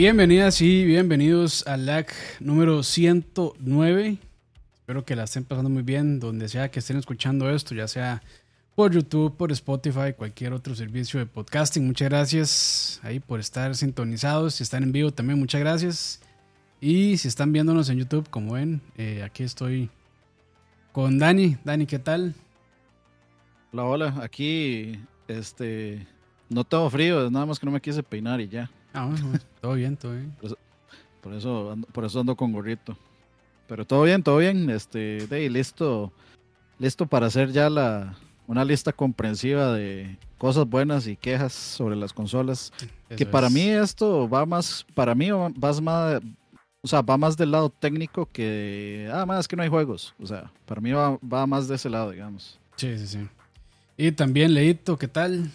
Bienvenidas y bienvenidos al LAC número 109. Espero que la estén pasando muy bien donde sea que estén escuchando esto, ya sea por YouTube, por Spotify, cualquier otro servicio de podcasting. Muchas gracias ahí por estar sintonizados. Si están en vivo también, muchas gracias. Y si están viéndonos en YouTube, como ven, eh, aquí estoy con Dani. Dani, ¿qué tal? Hola, hola. Aquí, este, no tengo frío, nada más que no me quise peinar y ya. Ah, bueno, todo bien, todo bien. Por eso, ando, por eso ando con gorrito. Pero todo bien, todo bien. Este, de listo, listo para hacer ya la, una lista comprensiva de cosas buenas y quejas sobre las consolas. que para mí esto va más, para mí va más, o sea, va más del lado técnico que, ah, más que no hay juegos. O sea, para mí va, va más de ese lado, digamos. Sí, sí, sí. Y también Leito, ¿qué tal?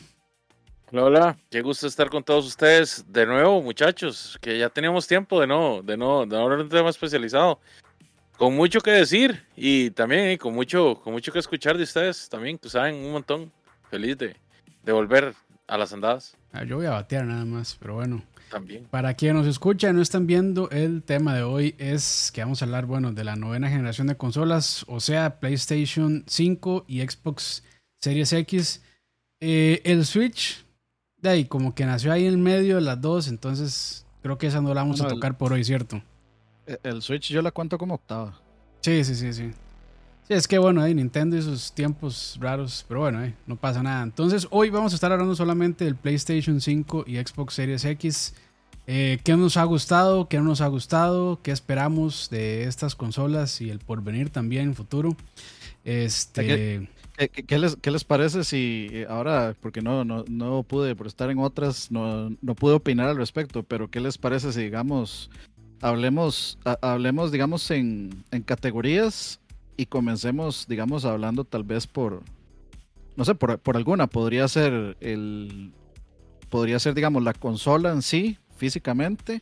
Hola, hola, qué gusto estar con todos ustedes de nuevo, muchachos, que ya teníamos tiempo de no, de no, de no hablar de un tema especializado. Con mucho que decir y también eh, con, mucho, con mucho que escuchar de ustedes también, que saben un montón. Feliz de, de volver a las andadas. Ah, yo voy a batear nada más, pero bueno. También. Para quienes nos escuchan y no están viendo, el tema de hoy es que vamos a hablar, bueno, de la novena generación de consolas, o sea, PlayStation 5 y Xbox Series X. Eh, el Switch de ahí, como que nació ahí en medio de las dos, entonces creo que esa no la vamos a tocar por hoy, ¿cierto? E, el Switch yo la cuento como octava. Sí, sí, sí, sí. Sí, es que bueno, ahí Nintendo y sus tiempos raros, pero bueno, eh, no pasa nada. Entonces, hoy vamos a estar hablando solamente del PlayStation 5 y Xbox Series X. Eh, ¿Qué nos ha gustado? ¿Qué no nos ha gustado? ¿Qué esperamos de estas consolas y el porvenir también en futuro? Este. ¿Qué, les, ¿Qué, les, parece si eh, ahora, porque no, no, no pude, por estar en otras, no, no pude opinar al respecto, pero qué les parece si, digamos, hablemos, hablemos digamos, en, en, categorías y comencemos, digamos, hablando tal vez por, no sé, por, por, alguna, podría ser el, podría ser, digamos, la consola en sí, físicamente,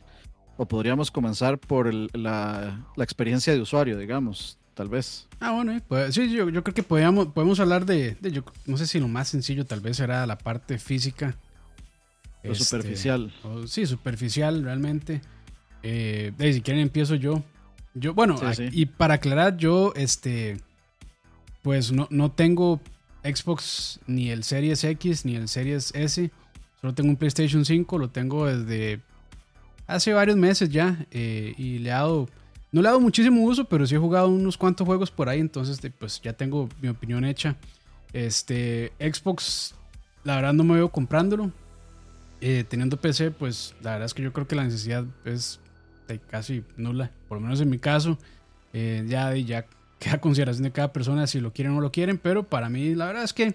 o podríamos comenzar por el, la, la experiencia de usuario, digamos tal vez. Ah, bueno, pues, sí, yo, creo que podemos, podemos hablar de, yo no sé si lo más sencillo tal vez será la parte física. Lo este, superficial. sí, superficial realmente. Eh, si quieren empiezo yo. Yo, bueno, y para aclarar, yo, este, pues no, no tengo Xbox ni el Series X ni el Series S. Solo tengo un PlayStation 5, lo tengo desde hace varios meses ya eh, y le he dado no le he dado muchísimo uso, pero sí he jugado unos cuantos juegos por ahí, entonces pues ya tengo mi opinión hecha. Este, Xbox, la verdad no me veo comprándolo. Eh, teniendo PC, pues la verdad es que yo creo que la necesidad es casi nula, por lo menos en mi caso. Eh, ya, ya queda consideración de cada persona si lo quieren o no lo quieren, pero para mí la verdad es que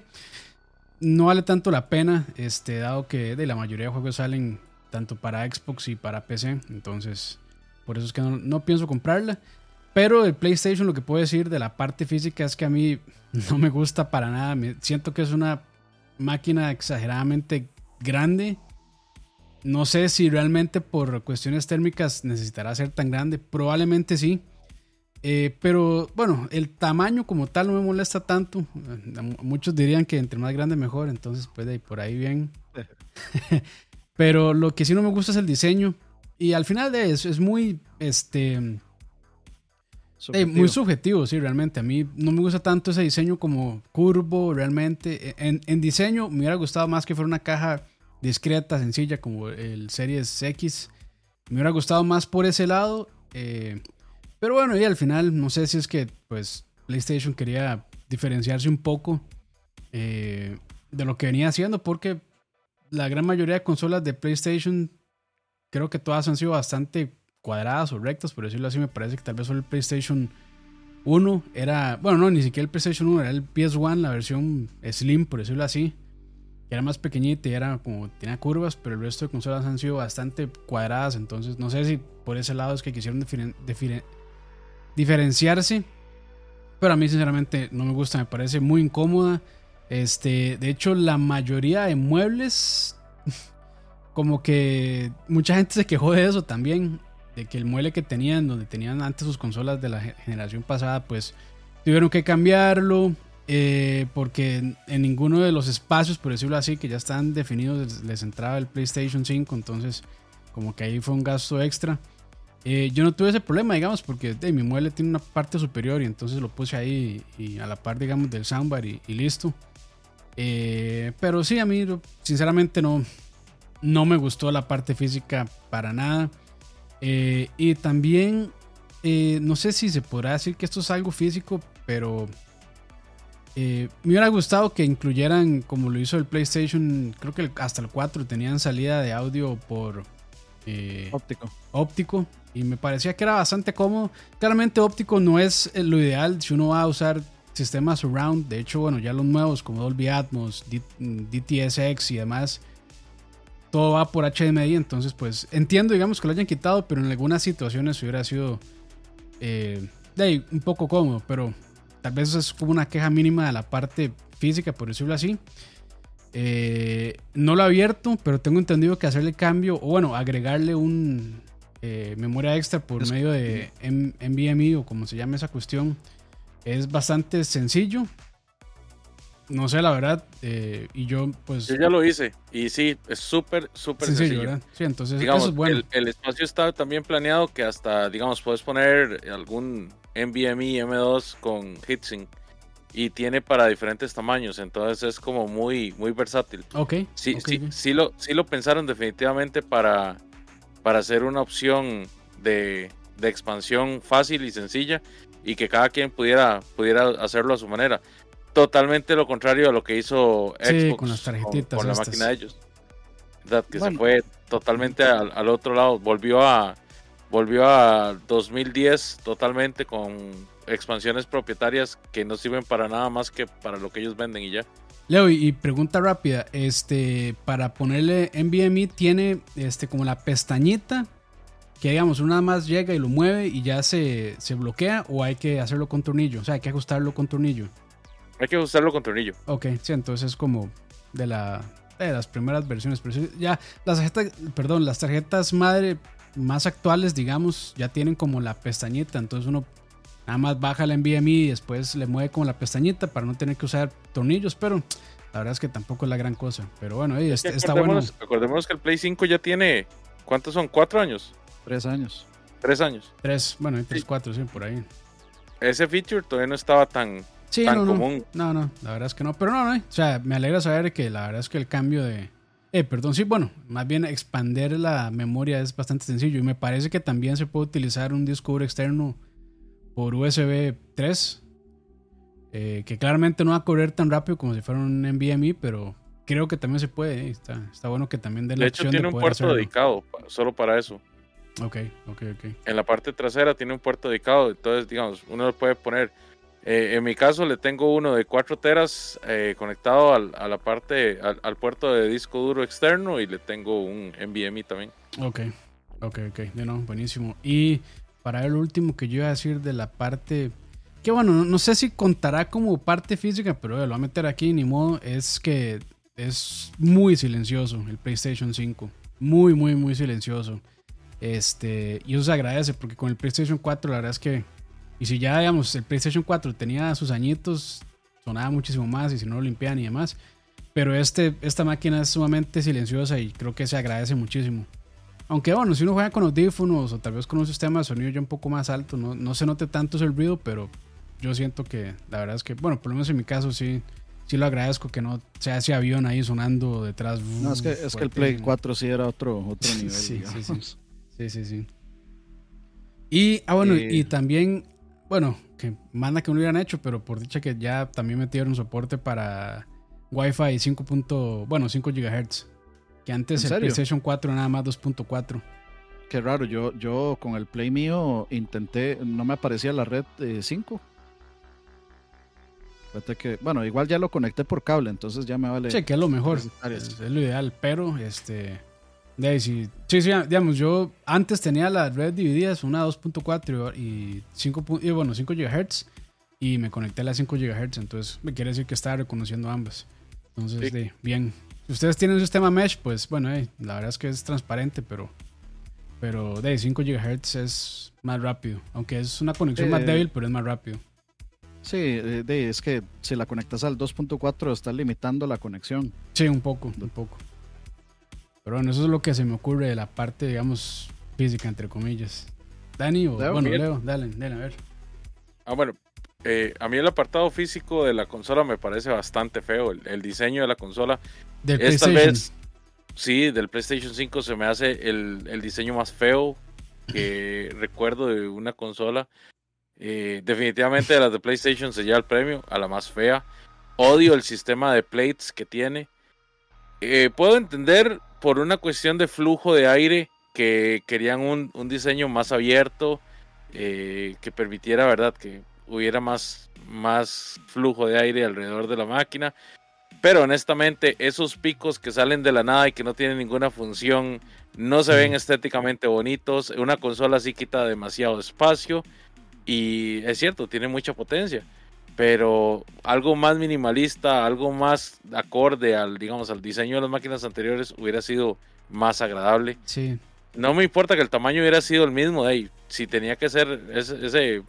no vale tanto la pena, este, dado que de la mayoría de juegos salen tanto para Xbox y para PC, entonces por eso es que no, pienso comprarla. Pero el PlayStation lo que puedo decir de la parte física es que a mí no me gusta para nada. Me, siento que es una máquina exageradamente grande. No sé si realmente por cuestiones térmicas necesitará ser tan grande. Probablemente sí. Eh, pero bueno, el tamaño como tal no me molesta tanto. Muchos dirían que entre más grande mejor. Entonces, pues de ahí por ahí bien. pero lo que sí no me gusta es el diseño. Y al final de eso es muy, este... muy subjetivo, sí, realmente. A mí no me gusta tanto ese diseño como curvo, realmente. En, en, diseño me hubiera gustado más que fuera una caja discreta, sencilla, como el Series X. Me hubiera gustado más por ese lado. Eh, pero bueno, y al final, no sé si es que, pues, PlayStation quería diferenciarse un poco eh, de lo que venía haciendo, porque la gran mayoría de consolas de PlayStation creo que todas han sido bastante cuadradas o rectas, por decirlo así. Me parece que tal vez solo el PlayStation 1 era, bueno, no, ni siquiera el PlayStation 1, era el PS1, la versión Slim, por decirlo así. Que era más pequeñita y era como, tenía curvas, pero el resto de consolas han sido bastante cuadradas. Entonces, no sé si por ese lado es que quisieron diferenciarse. Pero a mí, sinceramente, no me gusta, me parece muy incómoda. Este, de hecho, la mayoría de muebles como que mucha gente se quejó de eso también, de que el mueble que tenían, donde tenían antes sus consolas de la generación pasada, pues tuvieron que cambiarlo, eh, porque en, ninguno de los espacios, por decirlo así, que ya están definidos, les, entraba el PlayStation 5, entonces como que ahí fue un gasto extra. Eh, yo no tuve ese problema, digamos, porque mi mueble tiene una parte superior y entonces lo puse ahí y, a la par, digamos, del soundbar y, listo. Eh, pero sí, a mí, sinceramente, no, no me gustó la parte física para nada. Eh, y también, no sé si se podrá decir que esto es algo físico, pero me hubiera gustado que incluyeran, como lo hizo el PlayStation, creo que hasta el 4 tenían salida de audio por óptico. Óptico y me parecía que era bastante cómodo. Claramente óptico no es lo ideal si uno va a usar sistemas surround. De hecho, bueno, ya los nuevos como Dolby Atmos, DTSX y demás, todo va por HDMI. Entonces, pues entiendo, digamos, que lo hayan quitado, pero en algunas situaciones hubiera sido eh, un poco cómodo. Pero tal vez es como una queja mínima de la parte física, por decirlo así. Eh, no lo he abierto, pero tengo entendido que hacerle cambio, o bueno, agregarle un, eh, memoria extra por medio de NVMe o como se llama esa cuestión es bastante sencillo. No sé, la verdad. Eh, y yo, pues. Yo ya lo hice. Y sí, es súper, súper sencillo. Sí, entonces, digamos, el, espacio está también planeado que hasta, digamos, puedes poner algún NVMe M2 con heatsink. Y tiene para diferentes tamaños. Entonces es como muy, muy versátil. Ok. Sí, sí, sí, lo, sí lo pensaron definitivamente para para hacer una opción de, expansión fácil y sencilla y que cada quien pudiera, pudiera hacerlo a su manera. Totalmente lo contrario a lo que hizo Xbox con, las tarjetitas con, la máquina de ellos. Que se fue totalmente al, otro lado. Volvió a, volvió a 2010 totalmente con expansiones propietarias que no sirven para nada más que para lo que ellos venden y ya. Leo, y pregunta rápida, este, para ponerle NVMe tiene este como la pestañita que digamos una más llega y lo mueve y ya se, se, bloquea o hay que hacerlo con tornillo, o sea, hay que ajustarlo con tornillo. Hay que ajustarlo con tornillo. Ok, sí, entonces es como de la de las primeras versiones, pero ya las tarjetas, perdón, las tarjetas madre más actuales, digamos, ya tienen como la pestañita, entonces uno Nada más baja la NVMe y después le mueve como la pestañita para no tener que usar tornillos, pero la verdad es que tampoco es la gran cosa. Pero bueno, está, bueno. Recordemos que el Play 5 ya tiene, ¿cuántos son? ¿Cuatro años? Tres años. Tres años. Tres, bueno, tres, cuatro, sí, por ahí. Ese feature todavía no estaba tan, tan común. No. no, la verdad es que no. Pero no, no, o sea, me alegra saber que la verdad es que el cambio de... Eh, perdón, sí, bueno, más bien expander la memoria es bastante sencillo y me parece que también se puede utilizar un disco duro externo por USB 3. Eh, que claramente no va a correr tan rápido como si fuera un NVMe, pero creo que también se puede. Eh, está, está bueno que también den la de hecho, tiene un puerto dedicado solo para eso. Ok, ok, ok. En la parte trasera tiene un puerto dedicado, entonces, digamos, uno lo puede poner. Eh, en mi caso, le tengo uno de 4 teras conectado al, a la parte, al, puerto de disco duro externo y le tengo un NVMe también. Ok, ok, ok. De buenísimo. Y para el último que yo iba a decir de la parte que bueno, no, sé si contará como parte física, pero lo voy a meter aquí, ni modo, es que es muy silencioso el PlayStation 5. Muy, muy, muy silencioso. Este, y eso se agradece porque con el PlayStation 4 la verdad es que, y si ya digamos el PlayStation 4 tenía sus añitos, sonaba muchísimo más y si no lo limpian y demás. Pero este, esta máquina es sumamente silenciosa y creo que se agradece muchísimo. Aunque bueno, si uno juega con audífonos o tal vez con un sistema de sonido ya un poco más alto, no, no se note tanto el ruido, pero yo siento que la verdad es que, bueno, por lo menos en mi caso sí, sí lo agradezco que no sea ese avión ahí sonando detrás. No, es que, es que el Play 4 sí era otro, otro nivel. sí, sí, sí, sí, sí, sí. Y, ah, bueno, y también, bueno, que manda que no lo hubieran hecho, pero por dicha que ya también metieron soporte para Wi-Fi 5. bueno, 5 GHz. Que antes el PlayStation 4 nada más 2.4. Qué raro, yo, yo con el Play mío intenté, no me aparecía la red 5. Eh, que, bueno, igual ya lo conecté por cable, entonces ya me vale. Sí, que es lo mejor, es, lo ideal, pero este. De sí, sí, digamos, yo antes tenía las red divididas, una 2.4 y 5, y bueno, 5 GHz, y me conecté a las 5 GHz, entonces me quiere decir que estaba reconociendo ambas. Entonces, bien, si ustedes tienen un sistema mesh, pues bueno, la verdad es que es transparente, pero, pero de 5 GHz es más rápido. Aunque es una conexión más débil, pero es más rápido. Sí, de, es que si la conectas al 2.4 está limitando la conexión. Sí, un poco, un poco. Pero bueno, eso es lo que se me ocurre de la parte, digamos, física, entre comillas. Dani o bueno, Leo, dale, dale, a ver. Ah, bueno, eh, a mí el apartado físico de la consola me parece bastante feo. El, diseño de la consola. Del es tal vez. Sí, del PlayStation 5 se me hace el, diseño más feo que recuerdo de una consola. Eh, definitivamente de las de PlayStation se lleva el premio a la más fea. Odio el sistema de plates que tiene. Eh, puedo entender por una cuestión de flujo de aire que querían un, diseño más abierto, que permitiera, ¿verdad? Que hubiera más, más flujo de aire alrededor de la máquina. Pero honestamente, esos picos que salen de la nada y que no tienen ninguna función, no se ven estéticamente bonitos. Una consola así quita demasiado espacio. Y es cierto, tiene mucha potencia. Pero algo más minimalista, algo más acorde al, digamos, al diseño de las máquinas anteriores hubiera sido más agradable. Sí. No me importa que el tamaño hubiera sido el mismo. Hey, si tenía que ser ese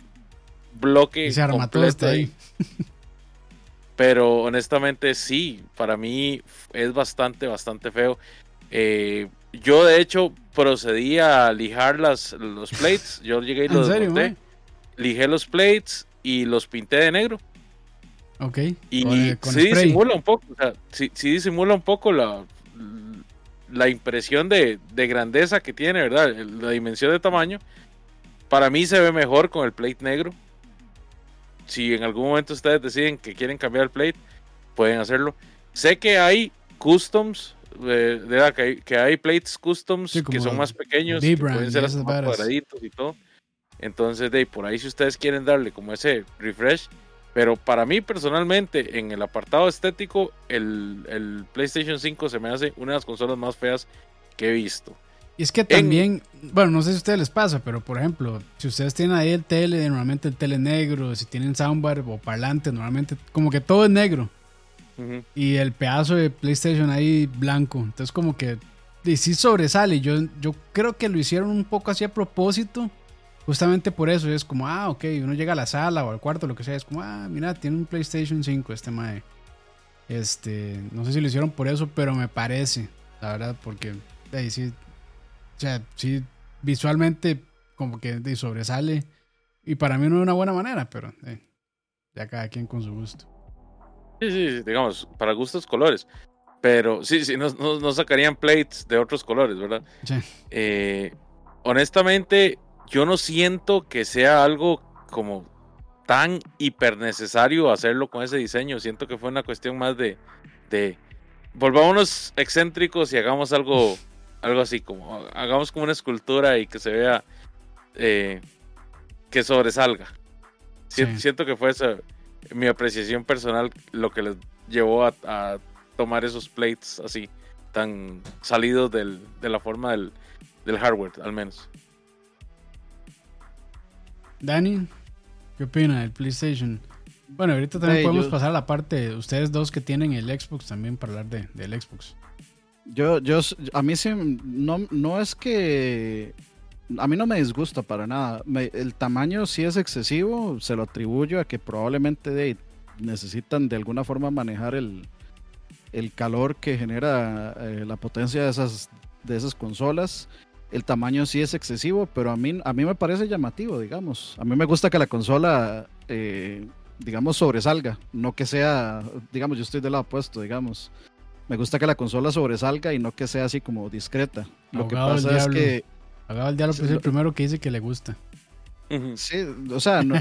bloque. Y se arma todo este ahí. Pero honestamente sí, para mí es bastante, bastante feo. Eh, yo de hecho procedí a lijar las, los plates. Yo llegué y los desmonté. Lijé los plates y los pinté de negro. Ok. Y sí disimula un poco, o sea, sí, disimula un poco la, la impresión de, de, grandeza que tiene, ¿verdad? La dimensión de tamaño. Para mí se ve mejor con el plate negro si en algún momento ustedes deciden que quieren cambiar el plate, pueden hacerlo. Sé que hay customs, de, que, hay, plates customs que son más pequeños, que pueden ser más cuadraditos y todo. Entonces, de por ahí si ustedes quieren darle como ese refresh, pero para mí personalmente, en el apartado estético, el, el PlayStation 5 se me hace una de las consolas más feas que he visto. Y es que también, bueno, no sé si a ustedes les pasa, pero por ejemplo, si ustedes tienen ahí el tele, normalmente el tele negro, si tienen soundbar o parlante, normalmente como que todo es negro. Y el pedazo de PlayStation ahí blanco. Entonces como que y sí sobresale. Yo, yo creo que lo hicieron un poco así a propósito. Justamente por eso. es como, ah, ok, uno llega a la sala o al cuarto, lo que sea. Es como, ah, mira, tiene un PlayStation 5 este mae. Este, no sé si lo hicieron por eso, pero me parece, la verdad, porque ahí sí o sea, sí, visualmente como que sobresale. Y para mí no es una buena manera, pero eh, ya cada quien con su gusto. Sí, sí, digamos, para gustos colores. Pero sí, sí, no, sacarían plates de otros colores, ¿verdad? Sí. Eh, honestamente, yo no siento que sea algo como tan hiper necesario hacerlo con ese diseño. Siento que fue una cuestión más de, de volvámonos excéntricos y hagamos algo algo así, como hagamos como una escultura y que se vea eh, que sobresalga. Siento, que fue esa, mi apreciación personal lo que les llevó a, tomar esos plates así, tan salidos del, de la forma del, del hardware, al menos. Dani, ¿qué opina del PlayStation? Bueno, ahorita también podemos pasar a la parte de ustedes dos que tienen el Xbox también para hablar de, del Xbox. Yo, yo, a mí sí, no, no es que, a mí no me disgusta para nada. el tamaño sí es excesivo, se lo atribuyo a que probablemente necesitan de alguna forma manejar el, el calor que genera eh, la potencia de esas, de esas consolas. El tamaño sí es excesivo, pero a mí, a mí me parece llamativo, digamos. A mí me gusta que la consola, eh, digamos, sobresalga, no que sea, digamos, yo estoy del lado opuesto, digamos me gusta que la consola sobresalga y no que sea así como discreta. Lo que pasa es que. el diablo es el primero que dice que le gusta. Sí, o sea, no,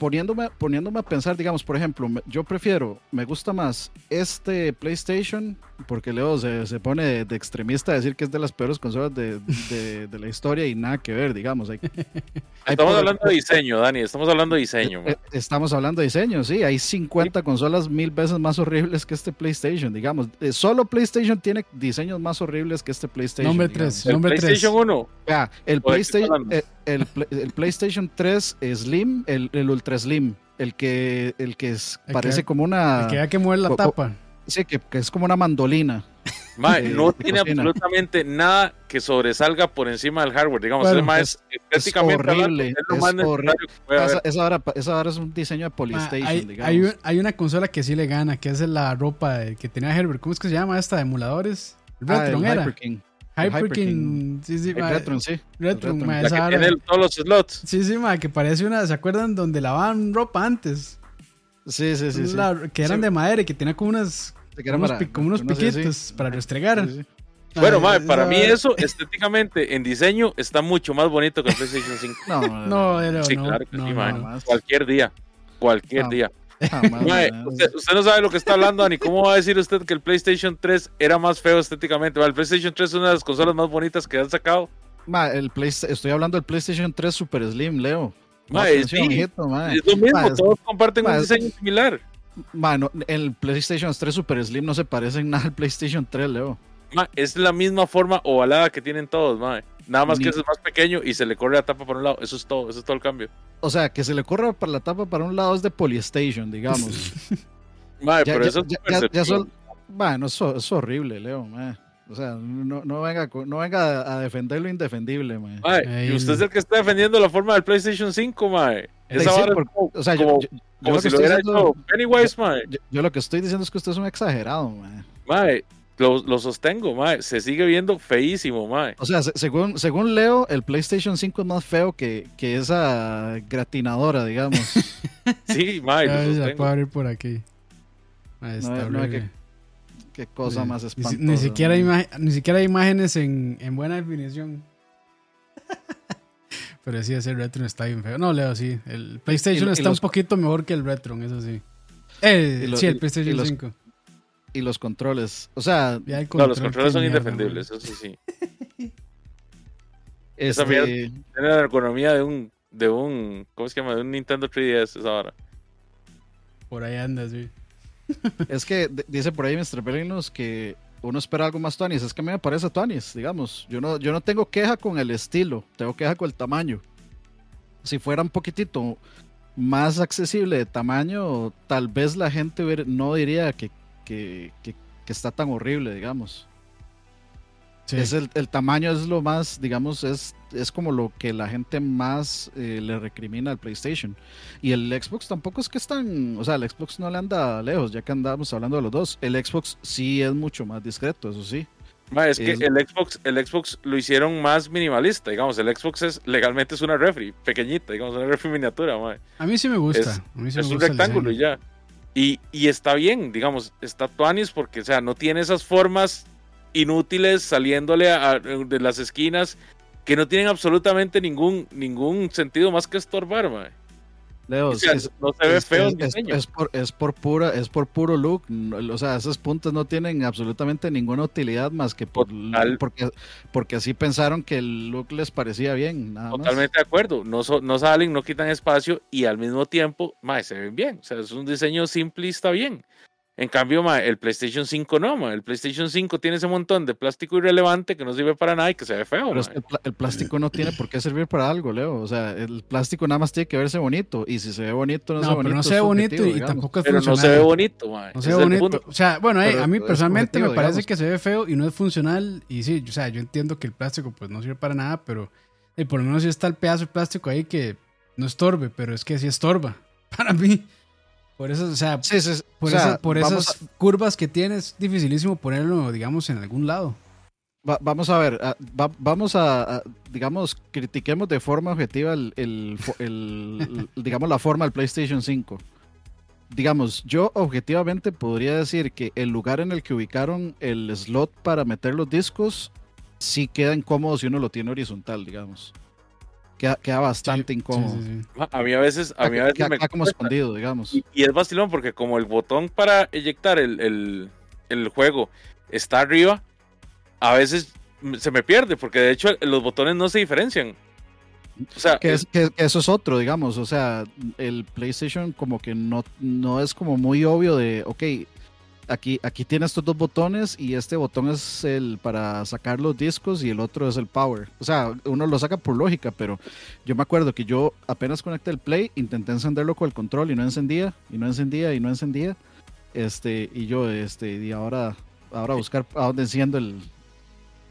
poniéndome, poniéndome a pensar, digamos, por ejemplo, yo prefiero, me gusta más este PlayStation, porque Leo se, se pone de, extremista a decir que es de las peores consolas de, de, la historia y nada que ver, digamos. estamos hablando de diseño, Dani, estamos hablando de diseño. Eh, estamos hablando de diseño, sí, hay 50 consolas mil veces más horribles que este PlayStation, digamos. Eh, solo PlayStation tiene diseños más horribles que este PlayStation. Nombre 3, nombre 3. PlayStation 1. Ya, el PlayStation, el, PlayStation 3 Slim, el, el, Ultra Slim, el que, el que parece como una... El que hay que mover la tapa. Sí, que, es como una mandolina. no tiene absolutamente nada que sobresalga por encima del hardware. Digamos, es, más horrible. es, lo más esa, ahora, es un diseño de Polystation. hay, digamos. Hay, una consola que sí le gana, que es la ropa que tenía Herbert. ¿Cómo es que se llama esta de emuladores? Ah, Retron era. Hyper King. Hyper King, sí, sí, Retron, sí. Retron, Ma, que tiene todos los slots. Sí, sí, ma, que parece una, ¿se acuerdan donde lavaban ropa antes? Sí, sí, sí. que eran de madera y que tenía como unas como unos piquitos para restregar. Bueno, para mí eso estéticamente en diseño está mucho más bonito que el PlayStation 5. No, no, no, sí, claro que sí, Cualquier día, cualquier día. usted, no sabe lo que está hablando, ni cómo va a decir usted que el PlayStation 3 era más feo estéticamente. el PlayStation 3 es una de las consolas más bonitas que han sacado. el estoy hablando del PlayStation 3 Super Slim, Leo. Es, lo mismo, todos comparten un diseño similar. Mano, el PlayStation 3 Super Slim no se parece en nada al PlayStation 3, Leo. es la misma forma ovalada que tienen todos, Nada más que es más pequeño y se le corre la tapa para un lado. Eso es todo, eso es todo el cambio. O sea, que se le corra para la tapa para un lado es de Polystation, digamos. pero eso bueno, eso es horrible, Leo. O sea, no, no, venga, no venga a defender lo indefendible, mae. y usted es el que está defendiendo la forma del PlayStation 5, mae. Esa o sea, yo, como si lo hubiera hecho Pennywise, mae. Yo, lo que estoy diciendo es que usted es un exagerado, mae. Mae, lo, lo, sostengo, mae. Se sigue viendo feísimo, mae. O sea, según, según Leo, el PlayStation 5 es más feo que, que esa gratinadora, digamos. sí, mae. Lo puedo abrir por aquí. Ahí está, no, no, Qué cosa más espantosa. Ni, siquiera, hay ni siquiera hay imágenes en, en buena definición. Pero sí, ese Retron está bien feo. No, Leo, sí. El PlayStation está un poquito mejor que el Retron, eso sí. Eh, sí, el PlayStation 5. Y los controles. O sea, no, los controles son indefendibles, eso sí. Esa mierda este tiene la ergonomía de un, de un. ¿Cómo se llama? De un Nintendo 3DS esa hora. Por ahí andas, sí es que dice por ahí Mr. Pelinos que uno espera algo más Tuanis. Es que a mí me parece Tuanis, digamos. Yo no, yo no tengo queja con el estilo, tengo queja con el tamaño. Si fuera un poquitito más accesible de tamaño, tal vez la gente no diría que, que, que está tan horrible, digamos. Es el, tamaño es lo más, digamos, es, es como lo que la gente más eh, le recrimina al PlayStation. Y el Xbox tampoco es que es tan, o sea, el Xbox no le anda lejos, ya que andamos hablando de los dos. El Xbox sí es mucho más discreto, eso sí. es que el, Xbox, el Xbox lo hicieron más minimalista, digamos, el Xbox es legalmente es una refri pequeñita, digamos, una refri miniatura. A mí sí me gusta. Es, un rectángulo y ya. Y, y, está bien, digamos, está Tuanis porque, o sea, no tiene esas formas inútiles saliéndole de las esquinas que no tienen absolutamente ningún, ningún sentido más que estorbar, mae. Leo, no se ve feo es, por, es por pura, es por puro look. O sea, esos puntos no tienen absolutamente ninguna utilidad más que por porque, porque así pensaron que el look les parecía bien. Totalmente de acuerdo. No, no salen, no quitan espacio y al mismo tiempo, mae, se ven bien. O sea, es un diseño simple y está bien. En cambio, el PlayStation 5 no, el PlayStation 5 tiene ese montón de plástico irrelevante que no sirve para nada y que se ve feo. Pero el, plástico no tiene por qué servir para algo, Leo. O sea, el plástico nada más tiene que verse bonito. Y si se ve bonito, no, se ve bonito. no se ve bonito y tampoco es pero funcional. no se ve bonito. No se ve bonito. O sea, bueno, a mí personalmente me parece que se ve feo y no es funcional. Y sí, o sea, yo entiendo que el plástico pues no sirve para nada, pero por lo menos sí está el pedazo de plástico ahí que no estorbe, pero es que sí estorba. Para mí. Por eso, o sea, por, esas curvas que tienes, es dificilísimo ponerlo, digamos, en algún lado. vamos a ver, ah, vamos a, digamos, critiquemos de forma objetiva el, digamos, la forma del PlayStation 5. Digamos, yo objetivamente podría decir que el lugar en el que ubicaron el slot para meter los discos sí queda incómodo si uno lo tiene horizontal, digamos. Queda, bastante incómodo. A mí a veces, a mí a veces me como escondido, digamos. Y, es vacilón porque como el botón para eyectar el, juego está arriba, a veces se me pierde porque de hecho los botones no se diferencian. O sea, que, eso es otro, digamos. O sea, el PlayStation como que no, no es como muy obvio de, ok, aquí, aquí tiene estos dos botones y este botón es el para sacar los discos y el otro es el power. O sea, uno lo saca por lógica, pero yo me acuerdo que yo apenas conecté el play, intenté encenderlo con el control y no encendía, y no encendía, y no encendía. Este, y yo, este, y ahora, ahora buscar a dónde enciendo el.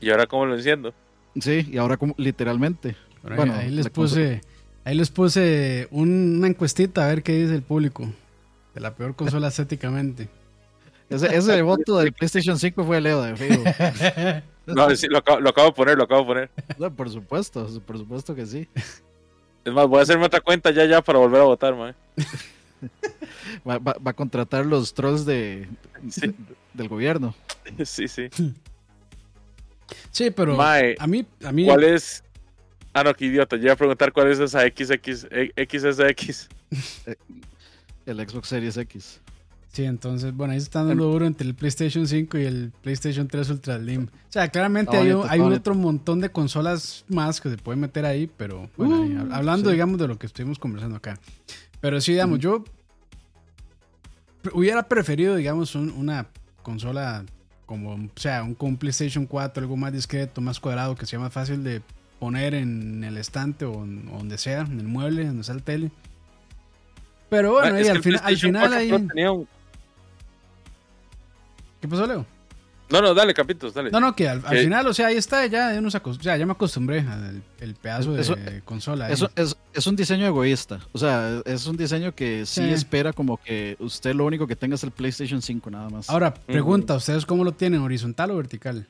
¿Y ahora cómo lo enciendo? Sí, y ahora como literalmente. bueno, ahí les puse, ahí les puse una encuestita a ver qué dice el público de la peor consola estéticamente. Ese, ese voto del PlayStation 5 fue Leo de fijo. No, sí, lo, acabo, lo, acabo, de poner, lo acabo de poner. No, por supuesto, por supuesto que sí. Es más, voy a hacerme otra cuenta ya, ya para volver a votar, man. Va, va, va, a contratar los trolls de, sí. del gobierno. Sí, sí. Sí, pero Mae, a mí, a mí. ¿Cuál es? Ah, no, qué idiota. Yo iba a preguntar cuál es esa XX, XSX. El Xbox Series X. Sí, entonces, bueno, ahí se está dando duro entre el PlayStation 5 y el PlayStation 3 Ultra Slim. O sea, claramente hay, un, hay un otro montón de consolas más que se pueden meter ahí, pero bueno, ahí, uh, hablando, sí. digamos, de lo que estuvimos conversando acá. Pero sí, digamos, yo hubiera preferido, digamos, un, una consola como, o sea, un, un PlayStation 4, algo más discreto, más cuadrado, que sea más fácil de poner en el estante o, en, o donde sea, en el mueble, donde sea el tele. Pero bueno, ahí, al, fin, al, final ahí... Un... ¿Qué pasó, Leo? No, no, dale, Capitos, dale. No, no, que al, al final, o sea, ahí está, ya, ya, nos o sea, ya me acostumbré al el pedazo de eso, consola. Eso es, es, un diseño egoísta. O sea, es un diseño que sí, sí, espera como que usted lo único que tenga es el PlayStation 5 nada más. Ahora, pregunta, ¿ustedes cómo lo tienen? ¿Horizontal o vertical?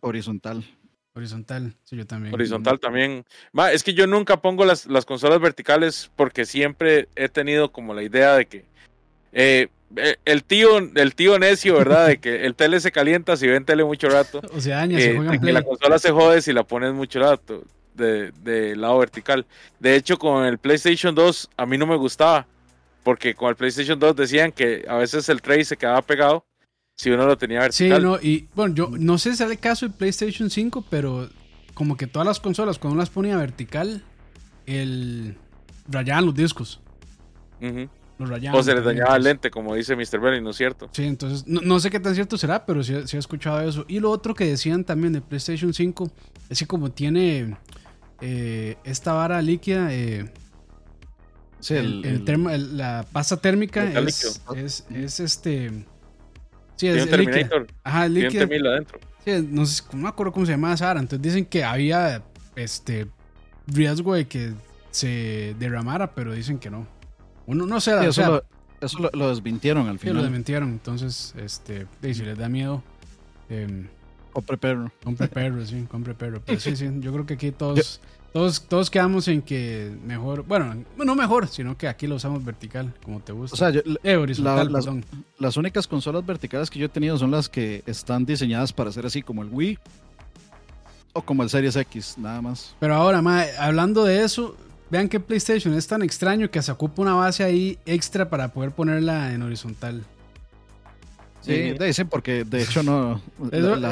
Horizontal. Horizontal, sí, yo también. Horizontal también. Ma, es que yo nunca pongo las, las consolas verticales porque siempre he tenido como la idea de que eh, el tío, el tío necio, ¿verdad? De que el tele se calienta si ven tele mucho rato. O sea, años, eh, de que la consola se jode si la pones mucho rato de, de, lado vertical. De hecho, con el PlayStation 2 a mí no me gustaba, porque con el PlayStation 2 decían que a veces el tray se quedaba pegado si uno lo tenía vertical. Sí, no, y bueno, yo no sé si el caso del PlayStation 5, pero como que todas las consolas, cuando uno las ponía vertical, el rayaban los discos. Uh -huh. Los rayaban, o se les dañaba el lente, como dice Mr. Belly, ¿no es cierto? Sí, entonces, no, no, sé qué tan cierto será, pero sí, sí, he escuchado eso. Y lo otro que decían también de PlayStation 5 es que como tiene eh, esta vara líquida, eh, sí, el, el, el, termo, la pasta térmica es, es, es, este... Sí, es un Terminator. Líquida. Ajá, líquida. Tiene adentro. Sí, no, sé, no me acuerdo cómo se llamaba esa vara. Entonces dicen que había este riesgo de que se derramara, pero dicen que no. Uno no. Sí, o eso, sea, lo, eso lo, lo, desmintieron al final. Sí, lo desmintieron. Entonces, este, si les da miedo. Eh, compre perro. Compre perro, sí, compre perro. Pero sí, sí, yo creo que aquí todos, todos, todos quedamos en que mejor, bueno, no mejor, sino que aquí lo usamos vertical, como te gusta. O sea, yo, eh, horizontal, la, las, las, únicas consolas verticales que yo he tenido son las que están diseñadas para ser así, como el Wii o como el Series X, nada más. Pero ahora, ma, hablando de eso, vean que PlayStation es tan extraño que se ocupa una base ahí extra para poder ponerla en horizontal. Sí, dicen porque de hecho no eso, la,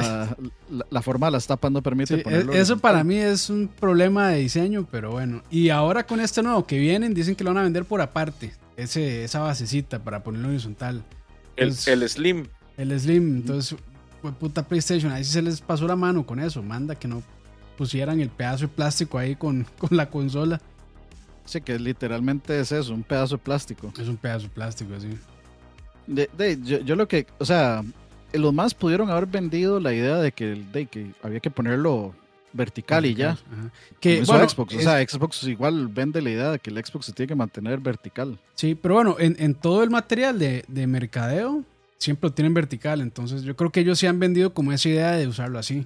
la, la, forma de las tapas no permite sí, ponerlo. Eso para mí es un problema de diseño, pero bueno. Y ahora con este nuevo que vienen, dicen que lo van a vender por aparte. Ese, esa basecita para ponerlo horizontal. El, entonces, el Slim. El Slim. Entonces, pues, puta PlayStation, ahí sí se les pasó la mano con eso. Manda que no pusieran el pedazo de plástico ahí con, con la consola. Sí, que literalmente es eso, un pedazo de plástico. Es un pedazo de plástico, sí. De, de, yo, yo, lo que, o sea, los más pudieron haber vendido la idea de que, de que había que ponerlo vertical, y ya. Ajá. Que bueno, Xbox, es, o sea, Xbox igual vende la idea de que el Xbox se tiene que mantener vertical. Sí, pero bueno, en, en todo el material de, de, mercadeo siempre lo tienen vertical, entonces yo creo que ellos sí han vendido como esa idea de usarlo así.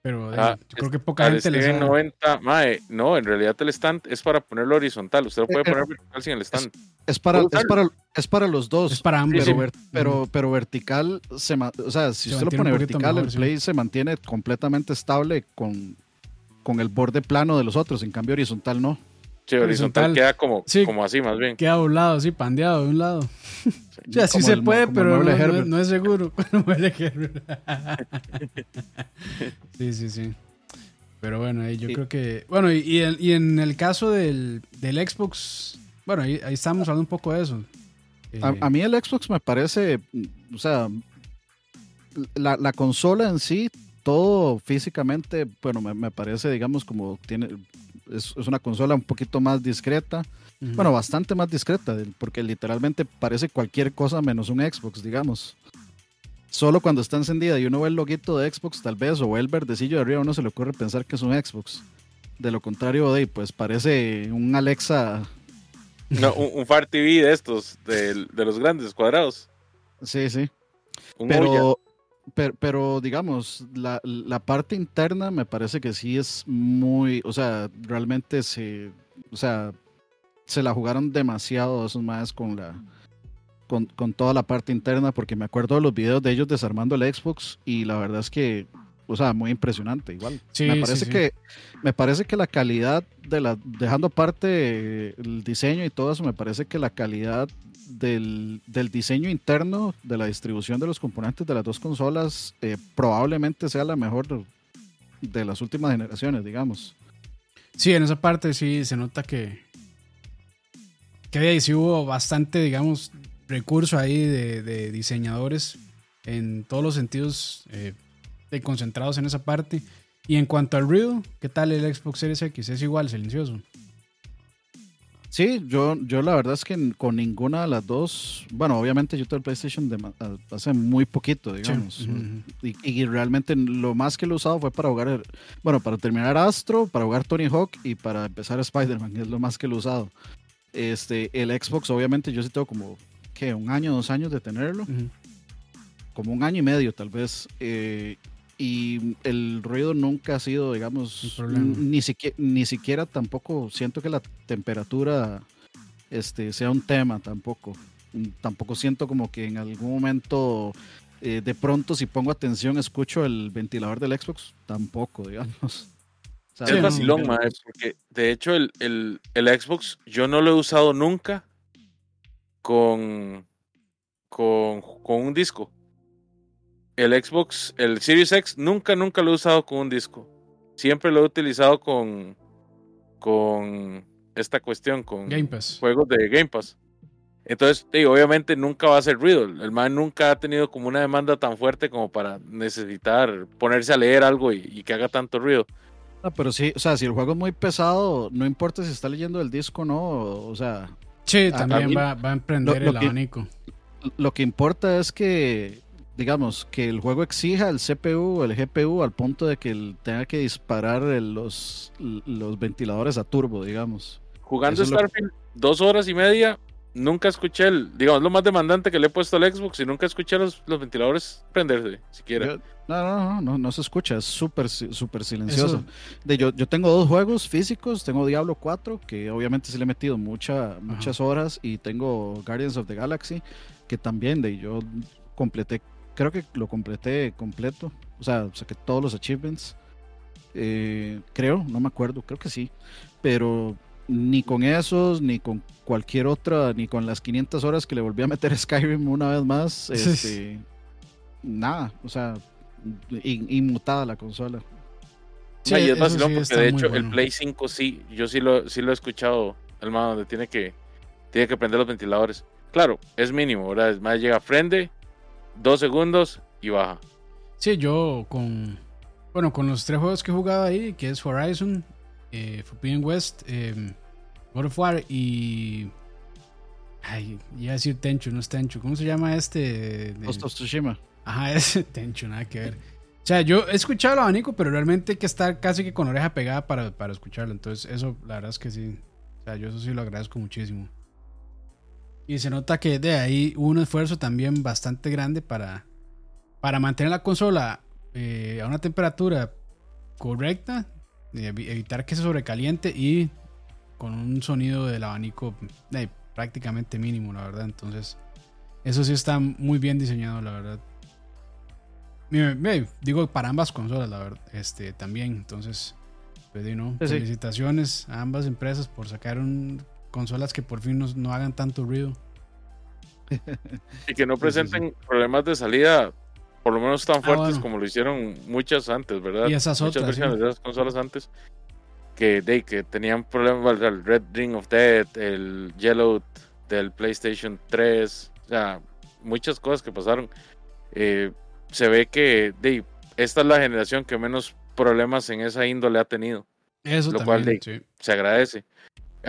Pero ah, yo creo que poca gente les 90, mae, no, en realidad el stand es para ponerlo horizontal. Usted lo puede poner vertical sin el stand. Es, es para, es, para, es para los dos. Es para ambos. Pero, pero, pero, vertical, se, o sea, si se usted lo pone vertical, mejor, el play sí. se mantiene completamente estable con, con el borde plano de los otros. En cambio, horizontal no. Sí, horizontal, horizontal queda como, sí, como así, más bien. Queda a un lado, así, pandeado de un lado. Sí. o sea, sí se el, puede, pero no, no, no, es seguro. sí, sí, sí. Pero bueno, ahí yo sí. creo que. Bueno, y, y, el, y, en el caso del, del Xbox, bueno, ahí, ahí, estamos hablando un poco de eso. Eh, a, a, mí el Xbox me parece, o sea, la, la consola en sí, todo físicamente, bueno, me, me parece, digamos, como tiene es, es, una consola un poquito más discreta. Uh -huh. Bueno, bastante más discreta, porque literalmente parece cualquier cosa menos un Xbox, digamos. solo cuando está encendida y uno ve el loguito de Xbox, tal vez, o el verdecillo de arriba, uno se le ocurre pensar que es un Xbox. De lo contrario, de, pues parece un Alexa. No, un, Far TV de estos, de, los grandes cuadrados. Sí, sí. pero, pero, digamos, la, la, parte interna me parece que sí es muy, o sea, realmente se, o sea, se la jugaron demasiado esos más con la, con, con, toda la parte interna, porque me acuerdo de los videos de ellos desarmando el Xbox y la verdad es que, o sea, muy impresionante igual. me parece que me parece que la calidad de la dejando aparte el diseño y todo eso, me parece que la calidad del, del diseño interno de la distribución de los componentes de las dos consolas eh, probablemente sea la mejor de, las últimas generaciones, digamos. Sí, en esa parte sí se nota que que ahí sí hubo bastante, digamos, recurso ahí de, diseñadores en todos los sentidos eh, concentrados en esa parte. Y en cuanto al Real, ¿qué tal el Xbox Series X? ¿Es igual, silencioso? Sí, yo, yo la verdad es que con ninguna de las dos, bueno, obviamente yo tengo el PlayStation de, hace muy poquito, digamos. y, realmente lo más que lo he usado fue para jugar, bueno, para terminar Astro, para jugar Tony Hawk y para empezar Spider-Man, es lo más que lo he usado. Este, el Xbox, obviamente, yo sí tengo como que un año, dos años de tenerlo. Como un año y medio, tal vez. Eh, y el ruido nunca ha sido, digamos, ni siquiera, ni siquiera tampoco siento que la temperatura este, sea un tema tampoco. Tampoco siento como que en algún momento, eh, de pronto, si pongo atención, escucho el ventilador del Xbox. Tampoco, digamos. es vacilón, porque de hecho el, el, el Xbox yo no lo he usado nunca con, con, con un disco. El Xbox, el Series X, nunca, nunca lo he usado con un disco. Siempre lo he utilizado con, con esta cuestión, con Game Pass. juegos de Game Pass. Entonces, obviamente nunca va a ser ruido. El man nunca ha tenido como una demanda tan fuerte como para necesitar ponerse a leer algo y, que haga tanto ruido. Ah, pero sí, o sea, si el juego es muy pesado, no importa si está leyendo el disco o no, o sea, Sí, también va, a emprender el abanico. Lo que importa es que, digamos, que el juego exija el CPU o el GPU al punto de que tenga que disparar los, los ventiladores a turbo, digamos. Jugando Starfield dos horas y media, nunca escuché el, digamos, lo más demandante que le he puesto al Xbox y nunca escuché los, los ventiladores prenderse, siquiera. no, no, no, no, se escucha, es súper súper silencioso. De, yo, yo tengo dos juegos físicos, tengo Diablo 4, que obviamente sí le he metido mucha, muchas horas, y tengo Guardians of the Galaxy, que también de yo completé, creo que lo completé completo, o sea, saqué todos los achievements. Eh, creo, no me acuerdo, creo que sí, pero ni con esos, ni con cualquier otra, ni con las 500 horas que le volví a meter Skyrim una vez más, este, nada, o sea, inmutada la consola. Sí, y es vacilón porque de hecho el Play 5 sí, yo sí lo, sí lo he escuchado, el más donde tiene que, tiene que prender los ventiladores. Claro, es mínimo, ¿verdad? Es más, llega, frente, dos segundos y baja. Sí, yo con, bueno, con los tres juegos que he jugado ahí, que es Horizon, eh, Forbidden West, eh, God of War y. Ay, iba a decir Tenchu, no es Tenchu. ¿Cómo se llama este? Ghost of Tsushima. Ajá, es Tenchu, nada que ver. O sea, yo he escuchado el abanico, pero realmente hay que estar casi que con oreja pegada para, para escucharlo. Entonces, eso, la verdad es que sí. O sea, yo eso sí lo agradezco muchísimo. Y se nota que de ahí hubo un esfuerzo también bastante grande para, para mantener la consola eh, a una temperatura correcta evitar que se sobrecaliente y con un sonido del abanico eh, prácticamente mínimo, la verdad. Entonces, eso sí está muy bien diseñado, la verdad. digo para ambas consolas, la verdad, este también. Entonces, pues, felicitaciones a ambas empresas por sacar un, consolas que por fin no, hagan tanto ruido. Y que no presenten problemas de salida por lo menos tan ah, fuertes como lo hicieron muchas antes, ¿verdad? Y esas muchas versiones de esas consolas antes que, de, que tenían problemas, el Red Ring of Death, el Yellow del PlayStation 3, o sea, muchas cosas que pasaron. Eh, se ve que de, esta es la generación que menos problemas en esa índole ha tenido. Eso lo cual se agradece.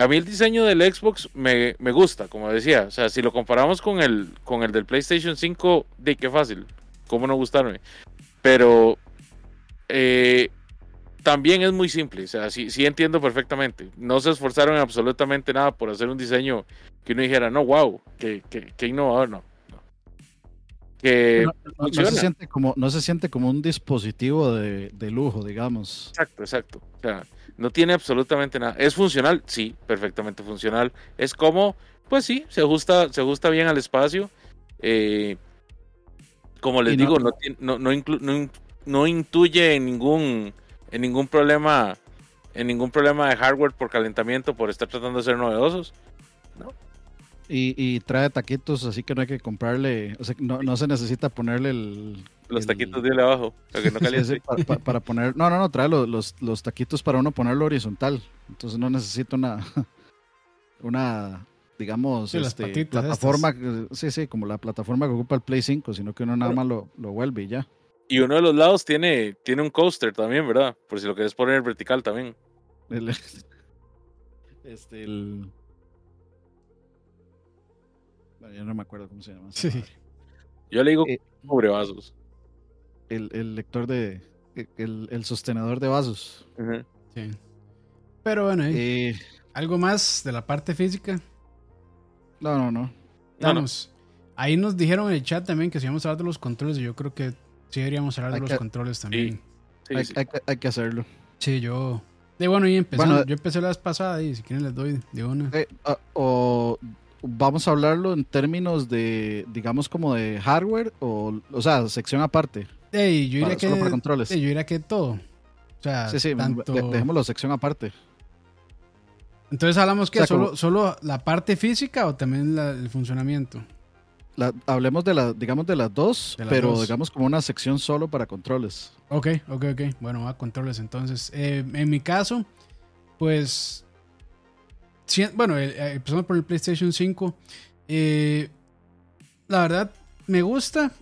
A mí el diseño del Xbox me, gusta, como decía. O sea, si lo comparamos con el, con el del PlayStation 5, de qué fácil ¿cómo no gustarme? Pero eh, también es muy simple, o sea, sí, sí entiendo perfectamente. No se esforzaron absolutamente nada por hacer un diseño que uno dijera, no, wow, que, que, innovador, no. Que no, se siente como, no se siente como un dispositivo de, de, lujo, digamos. Exacto, exacto. O sea, no tiene absolutamente nada. ¿Es funcional? Sí, perfectamente funcional. ¿Es como? Pues sí, se ajusta, se ajusta bien al espacio. Eh, como les digo, no, no, no, no, intuye ningún, en ningún problema en ningún problema de hardware por calentamiento, por estar tratando de ser novedosos. ¿no? Y, trae taquitos, así que no hay que comprarle, o sea, no, no se necesita ponerle el... Los taquitos de abajo, para que no caliente. para, poner, no, no, no, trae los, los, taquitos para uno ponerlo horizontal, entonces no necesita una, una digamos, este, plataforma, sí, sí, como la plataforma que ocupa el Play 5, sino que uno nada más lo, lo vuelve y ya. Y uno de los lados tiene, tiene un coaster también, ¿verdad? Por si lo quieres poner vertical también. este, el... Bueno, yo no me acuerdo cómo se llama. Sí. Yo le digo eh, vasos. El, el, lector de... El, el, sostenedor de vasos. Sí. Pero bueno, eh, ¿algo más de la parte física? No, no, no. Vamos. Ahí nos dijeron en el chat también que si íbamos a hablar de los controles, y yo creo que Sí, deberíamos hablar de los controles también. hay, que hacerlo. Sí, yo. De bueno, y empezando. yo empecé la vez pasada y si quieren les doy de una. Eh, o vamos a hablarlo en términos de, digamos, como de hardware o, o sea, sección aparte. yo diría que. Para controles. yo diría que todo. O sea, sí, sí, dejémoslo sección aparte. Entonces hablamos que solo, solo la parte física o también el funcionamiento hablemos de la, digamos de las dos, pero digamos como una sección solo para controles. Ok, ok, ok. Bueno, a controles entonces. Eh, en mi caso, pues, bueno, eh, eh, empezamos por el PlayStation 5. la verdad, me gusta.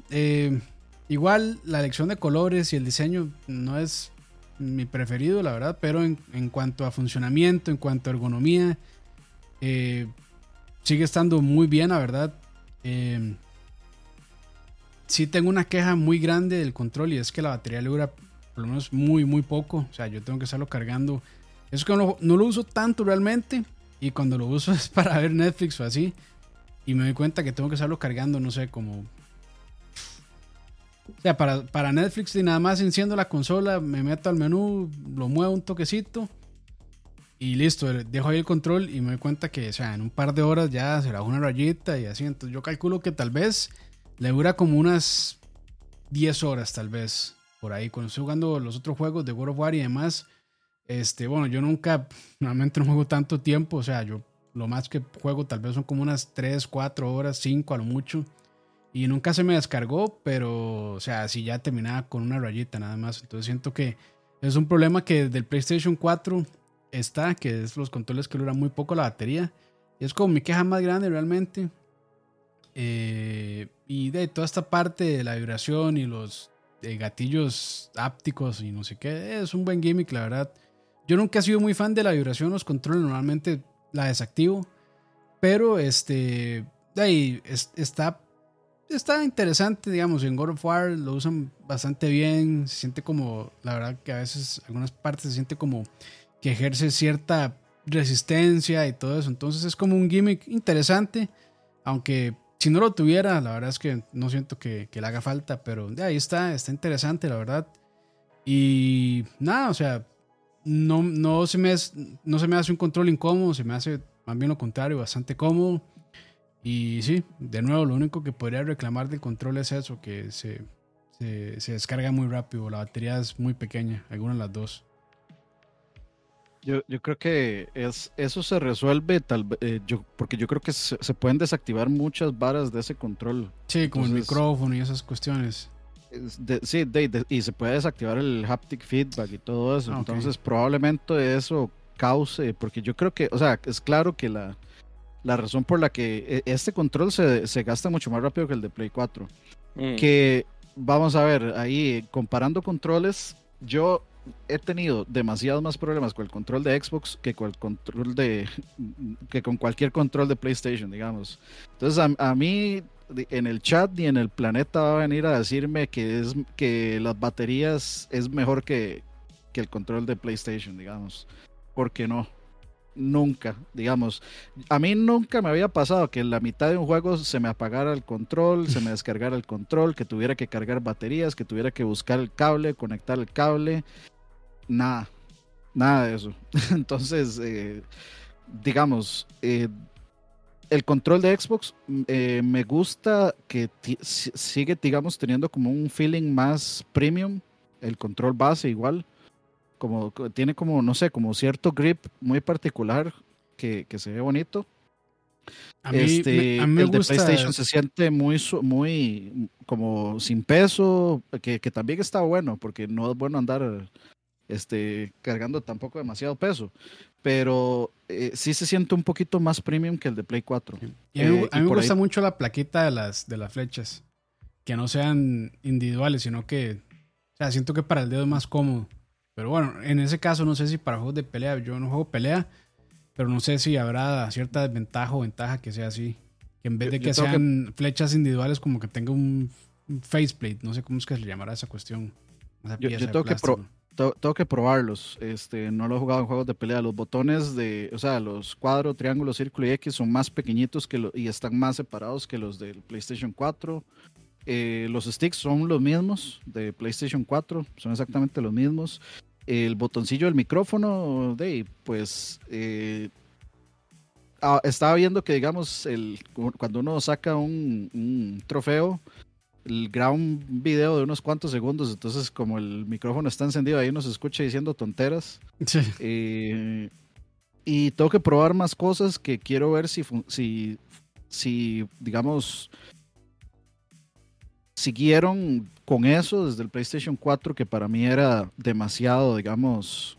igual la elección de colores y el diseño no es mi preferido, la verdad, pero en, en cuanto a funcionamiento, en cuanto a ergonomía, sigue estando muy bien, la verdad. Eh, sí tengo una queja muy grande del control y es que la batería le dura por lo menos muy, muy poco. O sea, yo tengo que estarlo cargando. Es que no, lo uso tanto realmente y cuando lo uso es para ver Netflix o así. Y me doy cuenta que tengo que estarlo cargando, no sé, como... O sea, para, para Netflix y nada más enciendo la consola, me meto al menú, lo muevo un toquecito y listo, dejo ahí el control y me doy cuenta que, o sea, en un par de horas ya será una rayita y así. Entonces yo calculo que tal vez le dura como unas 10 horas, tal vez, por ahí. Cuando estoy jugando los otros juegos de World of War y demás, este, bueno, yo nunca, normalmente no juego tanto tiempo. O sea, yo lo más que juego tal vez son como unas 3, 4 horas, 5 a lo mucho. Y nunca se me descargó, pero, o sea, si ya terminaba con una rayita nada más. Entonces siento que es un problema que del PlayStation 4 está, que es los controles que duran muy poco la batería. Es como mi queja más grande realmente. Eh, y de toda esta parte de la vibración y los eh, gatillos ápticos y no sé qué, es un buen gimmick, la verdad. Yo nunca he sido muy fan de la vibración, los controles normalmente la desactivo. Pero este, ahí está, está interesante, digamos, en God of War lo usan bastante bien, se siente como, la verdad que a veces algunas partes se siente como que ejerce cierta resistencia y todo eso. Entonces es como un gimmick interesante, aunque si no lo tuviera, la verdad es que no siento que, le haga falta, pero de ahí está, está interesante, la verdad. Y nada, o sea, no, no, se me no se me hace un control incómodo, se me hace más bien lo contrario, bastante cómodo. Y sí, de nuevo, lo único que podría reclamar del control es eso, que se, se, se descarga muy rápido, la batería es muy pequeña, alguna de las dos. Yo, yo creo que es, eso se resuelve tal eh, yo, porque yo creo que se, pueden desactivar muchas varas de ese control. Sí, como el micrófono y esas cuestiones. Sí, y se puede desactivar el haptic feedback y todo eso. Ah, Entonces probablemente eso cause, porque yo creo que, o sea, es claro que la, la razón por la que e, este control se, se gasta mucho más rápido que el de Play 4. Mm. Que vamos a ver, ahí comparando controles, yo he tenido demasiados más problemas con el control de Xbox que con el control de que con cualquier control de PlayStation, digamos. Entonces a, mí en el chat ni en el planeta va a venir a decirme que, es, que las baterías es mejor que, que el control de PlayStation, digamos. Porque no, nunca, digamos. A mí nunca me había pasado que en la mitad de un juego se me apagara el control, se me descargara el control, que tuviera que cargar baterías, que tuviera que buscar el cable, conectar el cable. Nada, nada de eso. Entonces, eh, digamos, eh, el control de Xbox mm, eh, me gusta que sigue, digamos, teniendo como un feeling más premium. El control base igual. Como tiene como, no sé, como cierto grip muy particular que, se ve bonito. A mí, este, el de PlayStation se siente muy, muy como sin peso, que, que, también está bueno, porque no es bueno andar este, cargando tampoco demasiado peso pero eh, sí se siente un poquito más premium que el de Play 4. Y a mí, eh, me gusta mucho la plaquita de las, de las flechas, que no sean individuales, sino que, o sea, siento que para el dedo es más cómodo. Pero bueno, en ese caso no sé si para juegos de pelea, yo no juego pelea, pero no sé si habrá cierta desventaja o ventaja que sea así. Que en vez de que sean flechas individuales, como que tenga un, faceplate, no sé cómo es que se le llamará esa cuestión. yo, tengo que, tengo que probarlos. Este, no lo he jugado en juegos de pelea. Los botones de, o sea, los cuadro, triángulo, círculo y X son más pequeñitos que lo, y están más separados que los del PlayStation 4. Eh, los sticks son los mismos de PlayStation 4, son exactamente los mismos. El botoncillo del micrófono, de, pues, eh, ah, estaba viendo que, digamos, el, cuando uno saca un, un trofeo, graba un video de unos cuantos segundos, entonces como el micrófono está encendido ahí uno se escucha diciendo tonteras. Eh, y tengo que probar más cosas que quiero ver si, si, si, digamos, siguieron con eso desde el PlayStation 4, que para mí era demasiado, digamos,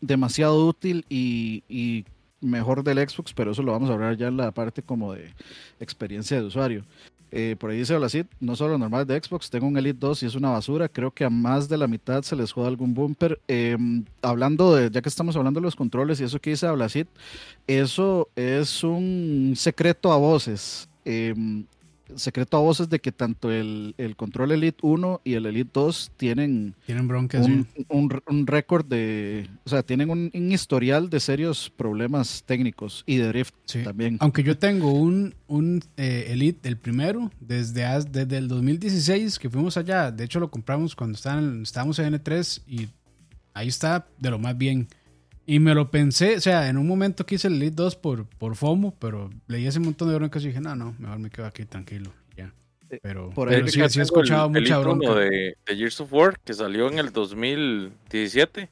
demasiado útil y, y mejor del Xbox, pero eso lo vamos a hablar ya en la parte como de experiencia de usuario. Eh, por ahí dice Olacid, no solo normal de Xbox, tengo un Elite 2 y es una basura. Creo que a más de la mitad se les joda algún bumper. Em, hablando de, ya que estamos hablando de los controles y eso que dice Olacid, eso es un secreto a voces. Em, secreto a voces de que tanto el, el, Control Elite 1 y el Elite 2 tienen, tienen broncas, un, un, récord de, o sea, tienen un, historial de serios problemas técnicos y de drift también. Aunque yo tengo un, un eh, Elite, el primero, desde, desde el 2016 que fuimos allá, de hecho lo compramos cuando estaban, estábamos en N3 y ahí está de lo más bien. Y me lo pensé, o sea, en un momento quise el Elite 2 por, por FOMO, pero leí ese montón de broncas y dije, no, no, mejor me quedo aquí tranquilo. Ya. Pero, por pero sí, sí, he escuchado el, mucha bronca. De, de Years of War, que salió en el 2017.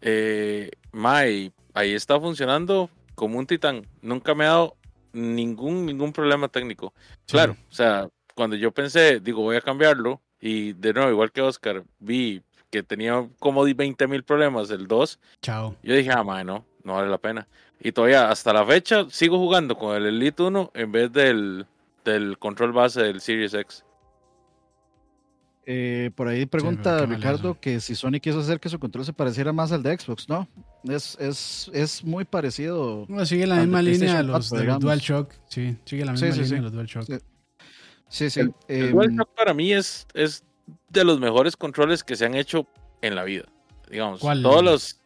Eh, Mai, ahí está funcionando como un titán. Nunca me ha dado ningún, ningún problema técnico. Claro, o sea, cuando yo pensé, digo, voy a cambiarlo, y de nuevo, igual que Oscar, vi que tenía como 20 mil problemas el 2. Chao. Yo dije, ah, man, no, no vale la pena. Y todavía hasta la fecha sigo jugando con el Elite 1 en vez del, del control base del Series X. Eh, por ahí pregunta Ricardo que si Sony quiso hacer que su control se pareciera más al de Xbox, ¿no? Es, es, es muy parecido. No, sigue la misma línea de los, DualShock. Sí, sigue la misma línea de los DualShock. Sí, sí. El, em, DualShock para mí es, es de los mejores controles que se han hecho en la vida. Digamos, todos los,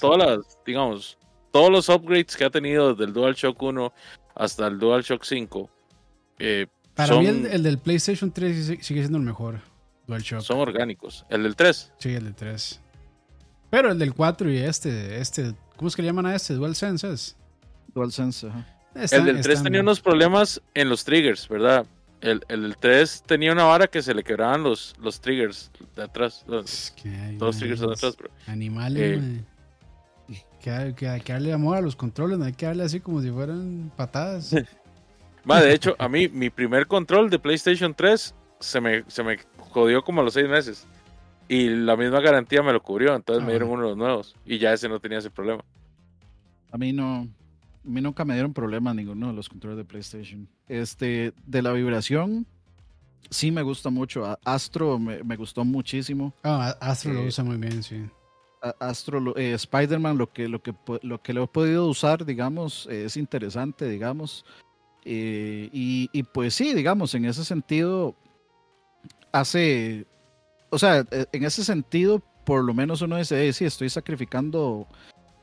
todas las, digamos, todos los upgrades que ha tenido desde el DualShock 1 hasta el DualShock 5. Eh, Para mí el, del PlayStation 3 sigue siendo el mejor DualShock. Son orgánicos. ¿El del 3? Sí, el del 3. Pero el del 4 y este, este, ¿cómo es que le llaman a este? DualSense es. DualSense, ajá. el del 3 tenía unos problemas en los triggers, ¿verdad? El, el 3 tenía una vara que se le quebraban los, los triggers de atrás. Los, los triggers de atrás, bro. Animales, eh, que, que, hay que darle amor a los controles, no hay que darle así como si fueran patadas. de hecho, a mí, mi primer control de PlayStation 3 se me, se me jodió como a los 6 meses. Y la misma garantía me lo cubrió, entonces me ah, dieron uno de los nuevos. Y ya ese no tenía ese problema. A mí no, a mí nunca me dieron problema ninguno de los controles de PlayStation. Este, de la vibración, sí me gusta mucho. Astro me, gustó muchísimo. Ah, Astro lo eh, usa muy bien, sí. Astro, eh, Spider-Man, lo que, lo, que, lo que lo he podido usar, digamos, es interesante, digamos. Eh, y, pues sí, digamos, en ese sentido, hace, o sea, e, en ese sentido, por lo menos uno dice, sí, estoy sacrificando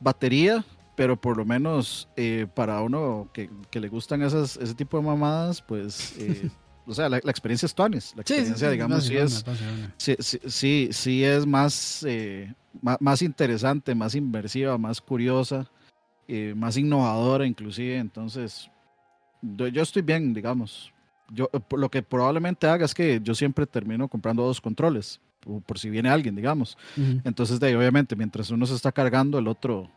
batería, pero por lo menos eh, para uno que, le gustan esas, ese tipo de mamadas, pues, eh, o sea, la, experiencia es tones, la experiencia, digamos, sí, es, sí, sí, es más, más, más, interesante, más inversiva, más curiosa, más innovadora inclusive, entonces yo estoy bien, digamos. Yo, eh, lo que probablemente haga es que yo siempre termino comprando dos controles, por, si viene alguien, digamos. Entonces, de obviamente, mientras uno se está cargando, el otro,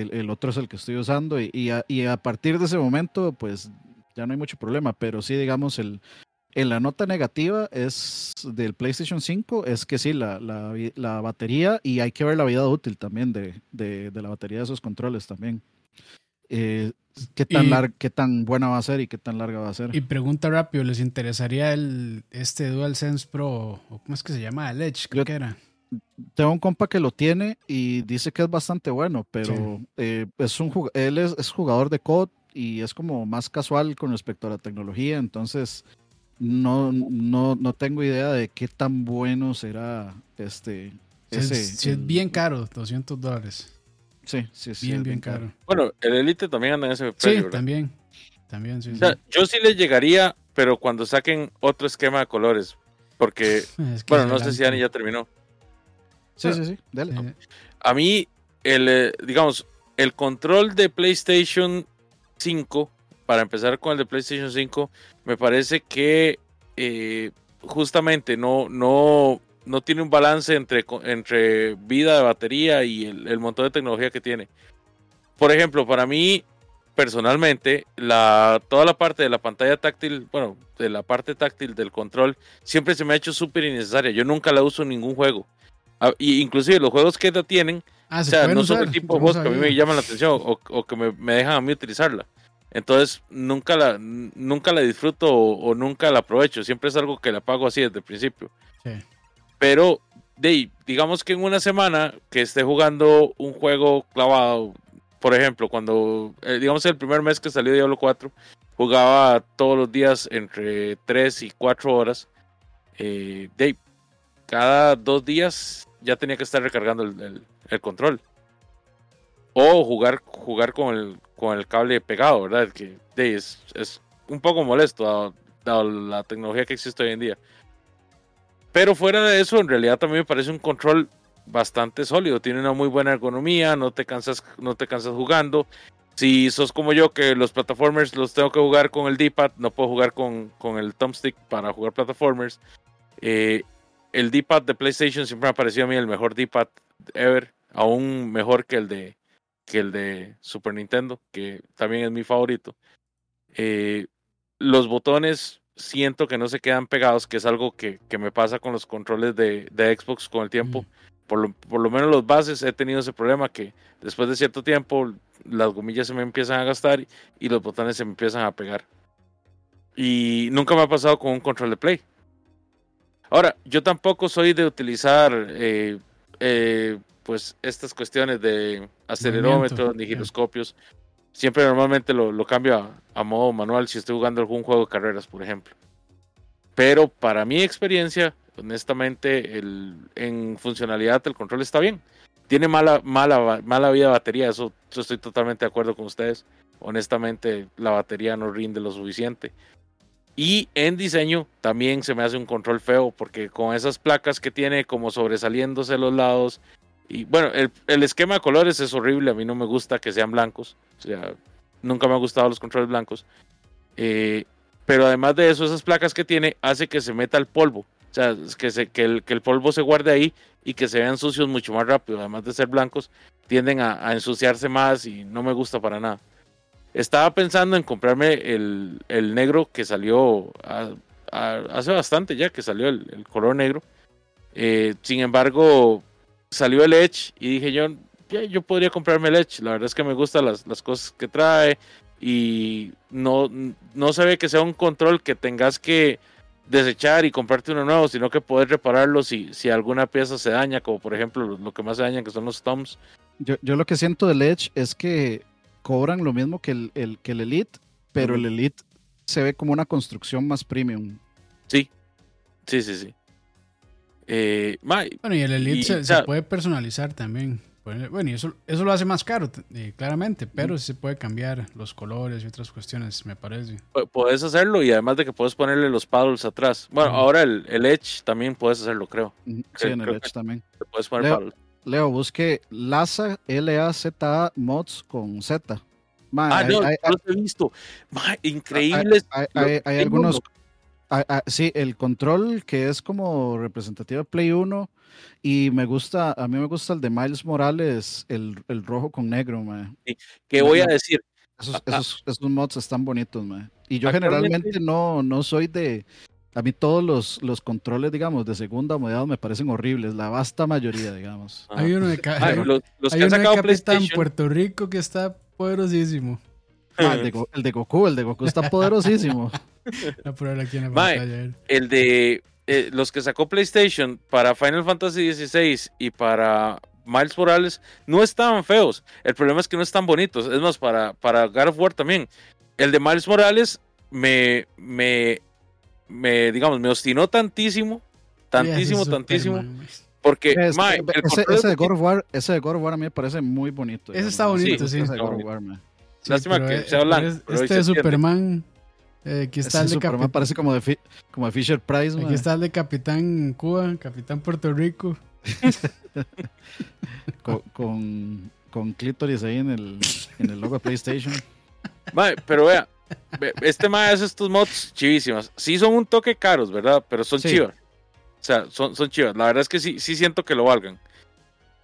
el, otro es el que estoy usando. Y, a, partir de ese momento, pues ya no hay mucho problema. Pero sí, digamos, el, en la nota negativa es del PlayStation 5, es que sí, la, la, batería y hay que ver la vida útil también de, de, de la batería de esos controles también. Eh, qué tan, larga, qué tan buena va a ser y qué tan larga va a ser. Y pregunta rápido, ¿les interesaría el, este DualSense Pro o cómo es que se llama? El Edge, creo que era. Tengo un compa que lo tiene y dice que es bastante bueno, pero eh, es un él es, jugador de COD y es como más casual con respecto a la tecnología, entonces no, no, no tengo idea de qué tan bueno será este. ese, es bien caro, 200 dólares. Sí, sí, sí. Bien, bien caro. Bueno, el Elite también anda en ese precio. Sí, también. También, sí, Yo sí le llegaría, pero cuando saquen otro esquema de colores. Porque, bueno, no sé si Dani ya terminó. Sí, sí, sí, dale. A mí, el, eh, digamos, el control de PlayStation 5, para empezar con el de PlayStation 5, me parece que eh, justamente no, no, no tiene un balance entre, entre vida de batería y el, montón de tecnología que tiene. Por ejemplo, para mí, personalmente, la, toda la parte de la pantalla táctil, bueno, de la parte táctil del control, siempre se me ha hecho súper innecesaria. Yo nunca la uso en ningún juego. Ah, y inclusive los juegos que la tienen, ah, o sea, no son el tipo de juegos que a mí me llaman la atención o, que me, dejan a mí utilizarla. Entonces, nunca la, nunca la disfruto o, o, nunca la aprovecho. Siempre es algo que la pago así desde el principio. Sí. Pero, de, digamos que en una semana que esté jugando un juego clavado, por ejemplo, cuando, eh, digamos, el primer mes que salió Diablo 4, jugaba todos los días entre 3 y 4 horas. Eh, de, cada dos días ya tenía que estar recargando el, control. O jugar, jugar con, el, con el cable pegado, ¿verdad? Que es, es un poco molesto dado la tecnología que existe hoy en día. Pero fuera de eso, en realidad también me parece un control bastante sólido. Tiene una muy buena ergonomía, no te cansas, no te cansas jugando. Si sos como yo, que los platformers los tengo que jugar con el D-pad, no puedo jugar con, con el thumbstick para jugar platformers. Eh, el D-pad de PlayStation siempre me ha parecido a mí el mejor D-pad ever, aún mejor que el de que el de Super Nintendo, que también es mi favorito. Eh, los botones siento que no se quedan pegados, que es algo que, me pasa con los controles de, Xbox con el tiempo. Por, lo, por lo menos los bases he tenido ese problema que después de cierto tiempo las gomillas se me empiezan a gastar y, los botones se me empiezan a pegar. Y nunca me ha pasado con un control de play. Ahora, yo tampoco soy de utilizar eh, eh, pues estas cuestiones de acelerómetros ni giroscopios. Siempre normalmente lo, cambio a, modo manual si estoy jugando algún juego de carreras, por ejemplo. Pero para mi experiencia, honestamente, el, en funcionalidad el control está bien. Tiene mala, mala, mala vida de batería, eso, estoy totalmente de acuerdo con ustedes. Honestamente, la batería no rinde lo suficiente. Y en diseño también se me hace un control feo porque con esas placas que tiene como sobresaliéndose los lados y bueno, el, esquema de colores es horrible. A mí no me gusta que sean blancos. O sea, nunca me han gustado los controles blancos. Eh, pero además de eso, esas placas que tiene hace que se meta el polvo. O sea, que, se, que, el, que el polvo se guarde ahí y que se vean sucios mucho más rápido. Además de ser blancos, tienden a, ensuciarse más y no me gusta para nada. Estaba pensando en comprarme el, negro que salió hace bastante ya, que salió el, color negro. Eh, sin embargo, salió el Edge y dije yo, yo podría comprarme el Edge. La verdad es que me gustan las, las cosas que trae y no, no se ve que sea un control que tengas que desechar y comprarte uno nuevo, sino que poder repararlo si, si alguna pieza se daña, como por ejemplo lo, que más se daña que son los thumbs. Yo, yo, lo que siento del Edge es que cobran lo mismo que el, el, que el Elite, pero el Elite se ve como una construcción más premium. Sí, sí, sí, sí. Eh, bueno, y el Elite se, puede personalizar también. Bueno, y eso, eso lo hace más caro, eh, claramente, pero sí se puede cambiar los colores y otras cuestiones, me parece. Puedes hacerlo y además de que puedes ponerle los paddles atrás. Bueno, ahora el, el, Edge también puedes hacerlo, creo. Sí, en el Edge también. Puedes poner Leo, Leo, busque Laza, L-A-Z-A mods con Z. ah, no, no lo he visto. increíbles. Hay, algunos. sí, el control que es como representativo de Play 1 y me gusta, a mí me gusta el de Miles Morales, el, el rojo con negro, man. ¿Qué voy a decir? Esos, esos, esos, mods están bonitos, man. Y yo generalmente no, no soy de... A mí todos los, los controles, digamos, de segunda modalidad me parecen horribles, la vasta mayoría, digamos. Hay uno de, los, los hay que uno de PlayStation en Puerto Rico que está poderosísimo. Ah, el, de, el, de, Goku, el de Goku está poderosísimo. aquí en la el de eh, los que sacó PlayStation para Final Fantasy XVI y para Miles Morales no estaban feos. El problema es que no están bonitos. Es más, para, para God of War también. El de Miles Morales me, me, me digamos, me obstinó tantísimo, tantísimo, tantísimo. porque ese, de God of War, ese de God of War a mí me parece muy bonito. Ese está bonito, sí. Ese Lástima que sea blanco. Este de Superman eh, aquí está el de Capitán. parece como de, como de Fisher Price. Aquí está el de Capitán Cuba, Capitán Puerto Rico. con, con, clítoris ahí en el, en el logo de PlayStation. pero vea, este mae hace estos mods chivísimas. Sí son un toque caros, ¿verdad? Pero son chivas. O sea, son, son chivas. La verdad es que sí, sí siento que lo valgan.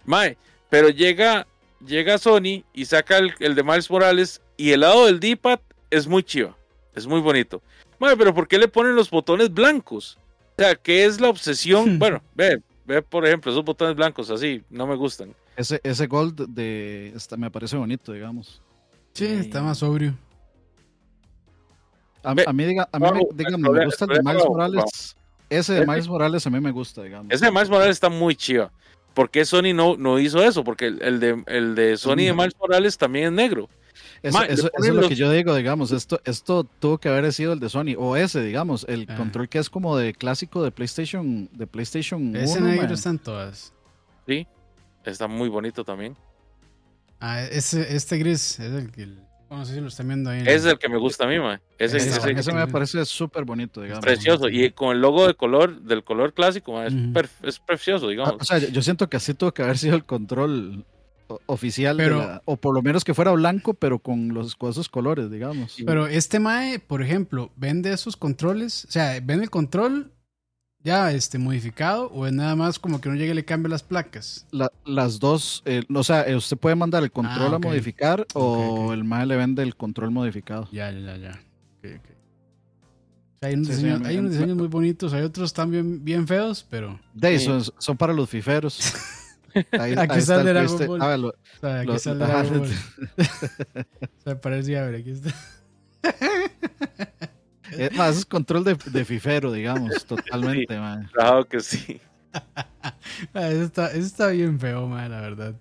Mae, pero llega, llega Sony y saca el, el de Miles Morales y el lado del D-pad es muy chiva. Es muy bonito. Bueno, pero ¿por qué le ponen los botones blancos? O sea, ¿qué es la obsesión? bueno, ve, ve por ejemplo, esos botones blancos así, no me gustan. Ese, ese gold de me parece bonito, digamos. Sí, está más sobrio. A, mí, diga, a mí me, me gusta el de Miles Morales. Ese de Miles Morales a mí me gusta, digamos. Ese de Miles Morales está muy chido. ¿Por qué Sony no, no hizo eso? Porque el, de, el de Sony de Miles Morales también es negro. Eso, es lo que yo digo, digamos, esto, esto tuvo que haber sido el de Sony, o ese, digamos, el ah. control que es como de clásico de PlayStation, de PlayStation Ese negro están todas. Sí, está muy bonito también. Ah, ese, este gris es el que... No sé si lo están viendo ahí. Es el que me gusta a mí, man. Ese, ese, me parece súper bonito, digamos. Precioso. Y con el logo de color, del color clásico, es, es, precioso, digamos. o sea, yo siento que así tuvo que haber sido el control oficial, o por lo menos que fuera blanco, pero con los esos colores, digamos. Pero este Mae, por ejemplo, vende esos controles, o sea, vende el control ya este modificado o es nada más como que no llegue y le cambie las placas. las dos, eh, o sea, eh, usted puede mandar el control ah, a modificar o el Mae le vende el control modificado. Ya, ya, ya. hay unos, diseños, muy bonitos, hay otros también bien feos, pero... De son, son para los fiferos. Ahí, aquí sale Dragon Ball. Ah, o sea, aquí sale Dragon Ball. o sea, parece, a ver, aquí está. Es más, es control de, de fifero, digamos, totalmente, man. Claro que sí. Ah, eso, está, eso está bien feo, man, la verdad.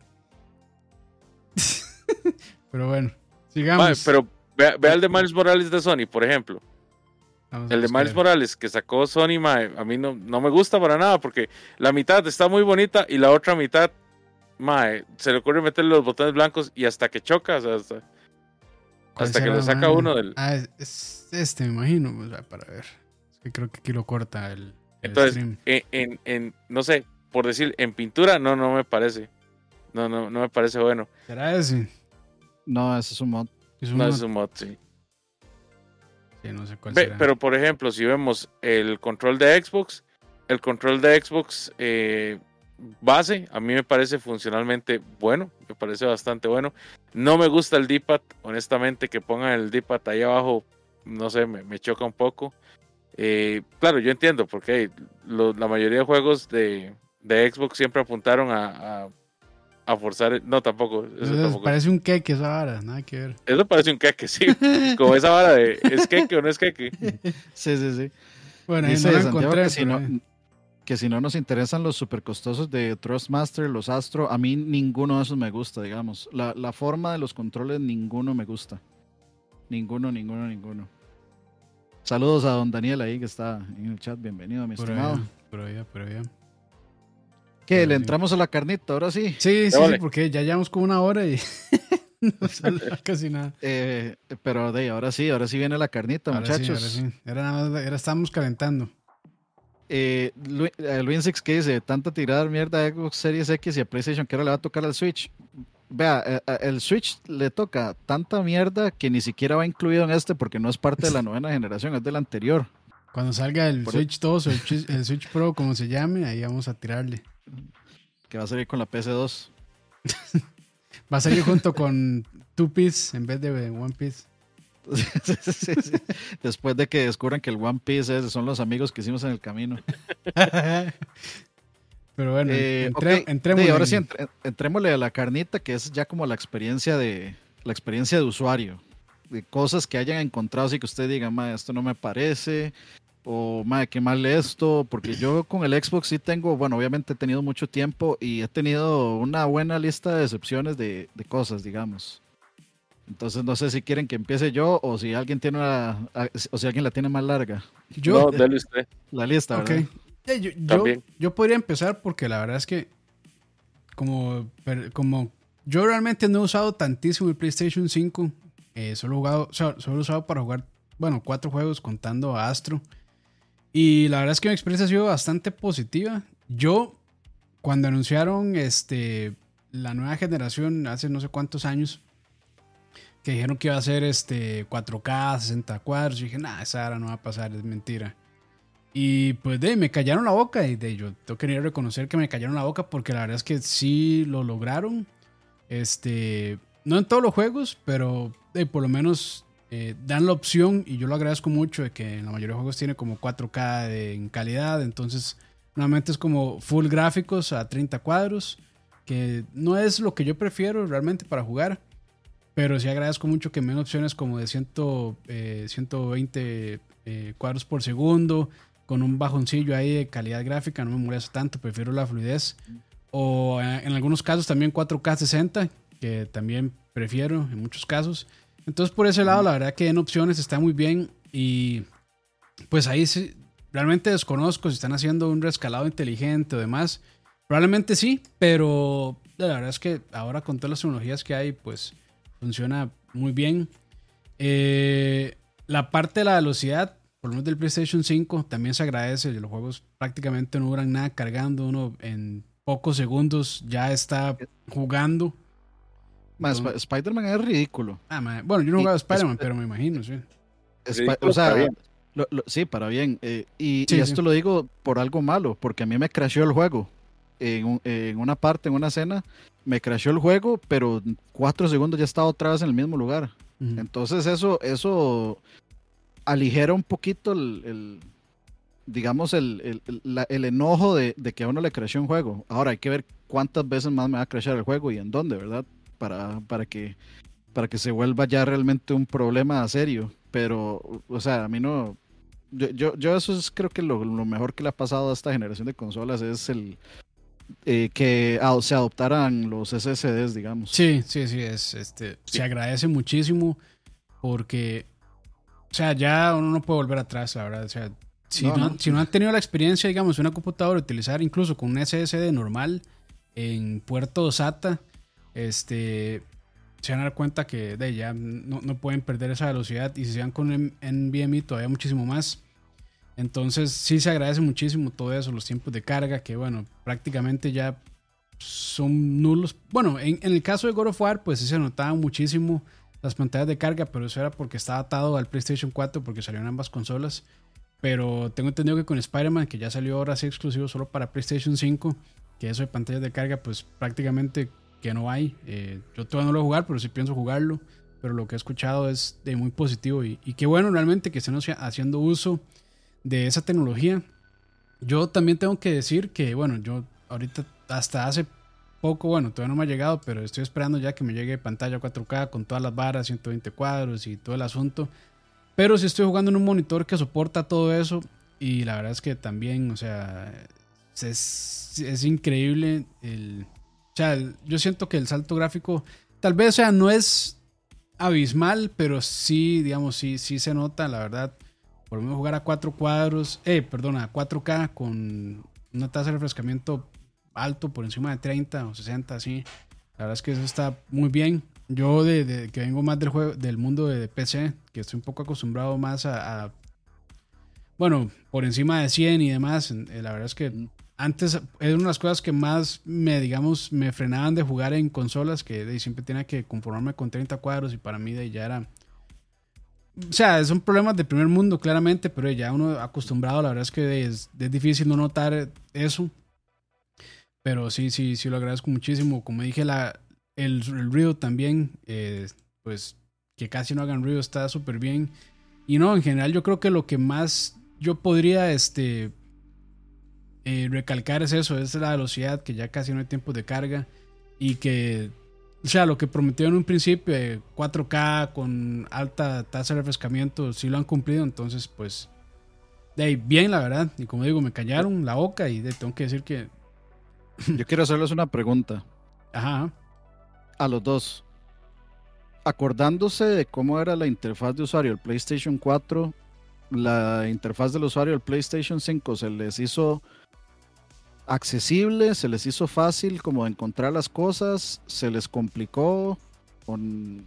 pero bueno, sigamos. pero vea, vea el de Miles Morales de Sony, por ejemplo el de Miles Morales que sacó Sony, a mí no, no me gusta para nada porque la mitad está muy bonita y la otra mitad, mae, se le ocurre meterle los botones blancos y hasta que choca, hasta, hasta que le saca uno del... Ah, es este, me imagino, para ver. Es que creo que aquí lo corta el... Entonces, En, en, no sé, por decir, en pintura, no, no me parece. No, no, no me parece bueno. ¿Será ese? No, ese es un mod. no, es un mod, sí no sé cuál Pero por ejemplo, si vemos el control de Xbox, el control de Xbox eh, base, a mí me parece funcionalmente bueno, me parece bastante bueno. No me gusta el D-pad, honestamente, que pongan el D-pad ahí abajo, no sé, me, choca un poco. Eh, claro, yo entiendo, porque la mayoría de juegos de, Xbox siempre apuntaron a a forzar. No, tampoco. Eso Parece un queque esa vara, nada que ver. Eso parece un queque, sí. Como esa vara de ¿es queque o no es queque? Sí, sí, sí. Bueno, ahí no encontré, que, si no, que si no nos interesan los super costosos de Trustmaster, los Astro, a mí ninguno de esos me gusta, digamos. La, la forma de los controles, ninguno me gusta. Ninguno, ninguno, ninguno. Saludos a don Daniel ahí que está en el chat. Bienvenido, mi estimado. Pero ya, pero ya. ¿Qué? ¿Le entramos a la carnita ahora sí? Sí, sí, sí, porque ya llevamos como una hora y no sale casi nada. Eh, pero de ahora sí, ahora sí viene la carnita, muchachos. Sí, ahora sí. Era nada más, era, estábamos calentando. Eh, eh Luis Six que dice, tanta tirada mierda de Xbox Series X y a PlayStation que ahora le va a tocar al Switch. Vea, eh, eh, el Switch le toca tanta mierda que ni siquiera va incluido en este porque no es parte de la novena generación, es de la anterior. Cuando salga el Switch 2 o el, Switch Pro, como se llame, ahí vamos a tirarle. Que va a salir con la PS2. va a salir junto con Two Piece en vez de One Piece. Después de que descubran que el One Piece son los amigos que hicimos en el camino. Pero bueno, eh, ahora sí, entrémosle a la carnita, que es ya como la experiencia de la experiencia de usuario. De cosas que hayan encontrado así que usted diga, ma, esto no me parece, o ma, qué mal esto, porque yo con el Xbox sí tengo, bueno, obviamente he tenido mucho tiempo y he tenido una buena lista de decepciones de, de cosas, digamos. Entonces no sé si quieren que empiece yo o si alguien tiene una, o si alguien la tiene más larga. Yo, no, dale usted. La lista, ¿verdad? Yo, yo, podría empezar porque la verdad es que como, como yo realmente no he usado tantísimo el PlayStation 5, eh, solo, he jugado, solo he usado para jugar, bueno, cuatro juegos contando a Astro. Y la verdad es que mi experiencia ha sido bastante positiva. Yo, cuando anunciaron este, la nueva generación hace no sé cuántos años, que dijeron que iba a ser este 4K, 60 cuadros, yo dije, nada, esa ahora no va a pasar, es mentira. Y pues de me callaron la boca y de yo tengo que reconocer que me callaron la boca porque la verdad es que sí lo lograron. Este, no en todos los juegos, pero de, por lo menos eh, dan la opción y yo lo agradezco mucho de que en la mayoría de juegos tiene como 4K en calidad, entonces nuevamente es como full gráficos a 30 cuadros, que no es lo que yo prefiero realmente para jugar, pero sí agradezco mucho que me den opciones como de 100, 120 eh, eh, cuadros por segundo, con un bajoncillo ahí de calidad gráfica, no me molesta tanto, prefiero la fluidez. O eh, en algunos casos también 4K 60, que también prefiero en muchos casos. Entonces por ese lado la verdad que en opciones está muy bien y pues ahí sí, realmente desconozco si están haciendo un rescalado inteligente o demás. Probablemente sí, pero la verdad es que ahora con todas las tecnologías que hay pues funciona muy bien. Eh, la parte de la velocidad por lo menos del PlayStation 5, también se agradece. Los juegos prácticamente no duran nada cargando. Uno en pocos segundos ya está jugando. Spider-Man es ridículo. Ah, bueno, yo no he jugado Spider-Man, pero me imagino, sí. o sea, sí, para bien. Eh, y, esto lo digo por algo malo, porque a mí me crasheó el juego. En, en, una parte, en una escena, me crasheó el juego, pero cuatro segundos ya estaba otra vez en el mismo lugar. Entonces eso, eso aligera un poquito el, digamos, el, enojo de, que a uno le creció un juego. Ahora hay que ver cuántas veces más me va a crecer el juego y en dónde, ¿verdad? Para, para, que, para que se vuelva ya realmente un problema serio. Pero, o sea, a mí no... Yo, yo, eso es creo que lo, mejor que le ha pasado a esta generación de consolas es el, eh, que se adoptaran los SSDs, digamos. Sí, sí, sí, es, este, se agradece muchísimo porque o sea, ya uno no puede volver atrás, la verdad. O sea, si no, si no han tenido la experiencia, digamos, de una computadora, utilizar incluso con un SSD normal en puerto SATA, este, se van a dar cuenta que de ya no, no, pueden perder esa velocidad y si se van con NVMe todavía muchísimo más. Entonces sí se agradece muchísimo todo eso, los tiempos de carga, que bueno, prácticamente ya son nulos. Bueno, en, el caso de God of War, pues sí se notaba muchísimo las pantallas de carga, pero eso era porque estaba atado al PlayStation 4 porque salieron ambas consolas. Pero tengo entendido que con Spider-Man, que ya salió ahora sí exclusivo solo para PlayStation 5, que eso de pantallas de carga, pues prácticamente que no hay. Eh, yo todavía no lo voy a jugar, pero sí pienso jugarlo. Pero lo que he escuchado es de muy positivo y, y qué bueno realmente que estén haciendo uso de esa tecnología. Yo también tengo que decir que, bueno, yo ahorita hasta hace poco, bueno, todavía no me ha llegado, pero estoy esperando ya que me llegue pantalla 4K con todas las varas, 120 cuadros y todo el asunto. Pero si estoy jugando en un monitor que soporta todo eso y la verdad es que también, o sea, es, es increíble el... O sea, yo siento que el salto gráfico tal vez, o sea, no es abismal, pero sí, digamos, sí, sí se nota, la verdad. Por lo menos jugar a cuatro cuadros, eh, perdona, a 4K con una tasa de refrescamiento alto, por encima de 30 o 60, así. La verdad es que eso está muy bien. Yo, de, que vengo más del, juego, del mundo de PC, que estoy un poco acostumbrado más a, bueno, por encima de 100 y demás, eh, la verdad es que antes es una de las cosas que más me, digamos, me frenaban de jugar en consolas, que siempre tenía que conformarme con 30 cuadros y para mí de ya era... O sea, son problemas de primer mundo, claramente, pero ya uno acostumbrado, la verdad es que es, es difícil no notar eso. Pero sí, sí, sí lo agradezco muchísimo. Como dije, la, el, el ruido también, eh, pues que casi no hagan ruido está súper bien. Y no, en general yo creo que lo que más yo podría este, eh, recalcar es eso, es la velocidad, que ya casi no hay tiempo de carga. Y que, o sea, lo que prometió en un principio, 4K con alta tasa de refrescamiento, sí lo han cumplido. Entonces, pues, de ahí, bien, la verdad. Y como digo, me callaron la boca y tengo que decir que Yo quiero hacerles una pregunta. Ajá. A los dos. Acordándose de cómo era la interfaz de usuario del PlayStation 4, la interfaz del usuario del PlayStation 5 se les hizo accesible, se les hizo fácil como encontrar las cosas, se les complicó con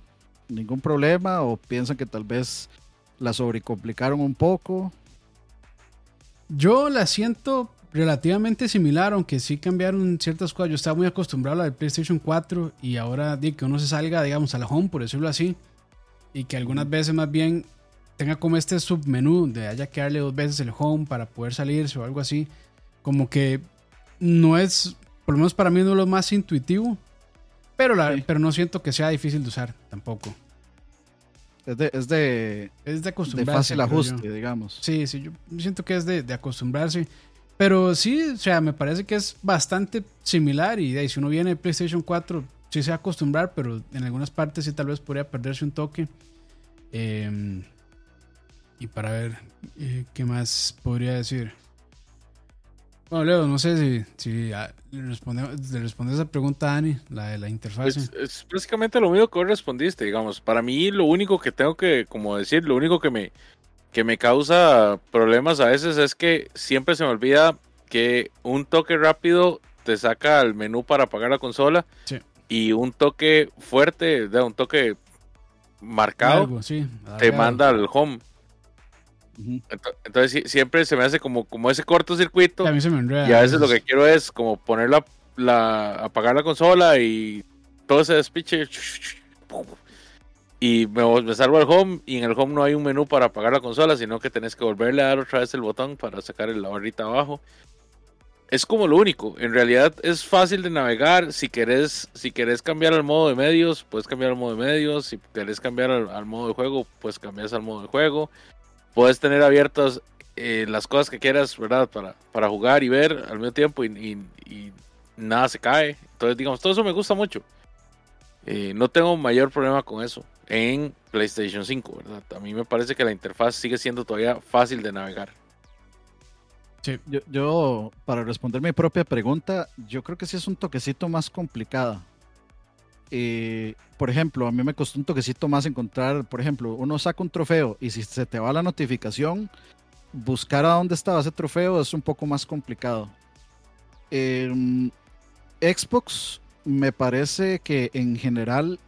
ningún problema o piensan que tal vez la sobrecomplicaron un poco. Yo la siento relativamente similar, aunque sí cambiaron ciertas cosas. Yo estaba muy acostumbrado a la PlayStation 4 y ahora que uno se salga, digamos, a la home, por decirlo así, y que algunas veces más bien tenga como este submenú de haya que darle dos veces el home para poder salirse o algo así. Como que no es, por lo menos para mí no es lo más intuitivo, pero, la, pero no siento que sea difícil de usar tampoco. Es de, es de, es de acostumbrarse. fácil ajuste, digamos. Sí, sí, yo siento que es de, de acostumbrarse. Pero sí, o sea, me parece que es bastante similar y de si uno viene de PlayStation 4, sí se va a acostumbrar, pero en algunas partes sí tal vez podría perderse un toque. Em, y para ver eh, qué más podría decir. Bueno, Leo, no sé si, si ah, le, responde, le esa pregunta a Dani, la de la interfaz. Es, es, básicamente lo mismo que vos respondiste, digamos. Para mí lo único que tengo que, como decir, lo único que me, que me causa problemas a veces es que siempre se me olvida que un toque rápido te saca al menú para apagar la consola y un toque fuerte, un toque marcado, te manda al home. Entonces siempre se me hace como, como ese cortocircuito. y a veces lo que quiero es como poner la, apagar la consola y todo ese despiche y me, salvo al home y en el home no hay un menú para apagar la consola, sino que tenés que volverle a dar otra vez el botón para sacar la barrita abajo. Es como lo único. En realidad es fácil de navegar. Si querés, si querés cambiar al modo de medios, puedes cambiar al modo de medios. Si querés cambiar al, modo de juego, pues cambias al modo de juego. Puedes tener abiertas eh, las cosas que quieras, ¿verdad? Para, para jugar y ver al mismo tiempo y nada se cae. Entonces, digamos, todo eso me gusta mucho. Eh, no tengo mayor problema con eso en PlayStation 5, ¿verdad? A mí me parece que la interfaz sigue siendo todavía fácil de navegar. Sí, yo, para responder mi propia pregunta, yo creo que sí es un toquecito más complicado. Eh, por ejemplo, a mí me costó un toquecito más encontrar, por ejemplo, uno saca un trofeo y si se te va la notificación, buscar a dónde estaba ese trofeo es un poco más complicado. Em, Xbox me parece que en general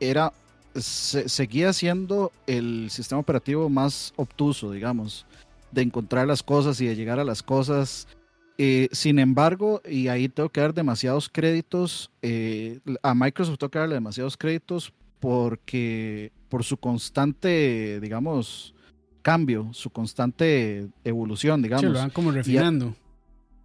era seguía siendo el sistema operativo más obtuso, digamos, de encontrar las cosas y de llegar a las cosas. Eh, sin embargo, y ahí tengo que dar demasiados créditos, eh, a Microsoft tengo que darle demasiados créditos porque por su constante, digamos, cambio, su constante evolución, digamos. Sí, lo van como refinando.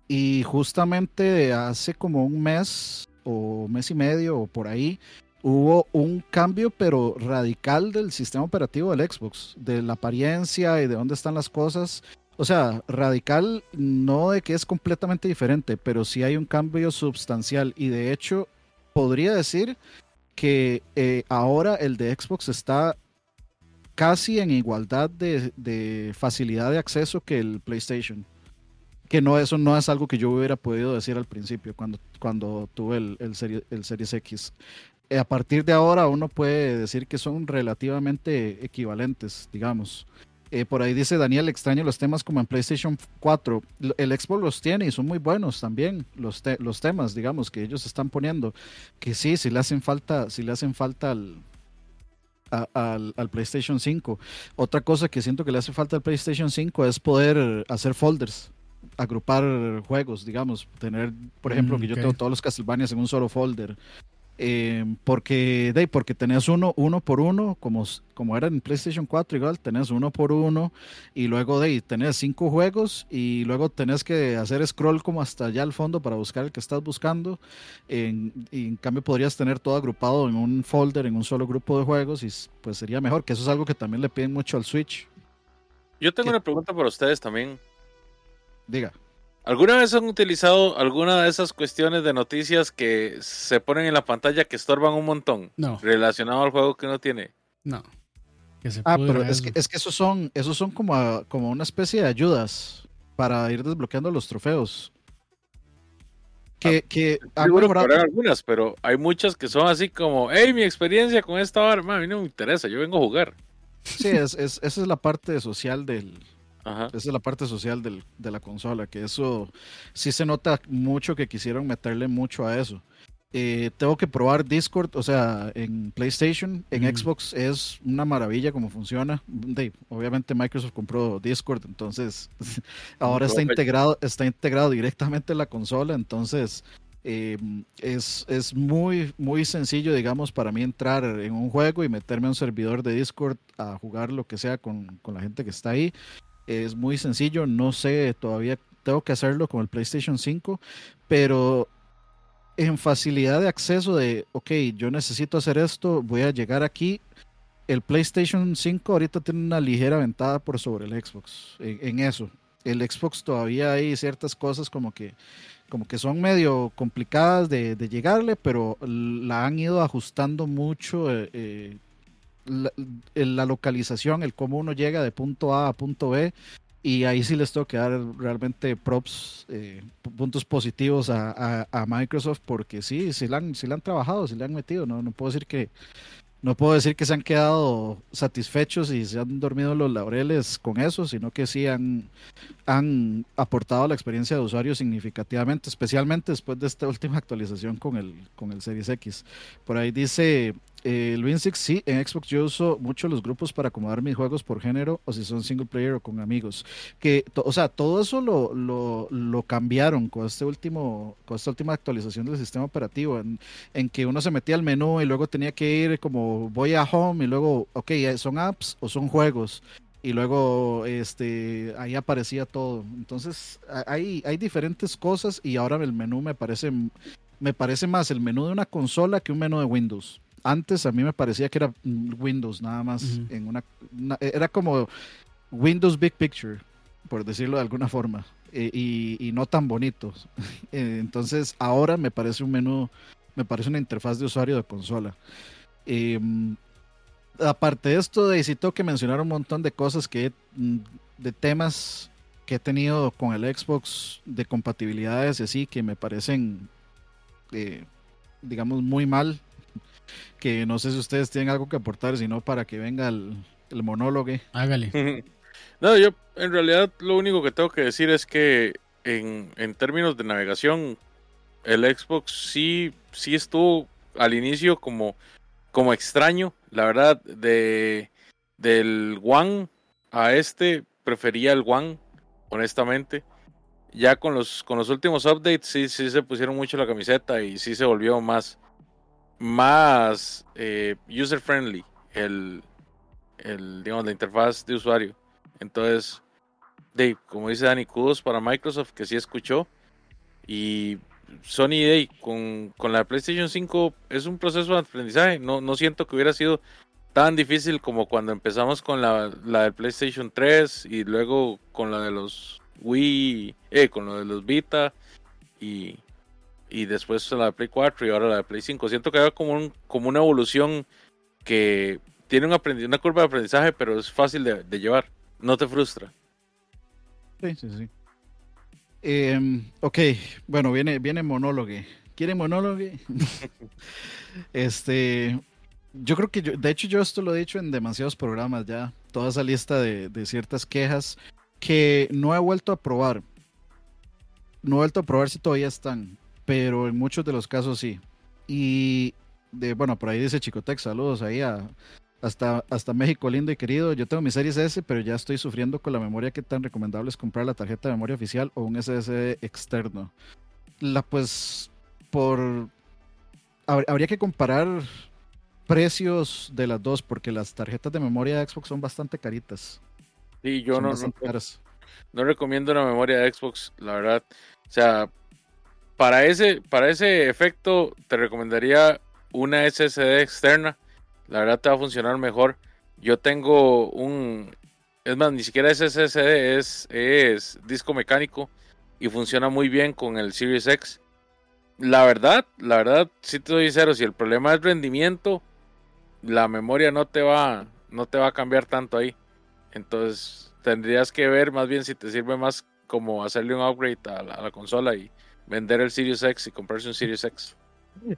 y justamente hace como un mes o mes y medio o por ahí, hubo un cambio pero radical del sistema operativo del Xbox, de la apariencia y de dónde están las cosas. O sea, radical no de que es completamente diferente, pero sí hay un cambio sustancial y de hecho podría decir que eh, ahora el de Xbox está casi en igualdad de, facilidad de acceso que el PlayStation que no, eso no es algo que yo hubiera podido decir al principio cuando, cuando tuve el, el, serie, el Series X. a partir de ahora uno puede decir que son relativamente equivalentes, digamos. Eh, por ahí dice Daniel, extraño los temas como en PlayStation 4. El Xbox los tiene y son muy buenos también, los, los temas, digamos, que ellos están poniendo. Que sí, si le hacen falta, si le hacen falta al, al, PlayStation 5. Otra cosa que siento que le hace falta al PlayStation 5 es poder hacer folders, agrupar juegos, digamos. Tener, por ejemplo, mm, que yo tengo todos los Castlevania en un solo folder. Eh, porque, de, porque tenés uno, uno por uno, como, como era en PlayStation 4, igual tenés uno por uno, y luego de tenés cinco juegos, y luego tenés que hacer scroll como hasta allá al fondo para buscar el que estás buscando. y en cambio podrías tener todo agrupado en un folder, en un solo grupo de juegos, y pues sería mejor, que eso es algo que también le piden mucho al Switch. Yo tengo una pregunta para ustedes también. Diga. ¿Alguna vez han utilizado alguna de esas cuestiones de noticias que se ponen en la pantalla que estorban un montón? No. Relacionado al juego que uno tiene. No. ah, pero es que, es que esos son, esos son como, como una especie de ayudas para ir desbloqueando los trofeos. Que, ah, que han mejorado... algunas, pero hay muchas que son así como, hey, mi experiencia con esta arma, a mí no me interesa, yo vengo a jugar. Sí, es, es, esa es la parte social del, esa es la parte social de la consola, que eso sí se nota mucho que quisieron meterle mucho a eso. Eh, tengo que probar Discord, o sea, en PlayStation, en Xbox es una maravilla cómo funciona. obviamente Microsoft compró Discord, entonces ahora está integrado, está integrado directamente en la consola, entonces eh, es, es, muy, muy sencillo, digamos, para mí entrar en un juego y meterme a un servidor de Discord a jugar lo que sea con, con la gente que está ahí. Es muy sencillo, no sé, todavía tengo que hacerlo con el PlayStation 5, pero en facilidad de acceso de, ok, yo necesito hacer esto, voy a llegar aquí. El PlayStation 5 ahorita tiene una ligera ventaja por sobre el Xbox en, eso. El Xbox todavía hay ciertas cosas como que, como que son medio complicadas de, llegarle, pero la han ido ajustando mucho eh, eh, la, localización, el cómo uno llega de punto A a punto B. Y ahí sí les tengo que dar realmente props, eh, puntos positivos a, Microsoft, porque sí, sí la, han, sí han trabajado, sí le han metido. No, no puedo decir que, no puedo decir que se han quedado satisfechos y se han dormido los laureles con eso, sino que sí han, han aportado la experiencia de usuario significativamente, especialmente después de esta última actualización con el, con el Series X. Por ahí dice el WinSix, sí, en Xbox yo uso mucho los grupos para acomodar mis juegos por género o si son single player o con amigos. Que, o sea, todo eso lo, lo, lo, cambiaron con, este último, con esta última actualización del sistema operativo, en, en, que uno se metía al menú y luego tenía que ir como voy a home y luego, ok, ¿son apps o son juegos? y luego este ahí aparecía todo. Entonces hay, hay diferentes cosas y ahora el menú me parece me parece más el menú de una consola que un menú de Windows antes a mí me parecía que era Windows nada más. en una, era como Windows Big Picture, por decirlo de alguna forma, e, y, no tan bonito. Eh, entonces ahora me parece un menú, me parece una interfaz de usuario de consola. Em, aparte de esto, necesito que mencionar un montón de cosas que mm, de temas que he tenido con el Xbox de compatibilidades y así que me parecen eh, digamos muy mal que no sé si ustedes tienen algo que aportar, sino para que venga el, monólogo. Hágale. No, yo en realidad lo único que tengo que decir es que en, términos de navegación, el Xbox sí, sí estuvo al inicio como, como extraño. La verdad, de del One a este, prefería el One, honestamente. Ya con los, con los últimos updates sí, sí se pusieron mucho la camiseta y sí se volvió más, más eh, user friendly el, el, digamos, la interfaz de usuario. Entonces, Dave, como dice Dani, kudos para Microsoft que sí escuchó. Y Sony Day con, con, la PlayStation 5 es un proceso de aprendizaje. No, no siento que hubiera sido tan difícil como cuando empezamos con la, la del PlayStation 3 y luego con la de los Wii, eh, con lo de los Vita y, y después la de Play 4 y ahora la de Play 5. Siento que hay como, un, como una evolución que tiene un una curva de aprendizaje, pero es fácil de, llevar. No te frustra. Sí, sí, sí. Em, ok, bueno, viene, viene monólogo. ¿Quieren monólogo? este, yo creo que yo, de hecho yo esto lo he dicho en demasiados programas ya, toda esa lista de, de ciertas quejas que no he vuelto a probar. No he vuelto a probar si todavía están, pero en muchos de los casos sí. Y de, bueno, por ahí dice Chicotec, saludos ahí a, hasta, hasta México lindo y querido. Yo tengo mi Series S, pero ya estoy sufriendo con la memoria. ¿Qué tan recomendable es comprar la tarjeta de memoria oficial o un SSD externo? La pues por... Habría que comparar precios de las dos porque las tarjetas de memoria de Xbox son bastante caritas. Sí, yo no, no, recomiendo una memoria de Xbox, la verdad. O sea, para ese, para ese efecto te recomendaría una SSD externa la verdad te va a funcionar mejor. Yo tengo un, es más, ni siquiera es SSD, es, es disco mecánico y funciona muy bien con el Series X. La verdad, la verdad, si te doy cero, si el problema es rendimiento, la memoria no te va, no te va a cambiar tanto ahí. Entonces tendrías que ver más bien si te sirve más como hacerle un upgrade a la, a la consola y vender el Series X y comprarse un Series X.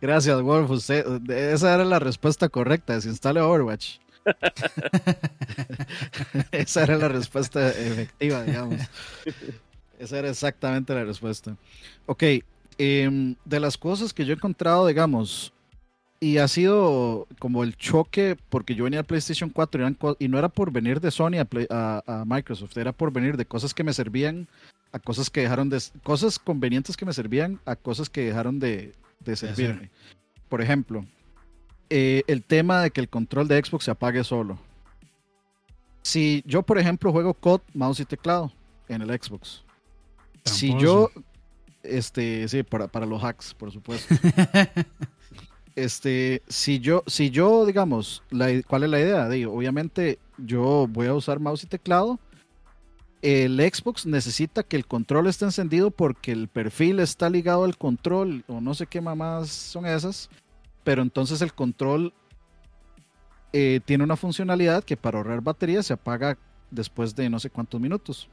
Gracias, Wolf. esa era la respuesta correcta. Desinstale Overwatch. esa era la respuesta efectiva, digamos. Esa era exactamente la respuesta. Ok, em, de las cosas que yo he encontrado, digamos, y ha sido como el choque, porque yo venía al PlayStation 4 y, no era por venir de Sony a, a, Microsoft, era por venir de cosas que me servían a cosas que dejaron de... cosas convenientes que me servían a cosas que dejaron de, de servirme. Por ejemplo, eh, el tema de que el control de Xbox se apague solo. Si yo, por ejemplo, juego COD, mouse y teclado en el Xbox. Si yo, este, sí, para, para los hacks, por supuesto. este, si yo, si yo, digamos, la, ¿cuál es la idea? Digo, obviamente yo voy a usar mouse y teclado el Xbox necesita que el control esté encendido porque el perfil está ligado al control o no sé qué mamás son esas, pero entonces el control eh, tiene una funcionalidad que para ahorrar batería se apaga después de no sé cuántos minutos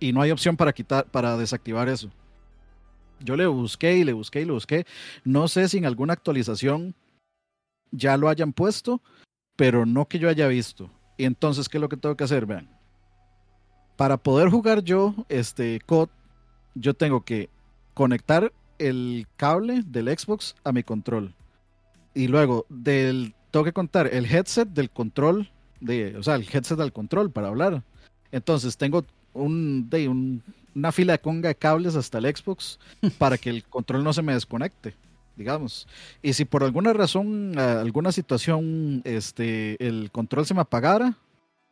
y no hay opción para quitar para desactivar eso. Yo le busqué y le busqué y le busqué. No sé si en alguna actualización ya lo hayan puesto, pero no que yo haya visto. Y entonces, ¿qué es lo que tengo que hacer? Vean para poder jugar yo este COD, yo tengo que conectar el cable del Xbox a mi control. Y luego del, tengo que contar el headset del control, de, o sea, el headset del control para hablar. Entonces tengo un, de, una fila de conga de cables hasta el Xbox para que el control no se me desconecte, digamos. Y si por alguna razón, alguna situación, este, el control se me apagara,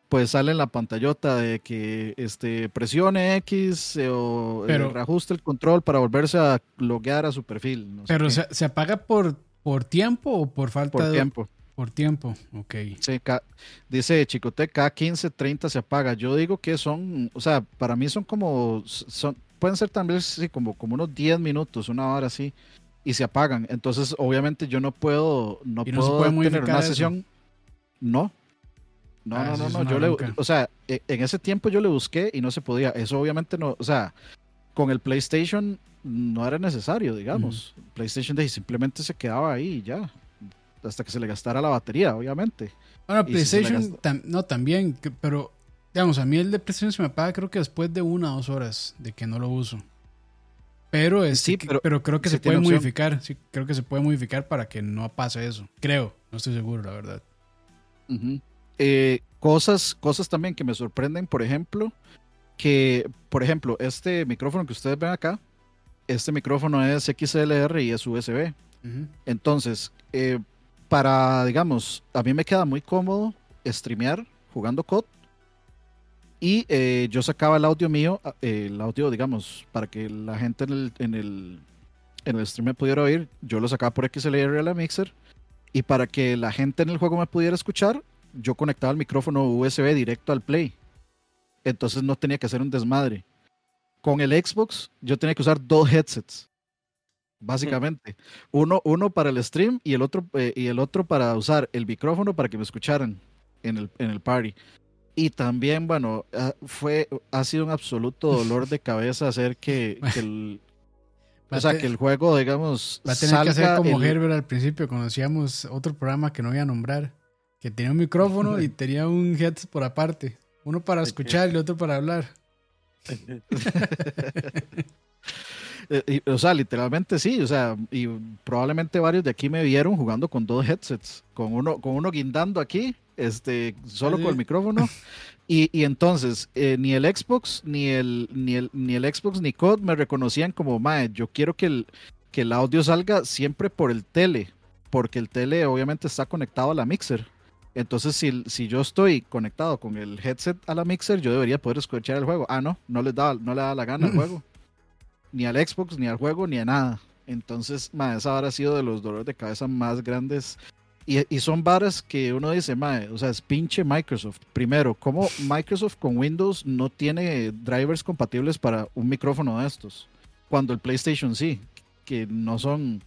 pues sale en la pantallota de que este, presione X eh, o eh, reajuste el control para volverse a loguear a su perfil. pero se, apaga por, por tiempo o por falta por tiempo. Por tiempo, ok. Sí, dice Chicote, cada 15, 30 se apaga. Yo digo que son, o sea, para mí son como, son, pueden ser también sí, como, como unos 10 minutos, una hora así, y se apagan. Entonces, obviamente yo no puedo, no, puedo tener una sesión. No, no, ah, no, no, no. Yo le, o sea, e, en ese tiempo yo le busqué y no se podía. Eso obviamente no, o sea, con el PlayStation no era necesario, digamos. PlayStation simplemente se quedaba ahí y ya. Hasta que se le gastara la batería, obviamente. Bueno, PlayStation no también, pero digamos, a mí el de PlayStation se me apaga creo que después de una o dos horas de que no lo uso. Pero, es, sí, pero, creo que se puede modificar. Sí, creo que se puede modificar para que no pase eso. Creo, no estoy seguro, la verdad. Eh, cosas, cosas también que me sorprenden, por ejemplo, que, por ejemplo, este micrófono que ustedes ven acá, este micrófono es XLR y es USB. Entonces, eh, para, digamos, a mí me queda muy cómodo streamear jugando COD. Y eh, yo sacaba el audio mío, el audio, digamos, para que la gente en el, en el, en el stream me pudiera oír, yo lo sacaba por XLR a la mixer. Y para que la gente en el juego me pudiera escuchar, yo conectaba el micrófono USB directo al Play. Entonces no tenía que hacer un desmadre. Con el Xbox yo tenía que usar dos headsets. Básicamente. Uno, uno para el stream y el, otro, eh, y el otro para usar el micrófono para que me escucharan en el, en el party. Y también, bueno, ah, fue, ha sido un absoluto dolor de cabeza hacer que, el, o sea, que el juego, digamos. Va a tener que hacer como Herbert al principio. Conocíamos otro programa que no voy a nombrar. Que tenía un micrófono y tenía un headset por aparte. Uno para escuchar y el otro para hablar. Eh, o sea, literalmente sí, o sea, y probablemente varios de aquí me vieron jugando con dos headsets, con uno, con uno guindando aquí, este, solo con el micrófono. Y, y entonces, eh, ni el Xbox, ni el, ni el, ni el Xbox, ni COD me reconocían como, mae, yo quiero que el, que el audio salga siempre por el tele, porque el tele obviamente está conectado a la mixer. Entonces, si, si yo estoy conectado con el headset a la mixer, yo debería poder escuchar el juego. Ah, no, no le da, no le da la gana al juego. Ni al Xbox, ni al juego, ni a nada. Entonces, ma, esa ha sido de los dolores de cabeza más grandes. Y, y son varas que uno dice, ma, o sea, es pinche Microsoft. Primero, ¿cómo Microsoft con Windows no tiene drivers compatibles para un micrófono de estos? Cuando el PlayStation sí, que no son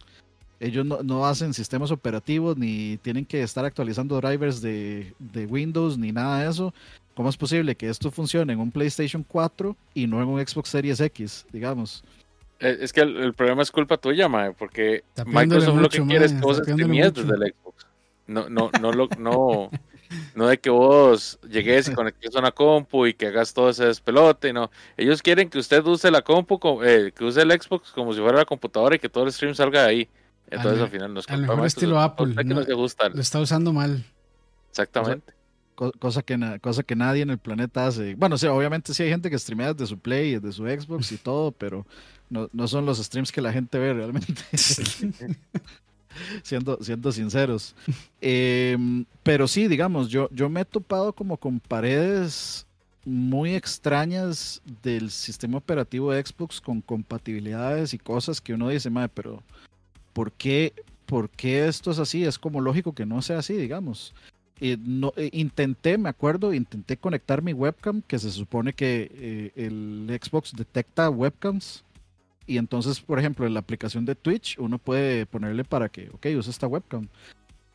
ellos no, hacen sistemas operativos ni tienen que estar actualizando drivers de, Windows ni nada de eso. ¿Cómo es posible que esto funcione en un PlayStation 4 y no en un Xbox Series X, digamos? Eh, es que el, problema es culpa tuya, Mae, porque Microsoft lo que quiere es que vos streamies desde el Xbox. No, no, no, lo, no, no de que vos llegues y conectes a una compu y que hagas todo ese despelote, no. Ellos quieren que usted use la compu, eh, que use el Xbox como si fuera la computadora y que todo el stream salga de ahí. Entonces al, final nos Al mejor estilo Apple. No, Lo está usando mal. Exactamente. Cosa, que, cosa que nadie en el planeta hace. Bueno, sí, obviamente sí hay gente que streamea desde su Play, desde su Xbox y todo, pero no, no son los streams que la gente ve realmente. siendo, siendo sinceros. Em, pero sí, digamos, yo, yo me he topado como con paredes muy extrañas del sistema operativo de Xbox con compatibilidades y cosas que uno dice, madre, pero ¿por qué, ¿por qué esto es así? Es como lógico que no sea así, digamos. no, eh, intenté, me acuerdo, intenté conectar mi webcam, que se supone que eh, el Xbox detecta webcams. Y entonces, por ejemplo, en la aplicación de Twitch, uno puede ponerle para que, ok, use esta webcam.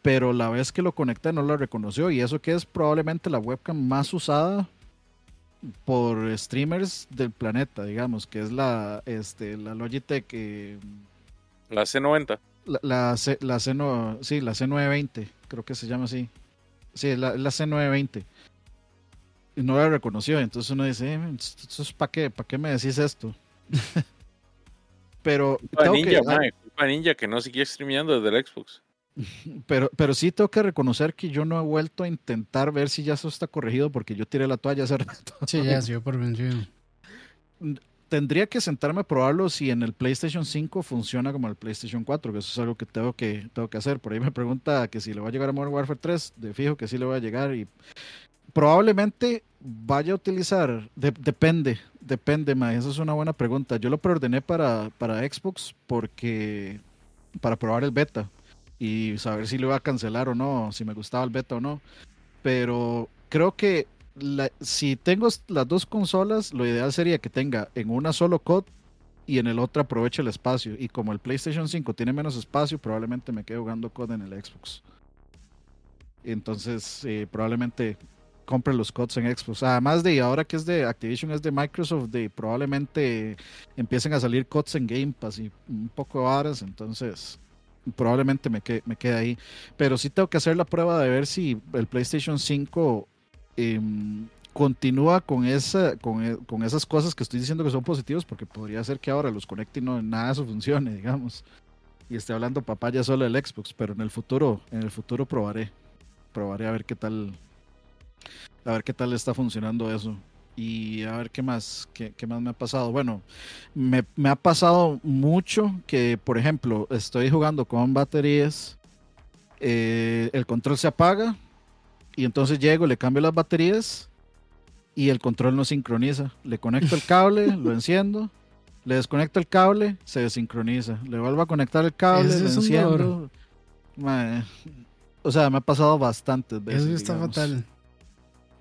Pero la vez que lo conecté no lo reconoció. Y eso que es probablemente la webcam más usada por streamers del planeta, digamos, que es la, este, la Logitech. La C90. La, la, C, la, C, no, sí, la C920, creo que se llama así. Sí, la, la C920. Y no la reconoció, entonces uno dice, eh, ¿para qué? ¿Para qué me decís esto? pero culpa tengo ninja, que, culpa ninja que no sigue streameando desde el Xbox. Pero, pero sí tengo que reconocer que yo no he vuelto a intentar ver si ya eso está corregido porque yo tiré la toalla hace rato. Sí, ya, sí, por vencido tendría que sentarme a probarlo si en el PlayStation 5 funciona como el PlayStation 4, que eso es algo que tengo que, tengo que hacer. Por ahí me pregunta que si le va a llegar a Modern Warfare 3, de fijo que sí le va a llegar y probablemente vaya a utilizar, depende, depende, ma, esa es una buena pregunta. Yo lo preordené para, para Xbox porque, para probar el beta y saber si lo iba a cancelar o no, si me gustaba el beta o no. Pero creo que si tengo las dos consolas, lo ideal sería que tenga en una solo COD y en el otro aproveche el espacio. Y como el PlayStation 5 tiene menos espacio, probablemente me quede jugando COD en el Xbox. Entonces, eh, probablemente compre los CODs en Xbox. Además de, ahora que es de Activision, es de Microsoft, de probablemente empiecen a salir CODs en Game Pass y un poco horas. Entonces, probablemente me, me quede ahí. Pero sí tengo que hacer la prueba de ver si el PlayStation 5 Em, continúa con, esa, con, e, con, esas cosas que estoy diciendo que son positivos, porque podría ser que ahora los conecte y no nada eso funcione, digamos. Y esté hablando papá ya solo del Xbox, pero en el futuro, en el futuro probaré. Probaré a ver qué tal. A ver qué tal está funcionando eso. Y a ver qué más, qué, más me ha pasado. Bueno, me, me, ha pasado mucho que, por ejemplo, estoy jugando con baterías, eh, el control se apaga y entonces llego, le cambio las baterías y el control no sincroniza. Le conecto el cable, lo enciendo, le desconecto el cable, se desincroniza. Le vuelvo a conectar el cable, lo enciendo. o sea, me ha pasado bastantes veces. Eso está fatal.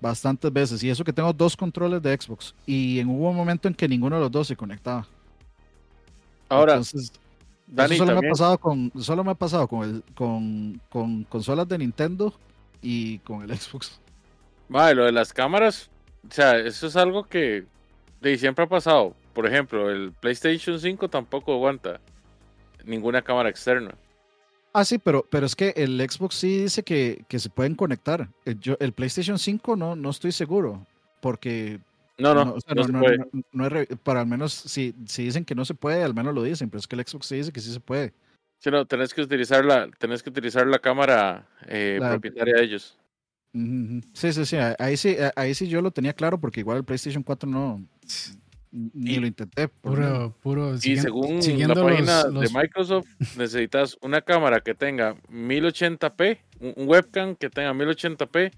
Bastantes veces. Y eso que tengo dos controles de Xbox. Y en, hubo un momento en que ninguno de los dos se conectaba. Ahora, Entonces, solo me ha pasado con solo me ha pasado con el con, con consolas de Nintendo y con el Xbox. Vale, lo de las cámaras, o sea, eso es algo que de siempre ha pasado. por ejemplo, el PlayStation 5 tampoco aguanta ninguna cámara externa. Ah, sí, pero, pero es que el Xbox sí dice que, se pueden conectar. El, yo, el PlayStation 5 no, no estoy seguro, porque... No, no, no, para al menos si, si dicen que no se puede, al menos lo dicen, pero es que el Xbox sí dice que sí se puede. Sí, no, tenés que utilizar la, tenés que utilizar la cámara eh, propietaria de ellos. Sí, sí, sí, ahí sí, ahí sí yo lo tenía claro porque igual el PlayStation 4 no, ni lo intenté. Puro, puro. Y según la página de Microsoft, necesitas una cámara que tenga 1080p, un webcam que tenga 1080p,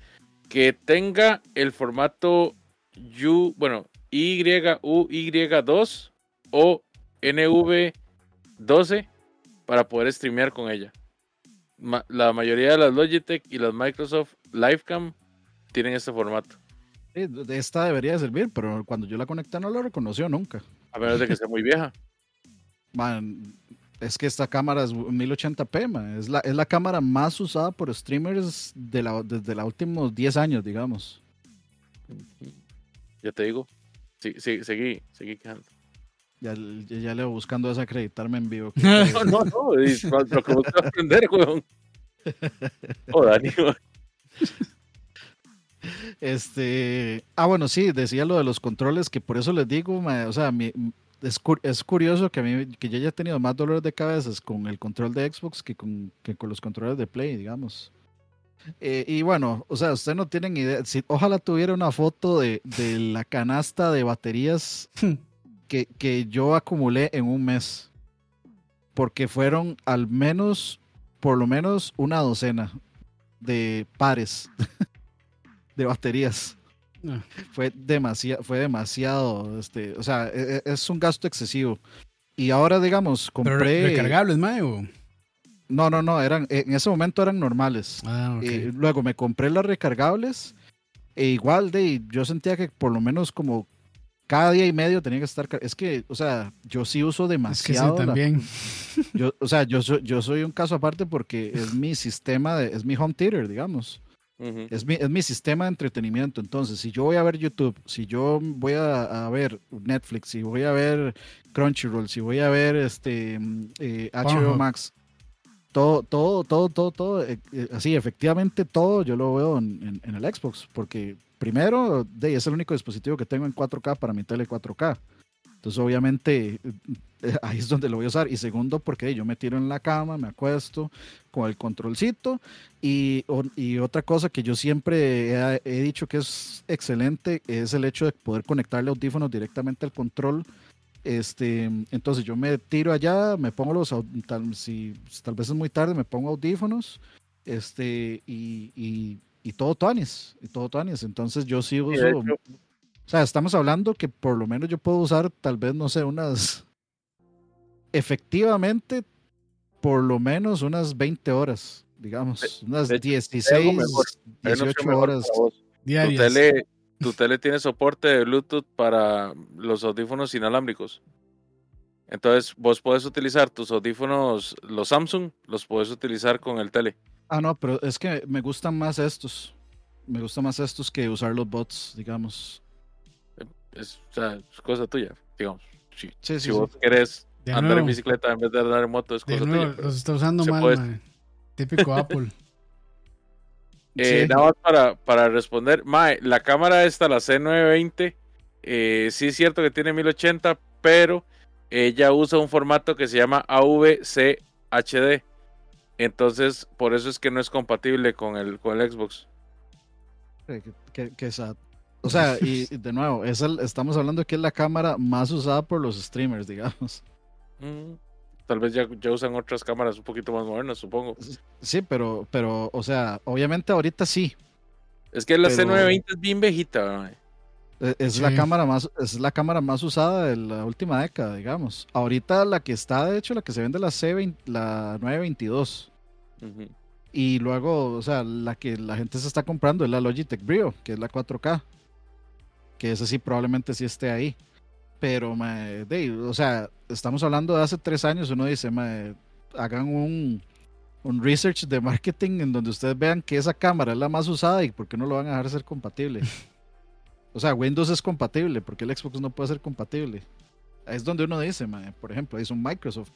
que tenga el formato U, bueno, YUY2 o NV12 para poder streamear con ella. la mayoría de las Logitech y las Microsoft Livecam tienen este formato esta debería servir, pero cuando yo la conecté no la reconoció nunca. A menos de que sea muy vieja. Man, es que esta cámara es 1080p, Es, la, es la cámara más usada por streamers de la, desde los últimos 10 años, digamos. Ya te digo. Sí, sí, seguí, seguí quejando. Ya, ya, leo buscando desacreditarme en vivo. no, no, no. Lo que busco aprender, weón. Oh, Dani, este, ah, bueno, sí, decía lo de los controles, que por eso les digo, o sea, es, curioso que a mí, que yo haya tenido más dolores de cabeza con el control de Xbox que con, que con los controles de Play, digamos. Eh, y bueno, o sea, ustedes no tienen idea, si, ojalá tuviera una foto de, de la canasta de baterías que, que yo acumulé en un mes, porque fueron al menos, por lo menos una docena de pares de baterías. Ah. Fue demasiado, fue demasiado, este, o sea, e, e, es, un gasto excesivo. Y ahora, digamos, compré... ¿Pero recargables, Mayo? No, no, no, eran, en ese momento eran normales. Ah, y luego me compré las recargables e igual de, yo sentía que por lo menos como cada día y medio tenía que estar. Es que, o sea, yo sí uso demasiado. Es que también. yo, o sea, yo soy, yo soy un caso aparte porque es mi sistema, de, es mi home theater, digamos es, mi, es, mi, sistema de entretenimiento. Entonces, si yo voy a ver YouTube, si yo voy a, ver Netflix, si voy a ver Crunchyroll, si voy a ver este HBO eh, Max, todo, todo, todo, todo, todo, eh, eh, así, efectivamente todo yo lo veo en, en, el Xbox, porque primero, de, es el único dispositivo que tengo en 4K para mi tele 4K. Entonces, obviamente, eh, ahí es donde lo voy a usar. Y segundo, porque yo me tiro en la cama, me acuesto con el controlcito. Y, y otra cosa que yo siempre he, dicho que es excelente es el hecho de poder conectarle audífonos directamente al control. Este, entonces yo me tiro allá, me pongo los, tal, si tal vez es muy tarde, me pongo audífonos, este, y, y, y todo tuanis, y todo tuanis. Entonces yo sí uso, o sea, estamos hablando que por lo menos yo puedo usar tal vez, no sé, unas... Efectivamente, por lo menos unas 20 horas, digamos, unas 16, 18 horas. Tu tele, tu tele tiene soporte de Bluetooth para los audífonos inalámbricos. Entonces, vos podés utilizar tus audífonos, los Samsung, los puedes utilizar con el tele. Ah, no, pero es que me gustan más estos. Me gustan más estos que usar los bots, digamos es, o sea, es cosa tuya, digamos. Si, si vos querés andar en bicicleta en vez de andar en moto, es cosa tuya. Los está usando mal, típico Apple. Eh, nada más para, para responder, Mae, la cámara esta, la C920, eh, sí es cierto que tiene 1080, pero ella usa un formato que se llama AVCHD. Entonces, por eso es que no es compatible con el, con el Xbox. Que, que, que, o sea, y de nuevo, es estamos hablando que es la cámara más usada por los streamers, digamos. Mm, tal vez ya, ya, usan otras cámaras un poquito más modernas, supongo. Sí, pero, pero, o sea, obviamente ahorita sí. Es que la C920 es bien viejita, e, es, la cámara más, es la cámara más usada de la última década, digamos. Ahorita la que está, de hecho, la que se vende la C20, la 922. Y luego, o sea, la que la gente se está comprando es la Logitech Brio, que es la 4K que ese sí probablemente sí esté ahí. Pero, o sea, estamos hablando de hace tres años, uno dice, hagan un, un research de marketing en donde ustedes vean que esa cámara es la más usada y por qué no lo van a dejar ser compatible. o sea, Windows es compatible, porque el Xbox no puede ser compatible. Es donde uno dice, por ejemplo, es un Microsoft.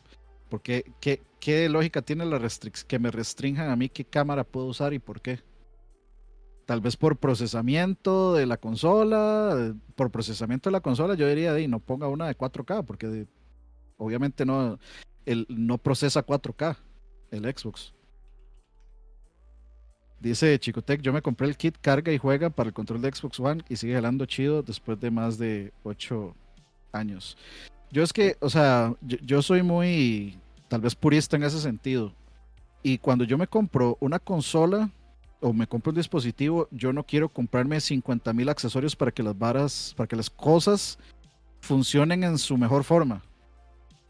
Porque, ¿qué, ¿qué lógica tiene la que me restrinjan a mí qué cámara puedo usar y por qué? Tal vez por procesamiento de la consola, por procesamiento de la consola, yo diría, no ponga una de 4K, porque obviamente no, el, no procesa 4K el Xbox. Dice Chicotec, yo me compré el kit carga y juega para el control de Xbox One y sigue jalando chido después de más de 8 años. Yo es que, o sea, yo, soy muy, tal vez purista en ese sentido. Y cuando yo me compro una consola o me compro un dispositivo, yo no quiero comprarme 50 mil accesorios para que las varas, para que las cosas funcionen en su mejor forma.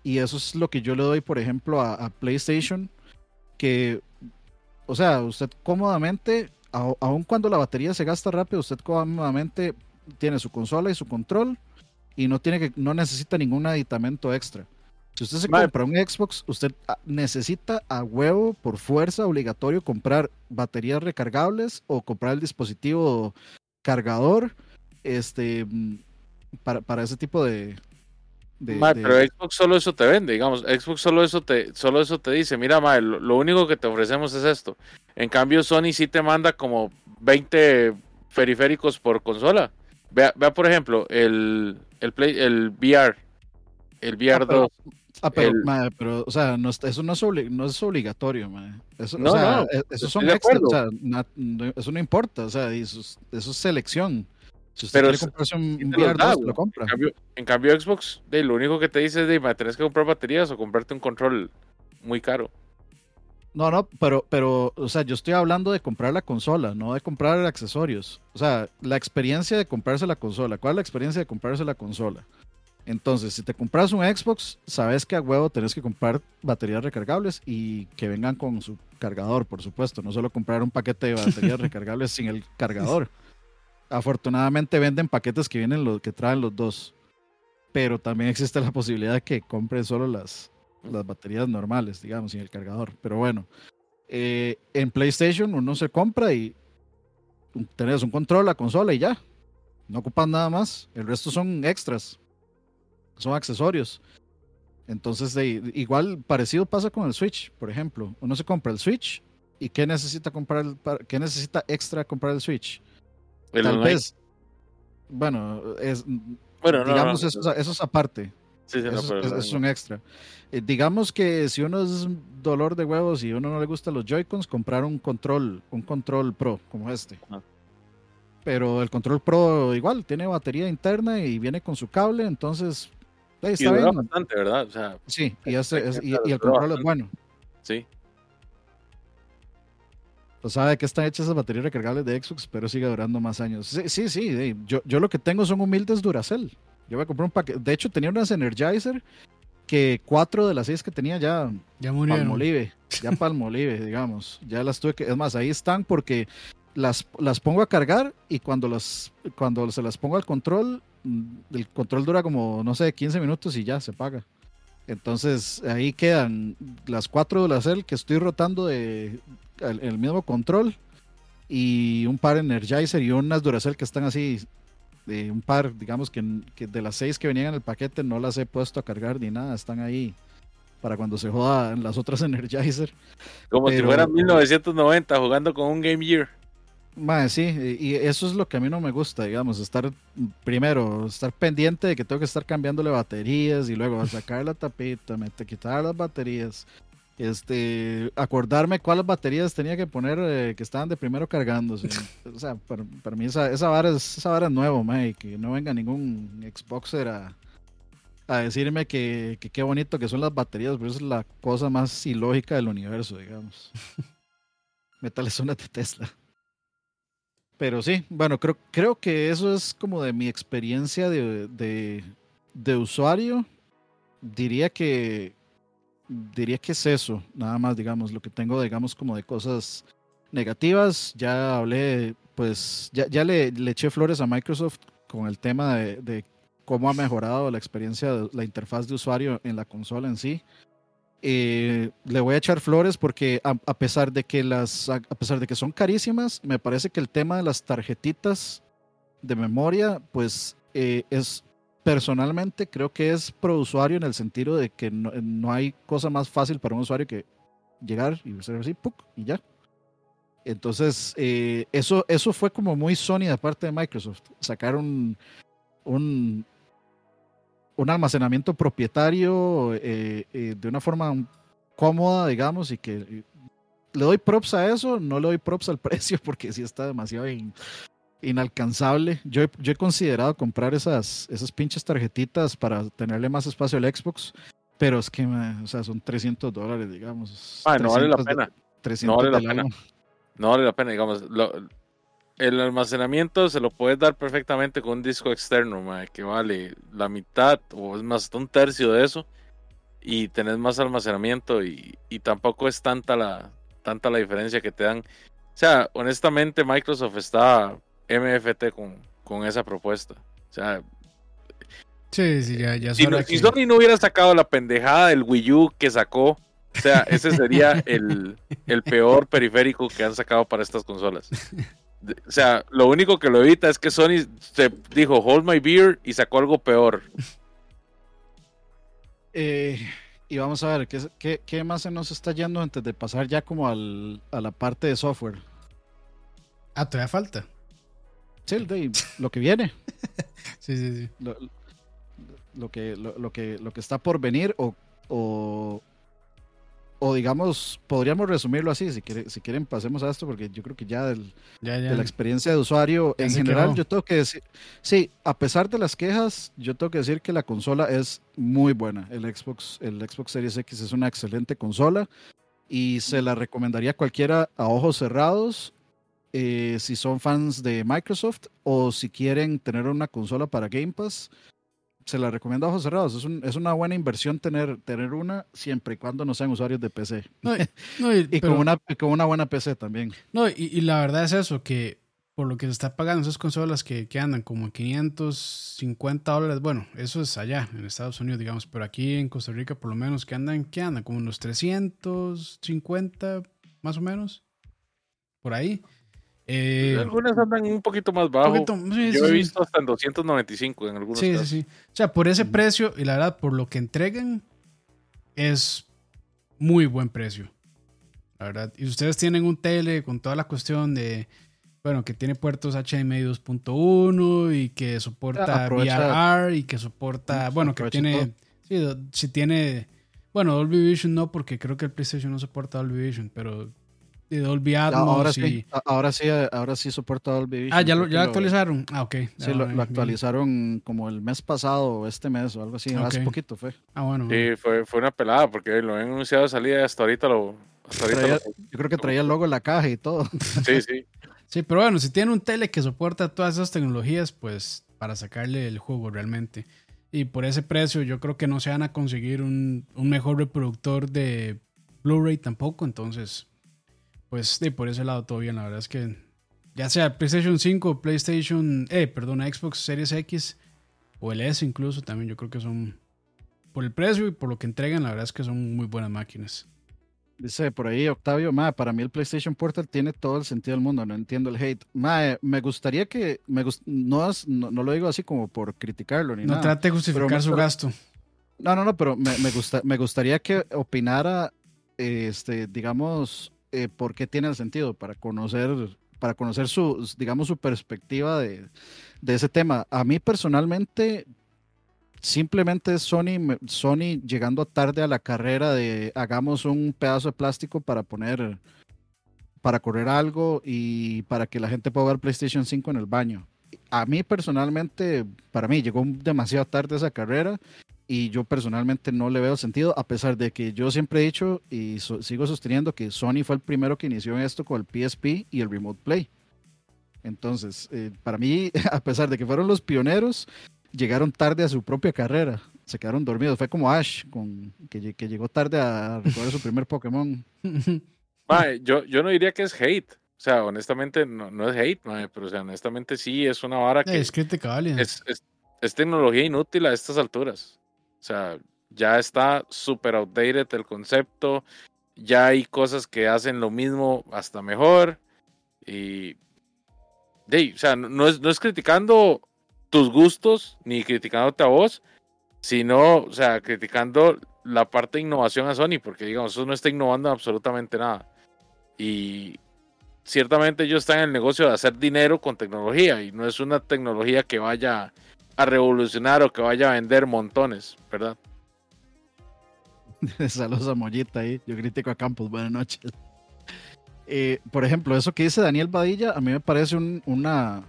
Y eso es lo que yo le doy, por ejemplo, a PlayStation, que o sea, usted cómodamente, aun cuando la batería se gasta rápido, usted cómodamente tiene su consola y su control y no tiene que, no necesita ningún aditamento extra. Si usted se compra un Xbox, usted ah, necesita a huevo, por fuerza, obligatorio, comprar baterías recargables o comprar el dispositivo cargador este, mm, para, para ese tipo de, pero Xbox solo eso te vende, digamos, Xbox solo eso te, solo eso te dice, mira, ma, lo, único que te ofrecemos es esto. En cambio, Sony sí te manda como 20 periféricos por consola. Vea, vea por ejemplo, el, el, Play, el VR, el VR 2. Ah, pero, ah, pero, o sea, no, eso no es, no es obligatorio, Eso, no, o sea, e, eso son extras, o sea, eso no importa, o sea, eso, eso es selección. Si usted pero quiere comprarse un, VR2, lo compra. En cambio, Xbox, de, lo único que te dice es de tenés que comprar baterías o comprarte un control muy caro. No, no, pero, pero, o sea, yo estoy hablando de comprar la consola, no de comprar accesorios. O sea, la experiencia de comprarse la consola. ¿Cuál es la experiencia de comprarse la consola? Entonces, si te compras un Xbox, sabes que a huevo tenés que comprar baterías recargables y que vengan con su cargador, por supuesto. No solo comprar un paquete de baterías recargables sin el cargador. Afortunadamente venden paquetes que vienen los que traen los dos. Pero también existe la posibilidad de que compren solo las, las baterías normales, digamos, sin el cargador. Pero bueno, eh, en PlayStation uno se compra y tenés un control, la consola y ya. No ocupan nada más. El resto son extras. Son accesorios. Entonces, igual parecido pasa con el Switch, por ejemplo. Uno se compra el Switch y ¿qué necesita comprar? ¿Qué necesita extra comprar el Switch? Tal vez. Bueno, es, bueno, digamos, eso, es aparte. Sí, eso, es, un extra. Eh, digamos que si uno es dolor de huevos y uno no le gusta los Joy-Cons, comprar un control, un control Pro como este. Ah. Pero el control Pro igual tiene batería interna y viene con su cable, entonces está bien. bastante, ¿verdad? O sea, sí, y, y el control es bueno. Sí. Pues sabe que están hechas esas baterías recargables de Xbox, pero sigue durando más años. Sí, sí, sí. Yo, yo lo que tengo son humildes Duracell. Yo voy a comprar un paquete. De hecho, tenía unas Energizer que cuatro de las seis que tenía ya, ya murieron. Palmolive, ya palmolive, digamos. Ya las tuve que. Es más, ahí están porque las, las pongo a cargar y cuando, las, cuando se las pongo al control, mm, el control dura como, no sé, 15 minutos y ya se paga. Entonces ahí quedan las cuatro de la cel que estoy rotando de el, mismo control y un par Energizer y unas Duracell que están así de un par, digamos que, de las seis que venían en el paquete no las he puesto a cargar ni nada, están ahí para cuando se jodan las otras Energizer. Como si fuera 1990 jugando con un Game Gear sí, y eso es lo que a mí no me gusta, digamos, estar primero, estar pendiente de que tengo que estar cambiándole baterías y luego sacar la tapita, meter, quitar las baterías, este, acordarme cuáles baterías tenía que poner eh, que estaban de primero cargándose. o sea, para, mí esa, esa, vara es, esa vara es nuevo, y que no venga ningún Xboxer a, a decirme que qué bonito que son las baterías, pero eso es la cosa más ilógica del universo, digamos. Metal una de Tesla. Pero sí, bueno, creo, creo que eso es como de mi experiencia de, de, usuario. Diría que diría que es eso, nada más, digamos, lo que tengo, digamos, como de cosas negativas. Ya hablé, pues, ya, ya le, eché flores a Microsoft con el tema de, de, cómo ha mejorado la experiencia, la interfaz de usuario en la consola en sí. Eh, le voy a echar flores porque a, pesar de que las a, pesar de que son carísimas me parece que el tema de las tarjetitas de memoria pues eh, es personalmente creo que es pro usuario en el sentido de que no, hay cosa más fácil para un usuario que llegar y hacer así, ¡puc! y ya. Entonces, eh, eso, eso fue como muy Sony de parte de Microsoft. Sacar un, un, almacenamiento propietario eh, eh, de una forma cómoda, digamos, y que le doy props a eso, no le doy props al precio porque sí está demasiado inalcanzable. Yo he, yo he considerado comprar esas, esas pinches tarjetitas para tenerle más espacio al Xbox, pero es que o sea, son 300 dólares, digamos. Ah, no vale la pena. no vale la pena. No vale la pena, digamos. El almacenamiento se lo puedes dar perfectamente con un disco externo, que vale la mitad o es más un tercio de eso y tenés más almacenamiento y, y tampoco es tanta la, tanta la diferencia que te dan. O sea, honestamente Microsoft está MFT con, con esa propuesta. O sea, sí, sí, ya, ya si, Sony no hubiera sacado la pendejada del Wii U que sacó, o sea, ese sería el, el peor periférico que han sacado para estas consolas. O sea, lo único que lo evita es que Sony se dijo hold my beer y sacó algo peor. Eh, y vamos a ver, ¿qué, qué, más se nos está yendo antes de pasar ya como al, a la parte de software? Ah, todavía falta. Sí, lo que viene. sí, sí, sí. Lo, que, lo, que, lo que está por venir o, o, digamos, podríamos resumirlo así, si, quiere, si quieren pasemos a esto, porque yo creo que ya, de la experiencia de usuario en general, yo tengo que decir, sí, a pesar de las quejas, yo tengo que decir que la consola es muy buena. El Xbox, el Xbox Series X es una excelente consola y se la recomendaría a cualquiera a ojos cerrados. Eh, si son fans de Microsoft o si quieren tener una consola para Game Pass, se la recomiendo a ojos cerrados. Es, es, una buena inversión tener, tener una siempre y cuando no sean usuarios de PC. y, con, una, con una buena PC también. No, y, la verdad es eso, que por lo que se está pagando esas consolas que, que, andan como 550 dólares, bueno, eso es allá en Estados Unidos, digamos, pero aquí en Costa Rica por lo menos que andan, que andan como unos 350 más o menos, por ahí. Eh, algunas andan un poquito más bajo. Yo he visto hasta en 295 en algunos casos. Sí, sí. O sea, por ese precio y la verdad, por lo que entregan, es muy buen precio. La verdad. Y ustedes tienen un tele con toda la cuestión de, bueno, que tiene puertos HDMI 2.1 y que soporta ah, VR y que soporta, bueno, que tiene, sí, si tiene, bueno, Dolby Vision no, porque creo que el PlayStation no soporta Dolby Vision, pero de Dolby Atmos. Ahora, sí, ahora sí, ahora sí soporta Dolby Vision. Ah, ya lo, ya actualizaron. ah, ok. Sí, lo, actualizaron como el mes pasado o este mes o algo así. Hace poquito fue. Ah, bueno. Sí, fue, fue una pelada porque lo han anunciado de salida hasta ahorita lo. Yo creo que traía el logo en la caja y todo. Sí, sí. sí, pero bueno, si tiene un tele que soporta todas esas tecnologías, pues para sacarle el juego realmente. Y por ese precio, yo creo que no se van a conseguir un, un mejor reproductor de Blu-ray tampoco. Entonces, pues sí, por ese lado todo bien. La verdad es que ya sea PlayStation 5, PlayStation, eh, perdón, Xbox Series X o el S incluso, también yo creo que son, por el precio y por lo que entregan, la verdad es que son muy buenas máquinas. Dice por ahí Octavio, ma, para mí el PlayStation Portal tiene todo el sentido del mundo, no entiendo el hate. Ma, me gustaría que, me no, no, lo digo así como por criticarlo ni no nada. No trate de justificar su gasto. No, no, no, pero me, me, gusta, me gustaría que opinara, este, digamos, eh, por qué tiene sentido, para conocer, para conocer su, digamos, su perspectiva de, de ese tema. A mí personalmente, simplemente Sony, Sony llegando tarde a la carrera de hagamos un pedazo de plástico para poner, para correr algo y para que la gente pueda ver PlayStation 5 en el baño. A mí personalmente, para mí llegó demasiado tarde esa carrera y yo personalmente no le veo sentido, a pesar de que yo siempre he dicho y sigo sosteniendo que Sony fue el primero que inició esto con el PSP y el Remote Play. Entonces, eh, para mí, a pesar de que fueron los pioneros, llegaron tarde a su propia carrera. Se quedaron dormidos. Fue como Ash, con, que, que llegó tarde a recordar su primer Pokémon. yo, yo no diría que es hate. O sea, honestamente, no, no es hate, pero o sea, honestamente sí es una vara que. Es es, es, es tecnología inútil a estas alturas. O sea, ya está súper outdated el concepto. Ya hay cosas que hacen lo mismo hasta mejor. Y. o sea, no es, no es criticando tus gustos ni criticándote a vos, sino, o sea, criticando la parte de innovación a Sony, porque digamos, eso no está innovando absolutamente nada. Y ciertamente ellos están en el negocio de hacer dinero con tecnología y no es una tecnología que vaya a revolucionar o que vaya a vender montones, ¿verdad? Saludos a Mollita ahí. Yo critico a Campos. Buenas noches. Eh, por ejemplo, eso que dice Daniel Badilla, a mí me parece una,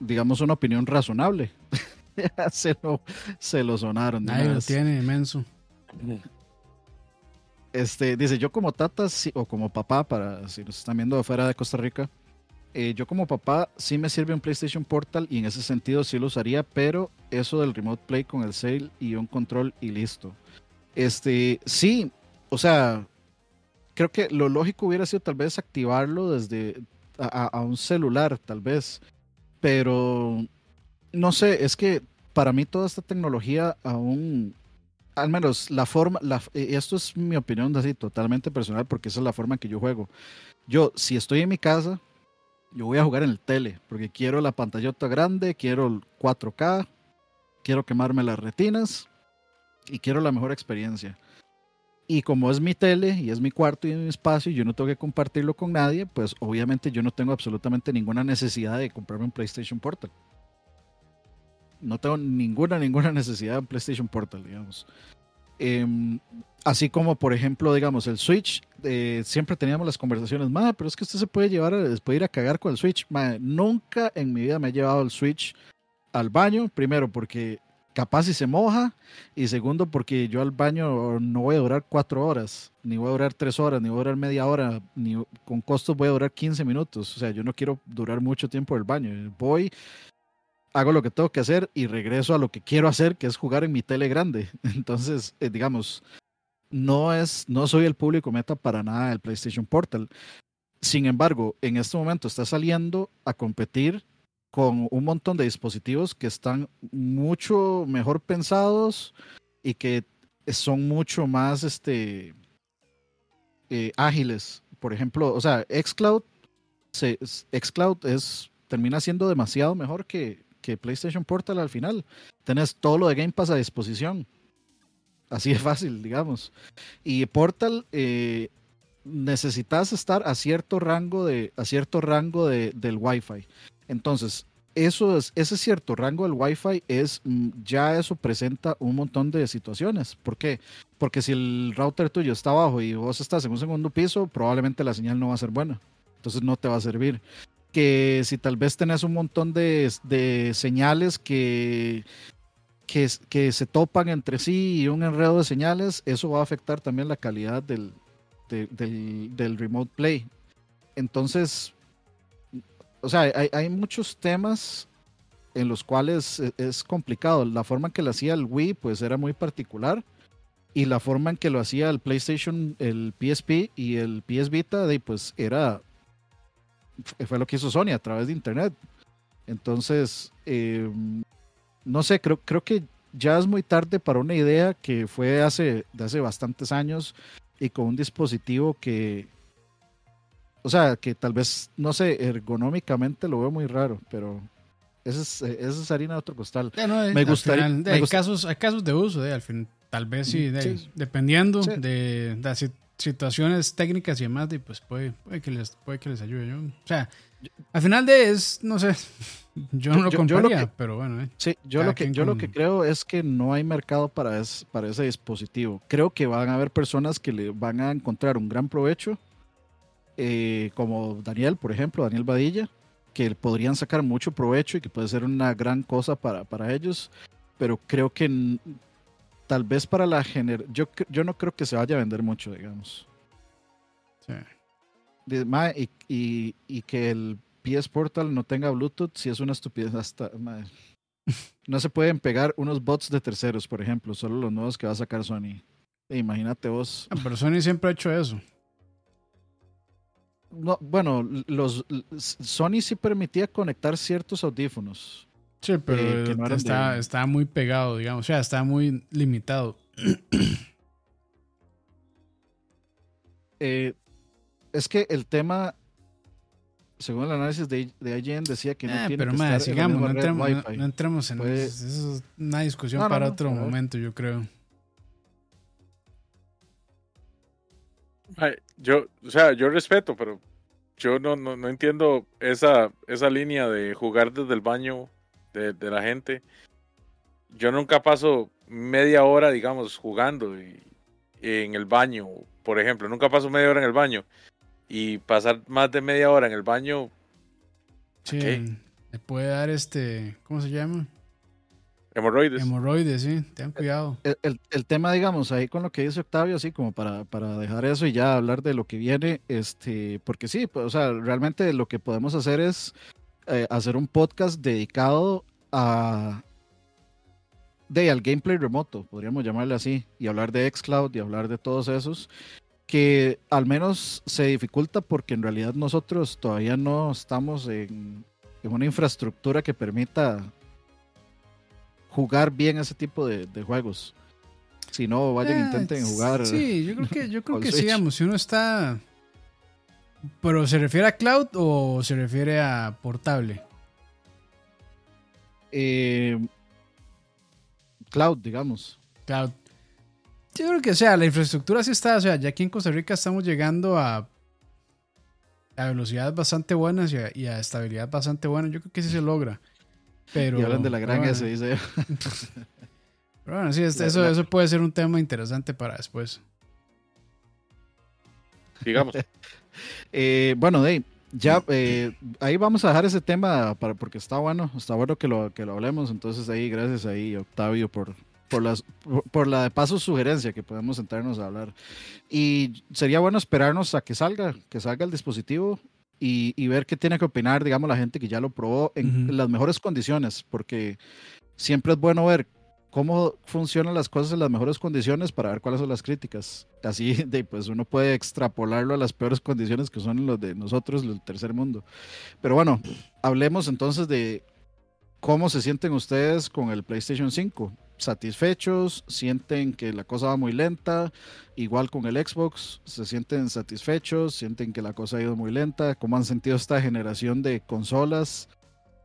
digamos, una opinión razonable. se, lo, se lo sonaron. Nadie lo tiene inmenso. Este, dice, yo como tata o como papá, para si nos están viendo de fuera de Costa Rica, eh, yo como papá sí me sirve un PlayStation Portal y en ese sentido sí lo usaría, pero eso del Remote Play con el Sale y un control y listo. Este, sí, o sea, creo que lo lógico hubiera sido tal vez activarlo desde a, un celular, tal vez. Pero no sé, es que para mí toda esta tecnología aún, al menos la forma, la, esto es mi opinión así totalmente personal porque esa es la forma en que yo juego. Yo, si estoy en mi casa, yo voy a jugar en el tele porque quiero la pantallota grande, quiero el 4K, quiero quemarme las retinas y quiero la mejor experiencia. Y como es mi tele y es mi cuarto y mi espacio y yo no tengo que compartirlo con nadie, pues obviamente yo no tengo absolutamente ninguna necesidad de comprarme un PlayStation Portal. No tengo ninguna, ninguna necesidad de un PlayStation Portal, digamos. Em, así como, por ejemplo, digamos, el Switch, eh, siempre teníamos las conversaciones, madre, pero es que usted se puede llevar, puede ir a cagar con el Switch. nunca en mi vida me he llevado el Switch al baño, primero porque capaz si se moja y segundo porque yo al baño no voy a durar cuatro horas, ni voy a durar tres horas, ni voy a durar media hora, ni con costos voy a durar 15 minutos. O sea, yo no quiero durar mucho tiempo el baño. Voy, hago lo que tengo que hacer y regreso a lo que quiero hacer, que es jugar en mi tele grande. Entonces, eh, digamos, no es, no soy el público meta para nada del PlayStation Portal. Sin embargo, en este momento está saliendo a competir con un montón de dispositivos que están mucho mejor pensados y que son mucho más este, eh, ágiles. Por ejemplo, o sea, Xcloud, se, Xcloud es, termina siendo demasiado mejor que, que PlayStation Portal al final. Tenés todo lo de Game Pass a disposición. Así de fácil, digamos. Y Portal eh, necesitas estar a cierto rango de a cierto rango de, del Wi-Fi. Entonces, eso es, ese cierto rango del Wi-Fi es, mm, ya eso presenta un montón de situaciones. ¿Por qué? Porque si el router tuyo está abajo y vos estás en un segundo piso, probablemente la señal no va a ser buena. Entonces no te va a servir. Que si tal vez tenés un montón de, señales que, que, se topan entre sí y un enredo de señales, eso va a afectar también la calidad del, del, del remote play. Entonces, o sea, hay, muchos temas en los cuales e, es, complicado. La forma en que lo hacía el Wii, pues era muy particular. Y la forma en que lo hacía el PlayStation, el PSP y el PS Vita, pues era. Fue lo que hizo Sony a través de Internet. Entonces, em, no sé, creo, creo que ya es muy tarde para una idea que fue hace, de hace bastantes años y con un dispositivo que, o sea, que tal vez, no sé, ergonómicamente lo veo muy raro, pero esa es, es harina de otro costal. me gustaría. hay, casos, hay casos de uso, al fin, tal vez sí, dependiendo de, las situaciones técnicas y demás, pues puede, puede, que les, puede que les ayude. Yo, o sea, al final de es, no sé, yo no lo compraría, pero bueno. Eh, sí, yo, lo que, yo lo que creo es que no hay mercado para, para ese dispositivo. Creo que van a haber personas que le van a encontrar un gran provecho eh, como Daniel, por ejemplo, Daniel Badilla, que podrían sacar mucho provecho y que puede ser una gran cosa para, para ellos, pero creo que tal vez para la generación, yo, yo no creo que se vaya a vender mucho, digamos. Sí. Y, y, que el PS Portal no tenga Bluetooth, si es una estupidez hasta... No se pueden pegar unos bots de terceros, por ejemplo, solo los nuevos que va a sacar Sony. Imagínate vos. Ah, pero Sony siempre ha hecho eso no, bueno, los Sony sí permitía conectar ciertos audífonos. Sí, pero eh, está, muy pegado, digamos, o sea, está muy limitado. Eh, es que el tema, según el análisis de, de IGN decía que no eh, tiene pero que madre, estar sigamos, no en la misma entremos, red Wi-Fi. no, no entremos en eso. Eso es una discusión No, para no, otro momento, yo creo. Ay, yo, o sea, yo respeto, pero yo no, no, no entiendo esa, esa línea de jugar desde el baño de, de la gente. Yo nunca paso media hora, digamos, jugando y- en el baño, por ejemplo. Nunca paso media hora en el baño. Y pasar más de media hora en el baño, Sí, le puede dar este, ¿cómo se llama? hemorroides. Hemorroides, sí, tengan cuidado. el, el- el tema, digamos, ahí con lo que dice Octavio, así como para, para dejar eso y ya hablar de lo que viene, este, porque sí, pues, o sea, realmente lo que podemos hacer es eh, hacer un podcast dedicado a de al gameplay remoto, podríamos llamarle así, y hablar de xCloud y hablar de todos esos que al menos se dificulta porque en realidad nosotros todavía no estamos en, en una infraestructura que permita jugar bien ese tipo de, de juegos. Si no, vayan, Eh, intenten jugar. Sí, yo creo que, yo creo que sí, digamos, si uno está. ¿Pero se refiere a cloud o se refiere a portable? eh, cloud, digamos. Cloud. Yo creo que, o sea, la infraestructura sí está, o sea, ya aquí en Costa Rica estamos llegando a, a velocidades bastante buenas y a, y a estabilidad bastante buena. Yo creo que sí se logra. Pero, y hablan de la gran pero S, bueno, dice. pero bueno, sí, este- eso, eso puede ser un tema interesante para después. Digamos. Eh, bueno, Dave, ya eh, ahí vamos a dejar ese tema para, porque está bueno, está bueno que lo, que lo hablemos. Entonces ahí, gracias ahí, Octavio, por, por, las, por, por la de paso sugerencia que podemos sentarnos a hablar. Y sería bueno esperarnos a que salga, que salga el dispositivo y, y ver qué tiene que opinar, digamos, la gente que ya lo probó en Ujú. las mejores condiciones, porque siempre es bueno ver cómo funcionan las cosas en las mejores condiciones para ver cuáles son las críticas. Así de, pues uno puede extrapolarlo a las peores condiciones que son los de nosotros, del tercer mundo. Pero bueno, hablemos entonces de cómo se sienten ustedes con el PlayStation 5. ¿Satisfechos? ¿Sienten que la cosa va muy lenta? Igual con el Xbox, ¿se sienten satisfechos? ¿Sienten que la cosa ha ido muy lenta? ¿Cómo han sentido esta generación de consolas?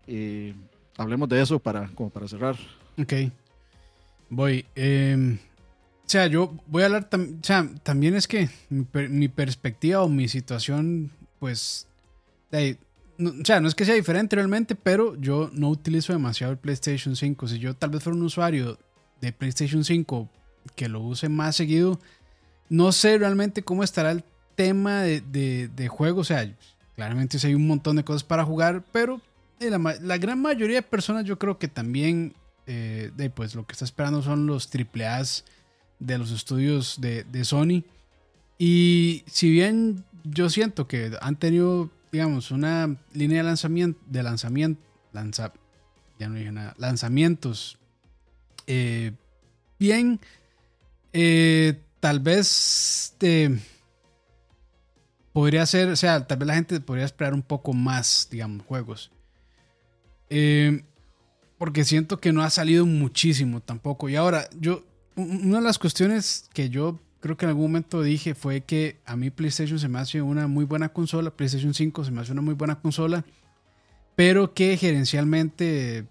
Eh, hablemos de eso para, como para cerrar. Ok. Voy. eh, o sea, yo voy a hablar. tam- o sea, también es que mi, per- mi perspectiva o mi situación, pues. no- o sea, no es que sea diferente realmente, pero yo no utilizo demasiado el PlayStation 5. Si yo tal vez fuera un usuario de PlayStation 5 que lo use más seguido, no sé realmente cómo estará el tema de, de, de juego. O sea, claramente sí hay un montón de cosas para jugar, pero la gran mayoría de personas yo creo que también eh, de, pues lo que está esperando son los AAAs de los estudios de, de Sony. Y si bien yo siento que han tenido, digamos, una línea de lanzamiento, de lanzamiento, lanza, ya no dije nada, lanzamientos eh, bien, eh, tal vez eh, podría ser, o sea, tal vez la gente podría esperar un poco más, digamos, juegos. Eh, porque siento que no ha salido muchísimo tampoco. Y ahora, yo, una de las cuestiones que yo creo que en algún momento dije fue que a mí PlayStation se me hace una muy buena consola, PlayStation 5 se me hace una muy buena consola, pero que gerencialmente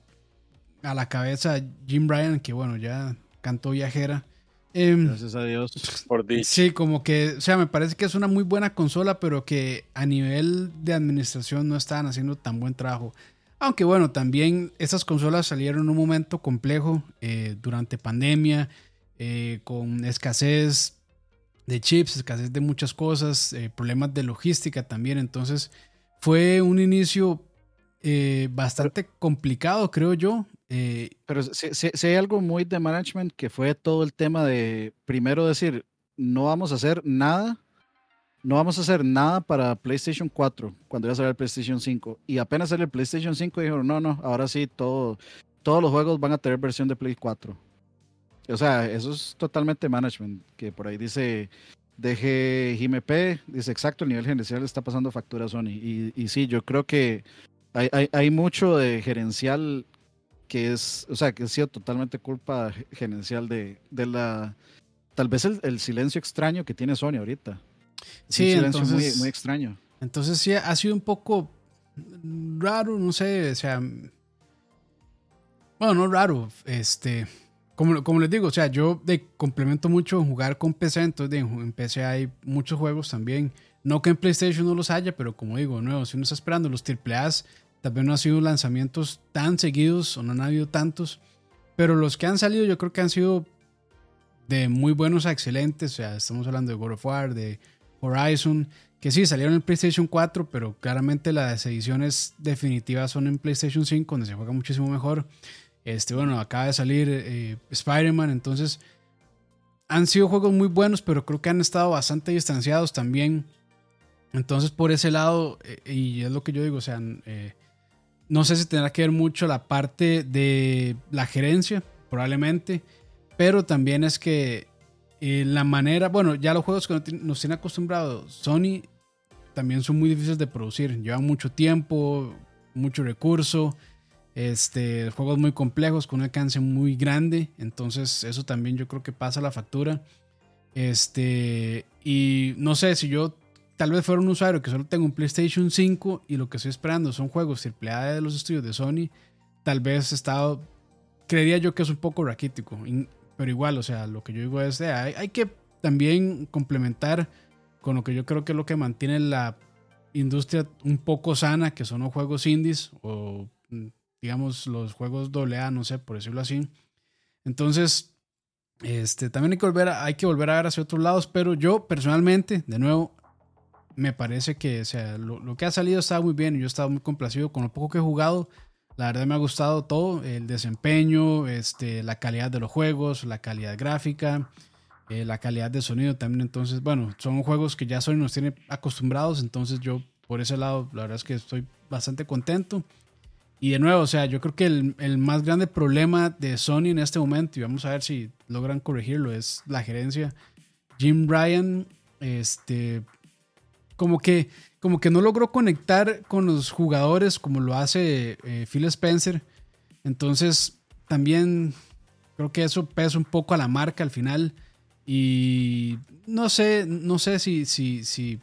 a la cabeza Jim Bryan, que bueno, ya cantó viajera. em, Gracias a Dios. Por dicho. Sí, como que, o sea, me parece que es una muy buena consola, pero que a nivel de administración no estaban haciendo tan buen trabajo. Aunque bueno, también esas consolas salieron en un momento complejo eh, durante pandemia, eh, con escasez de chips, escasez de muchas cosas, eh, problemas de logística también. Entonces fue un inicio eh, bastante complicado, creo yo. Pero si, si- si hay algo muy de management que fue todo el tema de primero decir, no vamos a hacer nada, no vamos a hacer nada para PlayStation 4 cuando ya salió el PlayStation 5. Y apenas salió el PlayStation 5 dijeron, no, no, ahora sí todo, todos los juegos van a tener versión de Play 4. O sea, eso es totalmente management, que por ahí dice DG GMP, dice exacto, el nivel gerencial está pasando factura Sony. Y, y sí, yo creo que hay, hay, mucho de gerencial que es, o sea, que ha sido totalmente culpa ge- gerencial de, de la, tal vez el, el silencio extraño que tiene Sony ahorita. Sí, un silencio muy, entonces- muy extraño. Entonces sí, ha sido un poco, raro, no sé, o sea, bueno, no raro, este, como, como les digo, o sea, yo de, complemento mucho jugar con PC, entonces en PC hay muchos juegos también, no que en PlayStation no los haya, pero como digo, nuevo, si uno está esperando los AAAs, también no han sido lanzamientos tan seguidos o no han habido tantos, pero los que han salido yo creo que han sido de muy buenos a excelentes, o sea, estamos hablando de God of War, de Horizon, que sí, salieron en PlayStation 4, pero claramente las ediciones definitivas son en PlayStation 5, donde se juega muchísimo mejor. Este, bueno, acaba de salir eh, Spider-Man, entonces han sido juegos muy buenos, pero creo que han estado bastante distanciados también. Entonces, por ese lado, eh, y es lo que yo digo, o sea, eh, no sé si tendrá que ver mucho la parte de la gerencia, probablemente, pero también es que la manera, bueno, ya los juegos que nos tienen acostumbrados, Sony también son muy difíciles de producir, llevan mucho tiempo, mucho recurso, este, juegos muy complejos con un alcance muy grande, entonces eso también yo creo que pasa la factura. Este, y no sé si yo tal vez fuera un usuario que solo tengo un PlayStation 5 y lo que estoy esperando son juegos AAA de los estudios de Sony, tal vez estado, creería yo que es un poco raquítico. Pero igual, o sea, lo que yo digo es, hay, hay que también complementar con lo que yo creo que es lo que mantiene la industria un poco sana, que son los juegos indies o digamos los juegos AA, no sé, por decirlo así. Entonces, este, también hay que volver a, hay que volver a ver hacia otros lados, pero yo personalmente, de nuevo, me parece que o sea, lo, lo que ha salido está muy bien y yo he estado muy complacido con lo poco que he jugado. La verdad me ha gustado todo, el desempeño, este, la calidad de los juegos, la calidad gráfica, eh, la calidad de sonido también. Entonces, bueno, son juegos que ya Sony nos tiene acostumbrados, entonces yo por ese lado, la verdad es que estoy bastante contento. Y de nuevo, o sea, yo creo que el, el, más grande problema de Sony en este momento, y vamos a ver si logran corregirlo, es la gerencia. Jim Ryan, este, como que como que no logró conectar con los jugadores como lo hace eh, Phil Spencer. Entonces, también creo que eso pesa un poco a la marca al final. Y no sé, no sé si, si, si,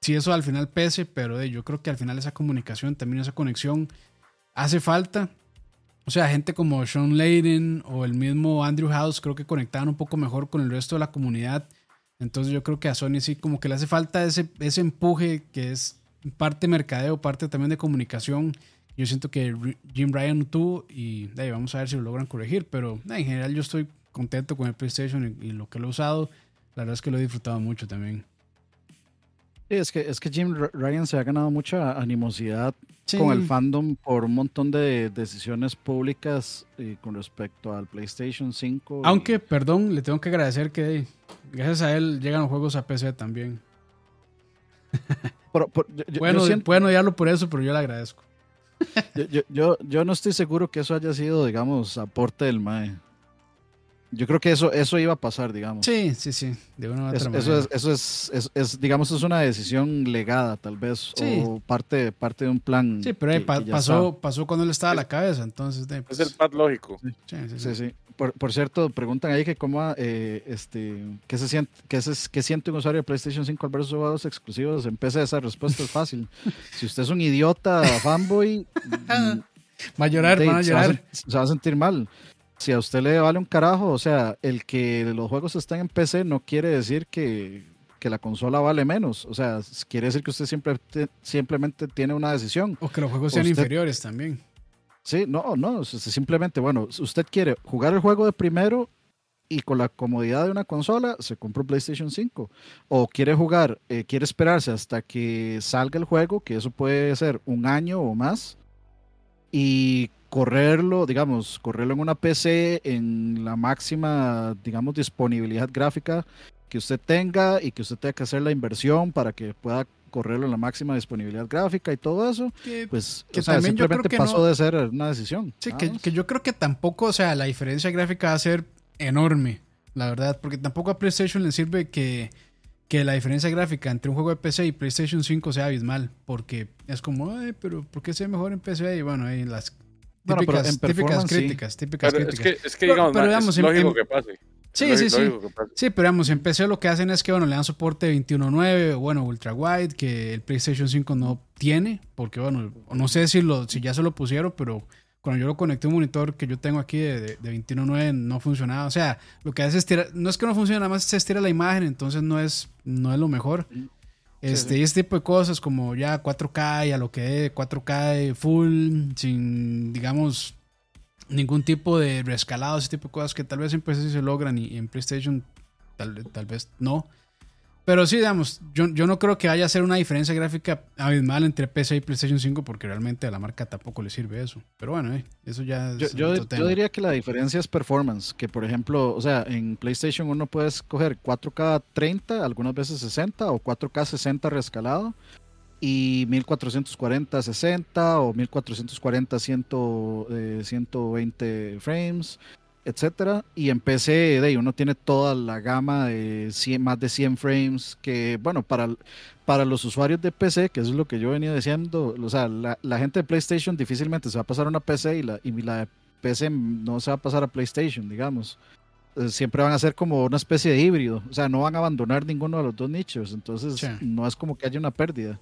si eso al final pese, pero yo creo que al final esa comunicación, también esa conexión hace falta. O sea, gente como Sean Layden o el mismo Andrew House creo que conectaban un poco mejor con el resto de la comunidad entonces yo creo que a Sony sí como que le hace falta ese, ese empuje que es parte mercadeo, parte también de comunicación. Yo siento que Jim Ryan tuvo y vamos a ver si lo logran corregir, pero en general yo estoy contento con el PlayStation y, lo que lo he usado. La verdad es que lo he disfrutado mucho también. Es que, es que Jim Ryan se ha ganado mucha animosidad con el fandom por un montón de decisiones públicas eh, con respecto al PlayStation 5. Aunque, perdón, le tengo que agradecer que gracias a él llegan los juegos a PC también. bueno, pueden odiarlo por eso, pero yo le agradezco. yo, yo, yo, no estoy seguro que eso haya sido, digamos, aporte del MAE. Yo creo que eso, eso iba a pasar, digamos. Sí, sí, sí, de una eso, eso, es, eso es, es, digamos, es una decisión legada, tal vez, o parte, parte de un plan. Sí, pero pasó, pasó cuando él estaba a la cabeza, entonces. Pues, es el pad lógico. Sí, sí, sí. Por, por, cierto, preguntan ahí que cómo, eh, este, ¿qué, se siente, qué, se, qué siente un usuario de PlayStation 5 al ver sus juegos exclusivos. Empecé esa respuesta es fácil. si usted es un idiota fanboy, va a llorar, va a llorar. se va a sentir mal si a usted le vale un carajo, o sea, el que los juegos están en PC no quiere decir que, la consola vale menos. O sea, quiere decir que usted siempre, simplemente tiene una decisión. O que los juegos sean inferiores también. Sí, no, no, simplemente, bueno, usted quiere jugar el juego de primero y con la comodidad de una consola se compra un PlayStation 5. O quiere jugar, eh, quiere esperarse hasta que salga el juego, que eso puede ser un año o más, y correrlo, digamos, correrlo en una PC en la máxima, digamos, disponibilidad gráfica que usted tenga y que usted tenga que hacer la inversión para que pueda correrlo en la máxima disponibilidad gráfica y todo eso, pues que simplemente pasó de ser una decisión. Sí, que, que, yo creo que tampoco, o sea, la diferencia gráfica va a ser enorme, la verdad, porque tampoco a PlayStation le sirve que, que la diferencia gráfica entre un juego de PC y PlayStation 5 sea abismal, porque es como, ay, pero ¿por qué se ve mejor en PC? Y bueno, ahí las Típicas, típicas críticas, típicas pero críticas. Es que, es que digamos, es lógico que pase. Sí, sí, sí. Sí, pero vamos, en PC lo que hacen es que, bueno, le dan soporte 21.9, bueno, ultra wide, que el PlayStation 5 no tiene, porque, bueno, no sé si, lo, si ya se lo pusieron, pero cuando yo lo conecté a un monitor que yo tengo aquí de, de, 21.9 no funcionaba. O sea, lo que hace es estirar, no es que no funcione, nada más se estira la imagen, entonces no es, no es lo mejor. Este, Y este tipo de cosas como ya 4K y a lo que es 4K full, sin, digamos, ningún tipo de rescalado, ese tipo de cosas que tal vez en PC sí se logran y, en PlayStation tal, tal vez no. Pero sí, digamos, yo, yo no creo que vaya a ser una diferencia gráfica abismal entre PC y PlayStation 5 porque realmente a la marca tampoco le sirve eso. Pero bueno, eh, eso ya es yo, yo, yo, diría que la diferencia es performance, que por ejemplo, o sea, en PlayStation uno puedes coger 4K 30, algunas veces 60 o 4K 60 rescalado y 1440 60 o 1440 120 frames etcétera. Y en PC de uno tiene toda la gama de más de 100 frames que, bueno, para, para los usuarios de PC, que es lo que yo venía diciendo, o sea, la, gente de PlayStation difícilmente se va a pasar a una PC y la, y la de PC no se va a pasar a PlayStation, digamos. Eh, siempre van a ser como una especie de híbrido, o sea, no van a abandonar ninguno de los dos nichos, entonces no es como que haya una pérdida.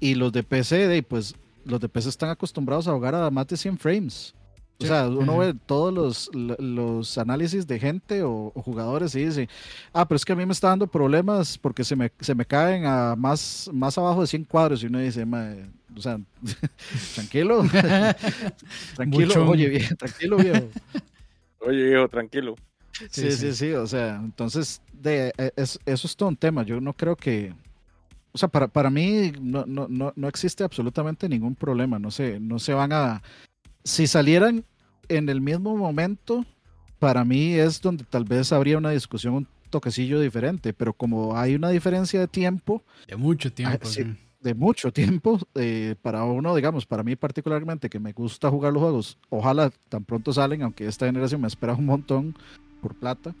Y los de PC, de, pues los de PC están acostumbrados a jugar a más de 100 frames. O sea, uno ve todos los, los, análisis de gente o, jugadores y dice, ah, pero es que a mí me está dando problemas porque se me, se me caen a más, más abajo de 100 cuadros. Y uno dice, o sea, tranquilo, tranquilo, oye, viejo, tranquilo, viejo. Oye, viejo, tranquilo. Sí, sí, sí, o sea, entonces, de, e, eso es todo un tema. Yo no creo que, o sea, para, para mí no, no, no, no existe absolutamente ningún problema. No se, no se van a si salieran en el mismo momento, para mí es donde tal vez habría una discusión un toquecillo diferente, pero como hay una diferencia de tiempo. De mucho tiempo. Ah, de mucho tiempo, eh, para uno, digamos, para mí particularmente, que me gusta jugar los juegos, ojalá tan pronto salen, aunque esta generación me espera un montón por plata,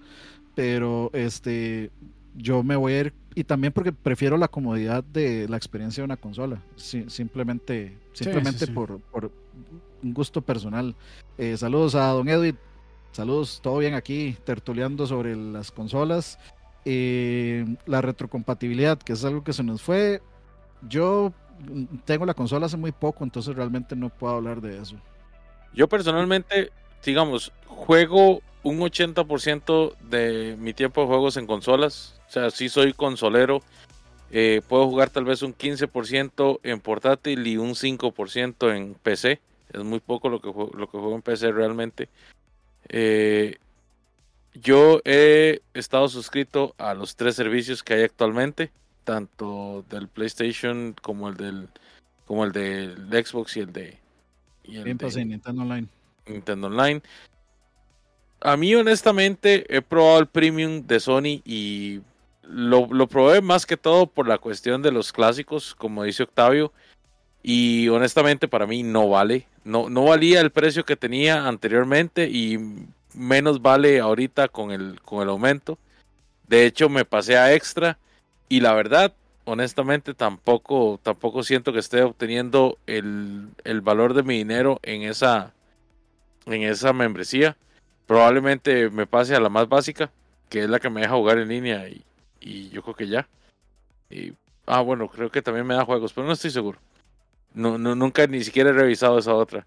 pero este, yo me voy a ir, y también porque prefiero la comodidad de la experiencia de una consola, simplemente, simplemente Por, por un gusto personal. Eh, saludos a don Edwin. Saludos, todo bien aquí, tertuleando sobre las consolas. Eh, la retrocompatibilidad, que es algo que se nos fue. Yo tengo la consola hace muy poco, entonces realmente no puedo hablar de eso. Yo personalmente, digamos, juego un 80% de mi tiempo de juegos en consolas. O sea, sí soy consolero. Eh, puedo jugar tal vez un 15% en portátil y un 5% en PC. Es muy poco lo que juego, lo que juego en PC realmente. Eh, yo he estado suscrito a los tres servicios que hay actualmente, tanto del PlayStation como el del como el del Xbox y el de y el de, Nintendo Online. Nintendo Online. A mí honestamente he probado el premium de Sony y lo, lo probé más que todo por la cuestión de los clásicos, como dice Octavio. Y honestamente para mí no vale. No, no valía el precio que tenía anteriormente y menos vale ahorita con el, con el aumento. De hecho me pasé a extra y la verdad, honestamente tampoco, tampoco siento que esté obteniendo el, el valor de mi dinero en esa, en esa membresía. Probablemente me pase a la más básica, que es la que me deja jugar en línea y, y yo creo que ya. Y, ah, bueno, creo que también me da juegos, pero no estoy seguro. No, no, nunca ni siquiera he revisado esa otra.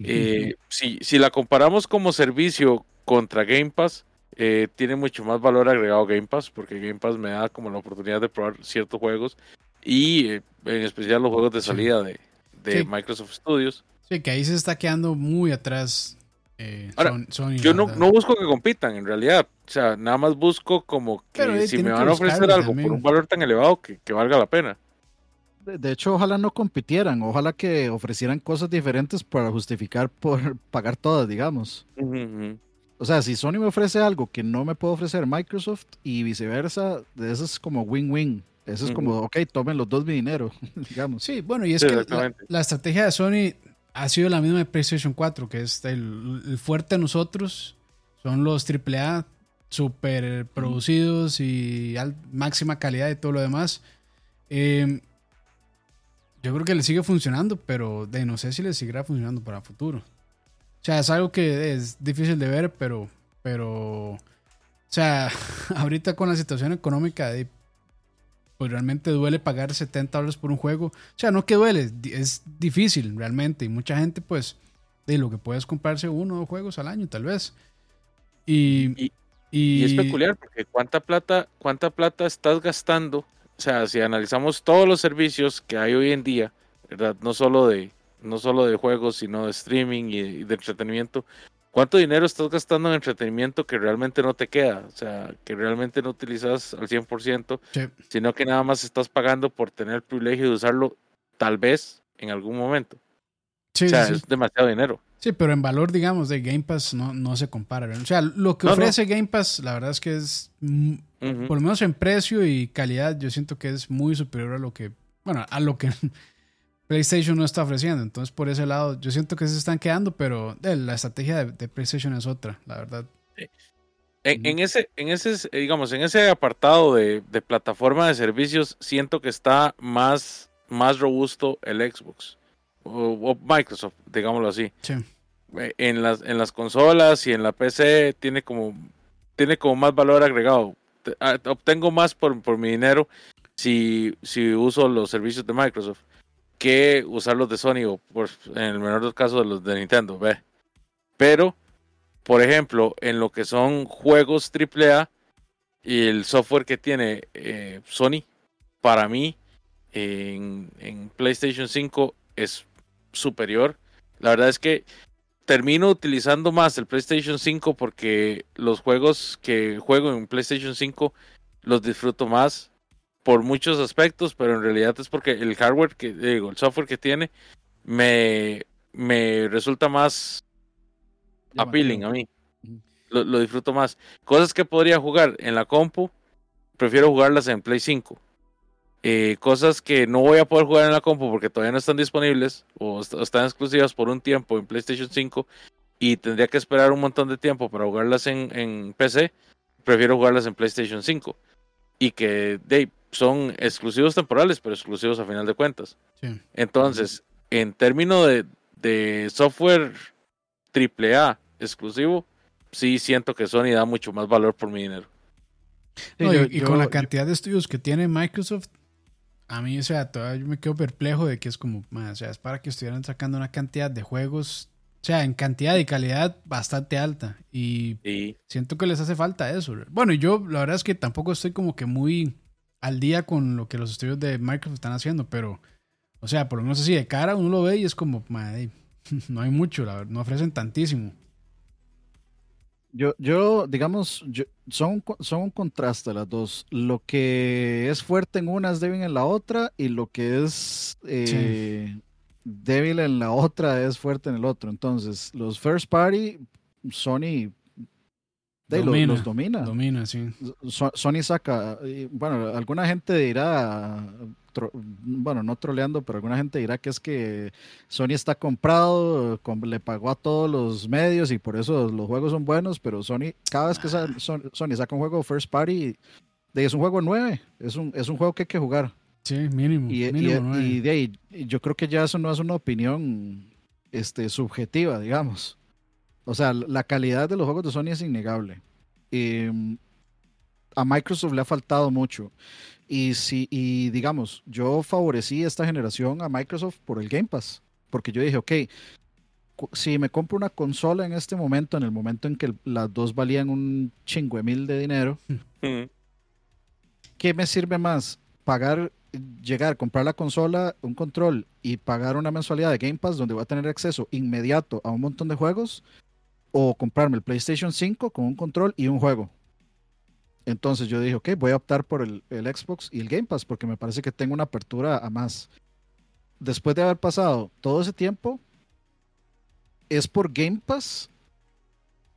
Eh, si, si la comparamos como servicio contra Game Pass, eh, tiene mucho más valor agregado Game Pass, porque Game Pass me da como la oportunidad de probar ciertos juegos y eh, en especial los juegos de salida de, de Microsoft Studios. Sí, que ahí se está quedando muy atrás. yo no, no, busco que compitan en realidad. O sea, nada más busco como que si me van a ofrecer algo por un valor tan elevado que, que valga la pena de hecho, ojalá no compitieran, ojalá que ofrecieran cosas diferentes para justificar por pagar todas, digamos. O sea, si Sony me ofrece algo que no me puede ofrecer Microsoft y viceversa, eso es como win-win. Eso es como, ok, tomen los dos mi dinero, digamos. Sí, bueno, y es que la, estrategia de Sony ha sido la misma de PlayStation 4, que es el, fuerte a nosotros, son los AAA super producidos y máxima calidad y todo lo demás. Eh, yo creo que le sigue funcionando, pero de no sé si le seguirá funcionando para futuro. O sea, es algo que es difícil de ver, pero, pero sea, ahorita con la situación económica, pues realmente duele pagar 70 dólares por un juego. O sea, no que duele, es difícil realmente. Y mucha gente, pues, de lo que puedes comprarse uno o dos juegos al año, tal vez. Y, y, es peculiar, porque cuánta plata, cuánta plata estás gastando. O sea, si analizamos todos los servicios que hay hoy en día, ¿verdad? No solo de, no solo de juegos, sino de streaming y de entretenimiento. ¿Cuánto dinero estás gastando en entretenimiento que realmente no te queda? O sea, que realmente no utilizas al 100%, sino que nada más estás pagando por tener el privilegio de usarlo tal vez en algún momento. o sea, es demasiado dinero. Sí, pero en valor, digamos, de Game Pass no, no se compara. O sea, lo que ofrece Game Pass, la verdad es que es, por lo menos en precio y calidad, yo siento que es muy superior a lo que, bueno, a lo que PlayStation no está ofreciendo. Entonces, por ese lado, yo siento que se están quedando, pero la estrategia de, PlayStation es otra, la verdad. En, ese, en ese, digamos, en ese apartado de, plataforma de servicios, siento que está más, más robusto el Xbox o, Microsoft, digámoslo así. Eh, en las, en las consolas y en la PC tiene como, tiene como más valor agregado. Ah, obtengo más por, por mi dinero si, si uso los servicios de Microsoft que usar los de Sony o por, en el menor de los casos los de Nintendo, ve. Pero, por ejemplo, en lo que son juegos AAA y el software que tiene eh, Sony, para mí en, en, PlayStation 5 es superior. La verdad es que termino utilizando más el PlayStation 5 porque los juegos que juego en PlayStation 5 los disfruto más por muchos aspectos, pero en realidad es porque el hardware que digo, el software que tiene me, me resulta más appealing a mí. Lo, disfruto más. Cosas que podría jugar en la compu, prefiero jugarlas en Play 5. Eh, cosas que no voy a poder jugar en la compu porque todavía no están disponibles o están exclusivas por un tiempo en PlayStation 5 y tendría que esperar un montón de tiempo para jugarlas en, en PC, prefiero jugarlas en PlayStation 5. Y que de, son exclusivos temporales, pero exclusivos a final de cuentas. Entonces, en términos de, de software AAA exclusivo, sí siento que Sony da mucho más valor por mi dinero. y, con la cantidad de estudios que tiene Microsoft, a mí, o sea, todavía yo me quedo perplejo de que es como, o sea, es para que estuvieran sacando una cantidad de juegos, o sea, en cantidad y calidad bastante alta. Y siento que les hace falta eso. Bueno, yo la verdad es que tampoco estoy como que muy al día con lo que los estudios de Microsoft están haciendo, pero, o sea, por lo menos así de cara uno lo ve y es como, madre, no hay mucho, la verdad, no ofrecen tantísimo. Yo, yo digamos, yo, son, son un contraste las dos. Lo que es fuerte en una es débil en la otra y lo que es eh, débil en la otra es fuerte en el otro. Entonces, los first party, Sony los, domina. Domina, sí. Sony saca, bueno, alguna gente dirá, bueno, no troleando, pero alguna gente dirá que es que Sony está comprado, le pagó a todos los medios y por eso los juegos son buenos, pero Sony, cada vez que Sony saca un juego first party, es un juego nueve, es un, es un juego que hay que jugar. Sí, mínimo. Y, y de ahí, yo creo que ya eso no es una opinión este, subjetiva, digamos. O sea, la calidad de los juegos de Sony es innegable. Em, a Microsoft le ha faltado mucho. Y, si, y digamos, yo favorecí esta generación a Microsoft por el Game Pass. Porque yo dije, ok, si me compro una consola en este momento, en el momento en que las dos valían un chingo de mil de dinero, ¿qué me sirve más? Pagar, llegar, comprar la consola, un control y pagar una mensualidad de Game Pass donde voy a tener acceso inmediato a un montón de juegos o comprarme el PlayStation 5 con un control y un juego. Entonces yo dije, ok, voy a optar por el, Xbox y el Game Pass porque me parece que tengo una apertura a más. Después de haber pasado todo ese tiempo, es por Game Pass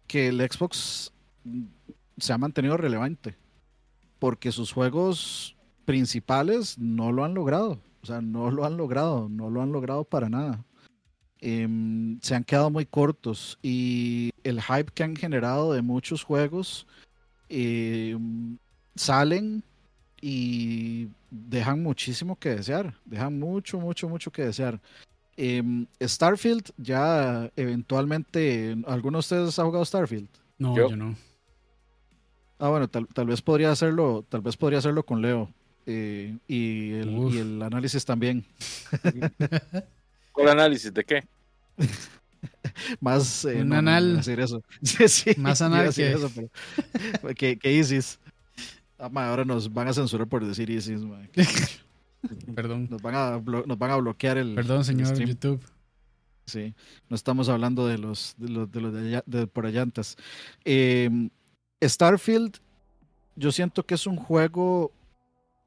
que el Xbox se ha mantenido relevante. Porque sus juegos principales no lo han logrado. O sea, no lo han logrado, no lo han logrado para nada. Em, se han quedado muy cortos y el hype que han generado de muchos juegos em, salen y dejan muchísimo que desear, dejan mucho, mucho, mucho que desear. Em, Starfield ya eventualmente, ¿alguno de ustedes ha jugado Starfield? No, yo, no. Ah, bueno, tal, vez podría hacerlo, tal vez podría hacerlo con Leo. Eh, y, el, análisis también. ¿Cuál análisis? ¿De qué? más eh, un anal decir eso. sí, sí, más anal que eso, pero, que, ISIS. Ah, ahora nos van a censurar por decir ISIS. Perdón. Nos van, a nos van a bloquear el. Perdón, señor YouTube. Sí, no estamos hablando de los de los de, los de, por allantas. Em, Starfield, yo siento que es un juego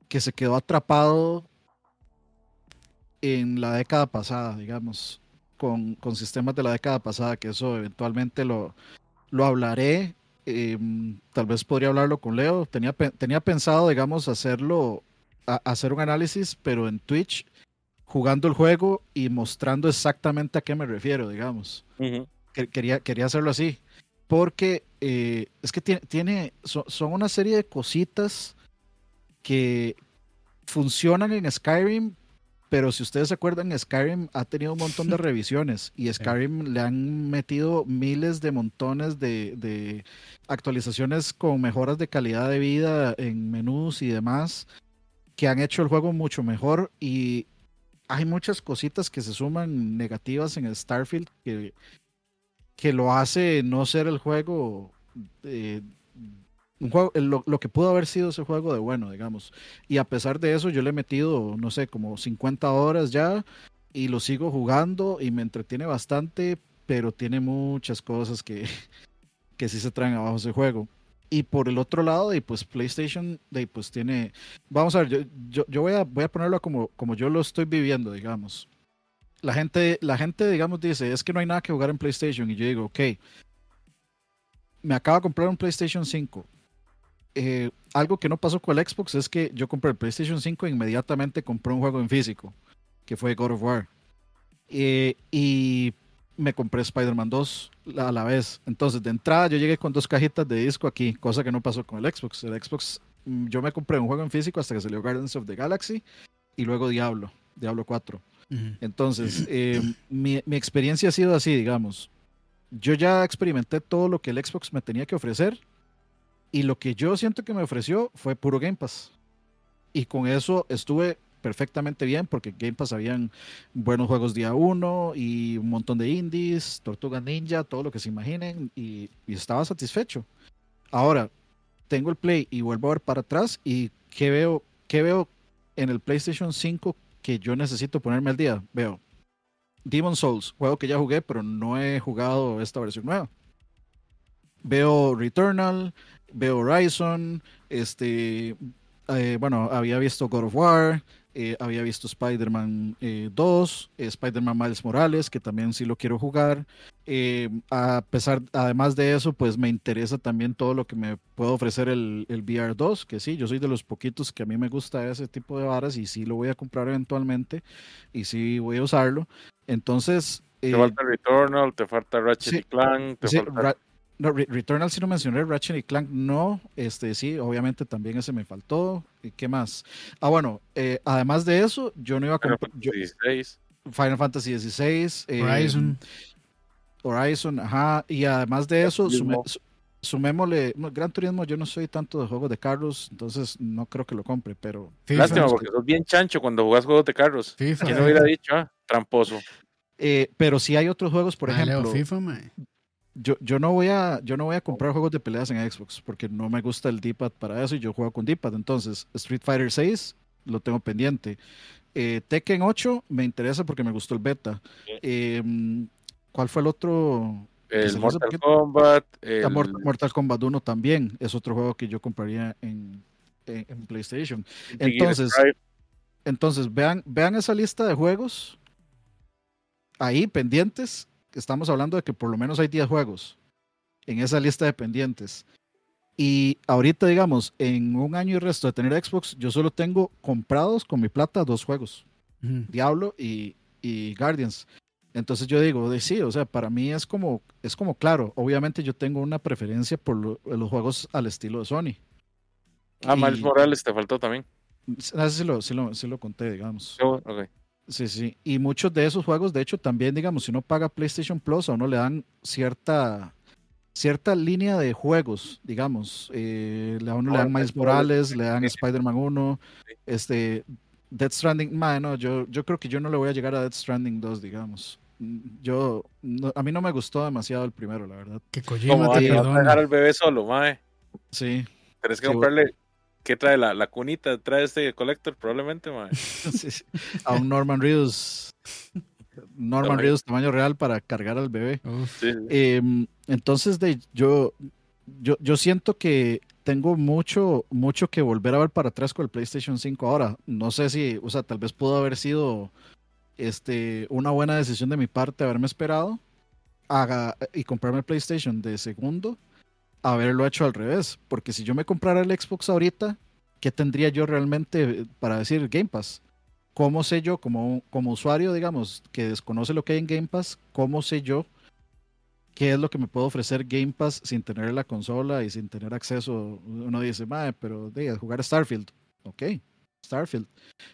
que se quedó atrapado en la década pasada, digamos, con, con sistemas de la década pasada, que eso eventualmente lo, lo hablaré. Em, tal vez podría hablarlo con Leo. Tenía, tenía pensado, digamos, hacerlo, hacer un análisis, pero en Twitch, jugando el juego y mostrando exactamente a qué me refiero, digamos. quería, quería hacerlo así porque eh, es que tiene, tiene son, una serie de cositas que funcionan en Skyrim, pero si ustedes se acuerdan, Skyrim ha tenido un montón de revisiones y Skyrim le han metido miles de montones de, de, actualizaciones con mejoras de calidad de vida en menús y demás que han hecho el juego mucho mejor y hay muchas cositas que se suman negativas en Starfield que que lo hace no ser el juego, eh, un juego lo, que pudo haber sido ese juego de bueno, digamos. Y a pesar de eso, yo le he metido, no sé, como 50 horas ya y lo sigo jugando y me entretiene bastante, pero tiene muchas cosas que, que sí se traen abajo ese juego. Y por el otro lado, y pues PlayStation, de, pues tiene, vamos a ver, yo, yo, voy, a, voy a ponerlo como, como yo lo estoy viviendo, digamos la gente, la gente, digamos, dice, es que no hay nada que jugar en PlayStation. Y yo digo, ok, me acabo de comprar un PlayStation 5. Eh, algo que no pasó con el Xbox es que yo compré el PlayStation 5 e inmediatamente compré un juego en físico, que fue God of War. Eh, y me compré Spider-Man 2 a la vez. Entonces, de entrada, yo llegué con dos cajitas de disco aquí, cosa que no pasó con el Xbox. El Xbox, mm, yo me compré un juego en físico hasta que salió Guardians of the Galaxy y luego Diablo, Diablo 4. Entonces, eh, mi, experiencia ha sido así, digamos. Yo ya experimenté todo lo que el Xbox me tenía que ofrecer y lo que yo siento que me ofreció fue puro Game Pass. Y con eso estuve perfectamente bien porque Game Pass habían buenos juegos día uno y un montón de indies, Tortuga Ninja, todo lo que se imaginen y, y estaba satisfecho. Ahora, tengo el Play y vuelvo a ver para atrás y ¿qué veo, qué veo en el PlayStation 5 que yo necesito ponerme al día, veo Demon Souls, juego que ya jugué, pero no he jugado esta versión nueva. Veo Returnal, veo Horizon, este, eh, bueno, había visto God of War, eh, había visto Spider-Man 2, eh, Spider-Man Miles Morales, que también sí lo quiero jugar. A pesar, además de eso, pues me interesa también todo lo que me puede ofrecer el, el, VR 2, que sí, yo soy de los poquitos que a mí me gusta ese tipo de varas y sí lo voy a comprar eventualmente y sí voy a usarlo. Entonces... Te falta Returnal, te falta Ratchet Clank, te falta... No, Returnal sí lo mencioné, Ratchet y Clank no, este sí, obviamente también ese me faltó. ¿Y qué más? Ah, bueno, eh, además de eso, yo no iba a comprar. Final Fantasy XVI. Eh, Horizon. Horizon, ajá. Y además de eso, sumémosle. Gran Turismo, yo no soy tanto de juegos de carros, entonces no creo que lo compre, pero. Lástima, porque sos bien chancho cuando jugás juegos de carros. FIFA, ¿Quién hubiera dicho? Ah? Tramposo. Eh, pero si hay otros juegos, por ejemplo. FIFA, yo, yo, no voy a, yo no voy a comprar juegos de peleas en Xbox porque no me gusta el D-pad para eso y yo juego con D-pad. Entonces, Street Fighter 6 lo tengo pendiente. Eh, Tekken 8 me interesa porque me gustó el beta. Em, ¿Cuál fue el otro? El Mortal Kombat. Ah, Mortal Kombat 1 también es otro juego que yo compraría en, en, PlayStation. Entonces, entonces vean, vean esa lista de juegos ahí pendientes estamos hablando de que por lo menos hay 10 juegos en esa lista de pendientes. Y ahorita, digamos, en un año y resto de tener Xbox, yo solo tengo comprados con mi plata dos juegos, Diablo y, Guardians. Entonces yo digo, de, sí, o sea, para mí es como, es como claro, obviamente yo tengo una preferencia por los juegos al estilo de Sony. Ah, Miles Morales te faltó también. Ah, sí lo, sí lo, lo conté, digamos. Oh, okay. Sí, sí. Y muchos de esos juegos, de hecho, también, digamos, si uno paga PlayStation Plus, a uno le dan cierta cierta línea de juegos, digamos. Eh, le, le dan Miles Morales, le dan Spider-Man 1, este, Dead Stranding, no, yo, yo creo que yo no le voy a llegar a Dead Stranding 2, digamos. Yo, a mí no me gustó demasiado el primero, la verdad. Que Kojima te perdona. dejar al bebé solo, mae. Sí. Tienes que comprarle, ¿qué trae la, la, cunita? ¿Trae este collector? Probablemente, mae. A un Norman Reedus. Norman Reedus tamaño real para cargar al bebé. Em, entonces, de, yo, yo, yo siento que tengo mucho, mucho que volver a ver para atrás con el PlayStation 5 ahora. No sé si, o sea, tal vez pudo haber sido este, una buena decisión de mi parte haberme esperado haga, y comprarme el PlayStation de segundo, haberlo hecho al revés. Porque si yo me comprara el Xbox ahorita, ¿qué tendría yo realmente para decir Game Pass? ¿Cómo sé yo, como, como usuario, digamos, que desconoce lo que hay en Game Pass, cómo sé yo qué es lo que me puede ofrecer Game Pass sin tener la consola y sin tener acceso. Uno dice, madre, pero de a jugar Starfield, ok, Starfield.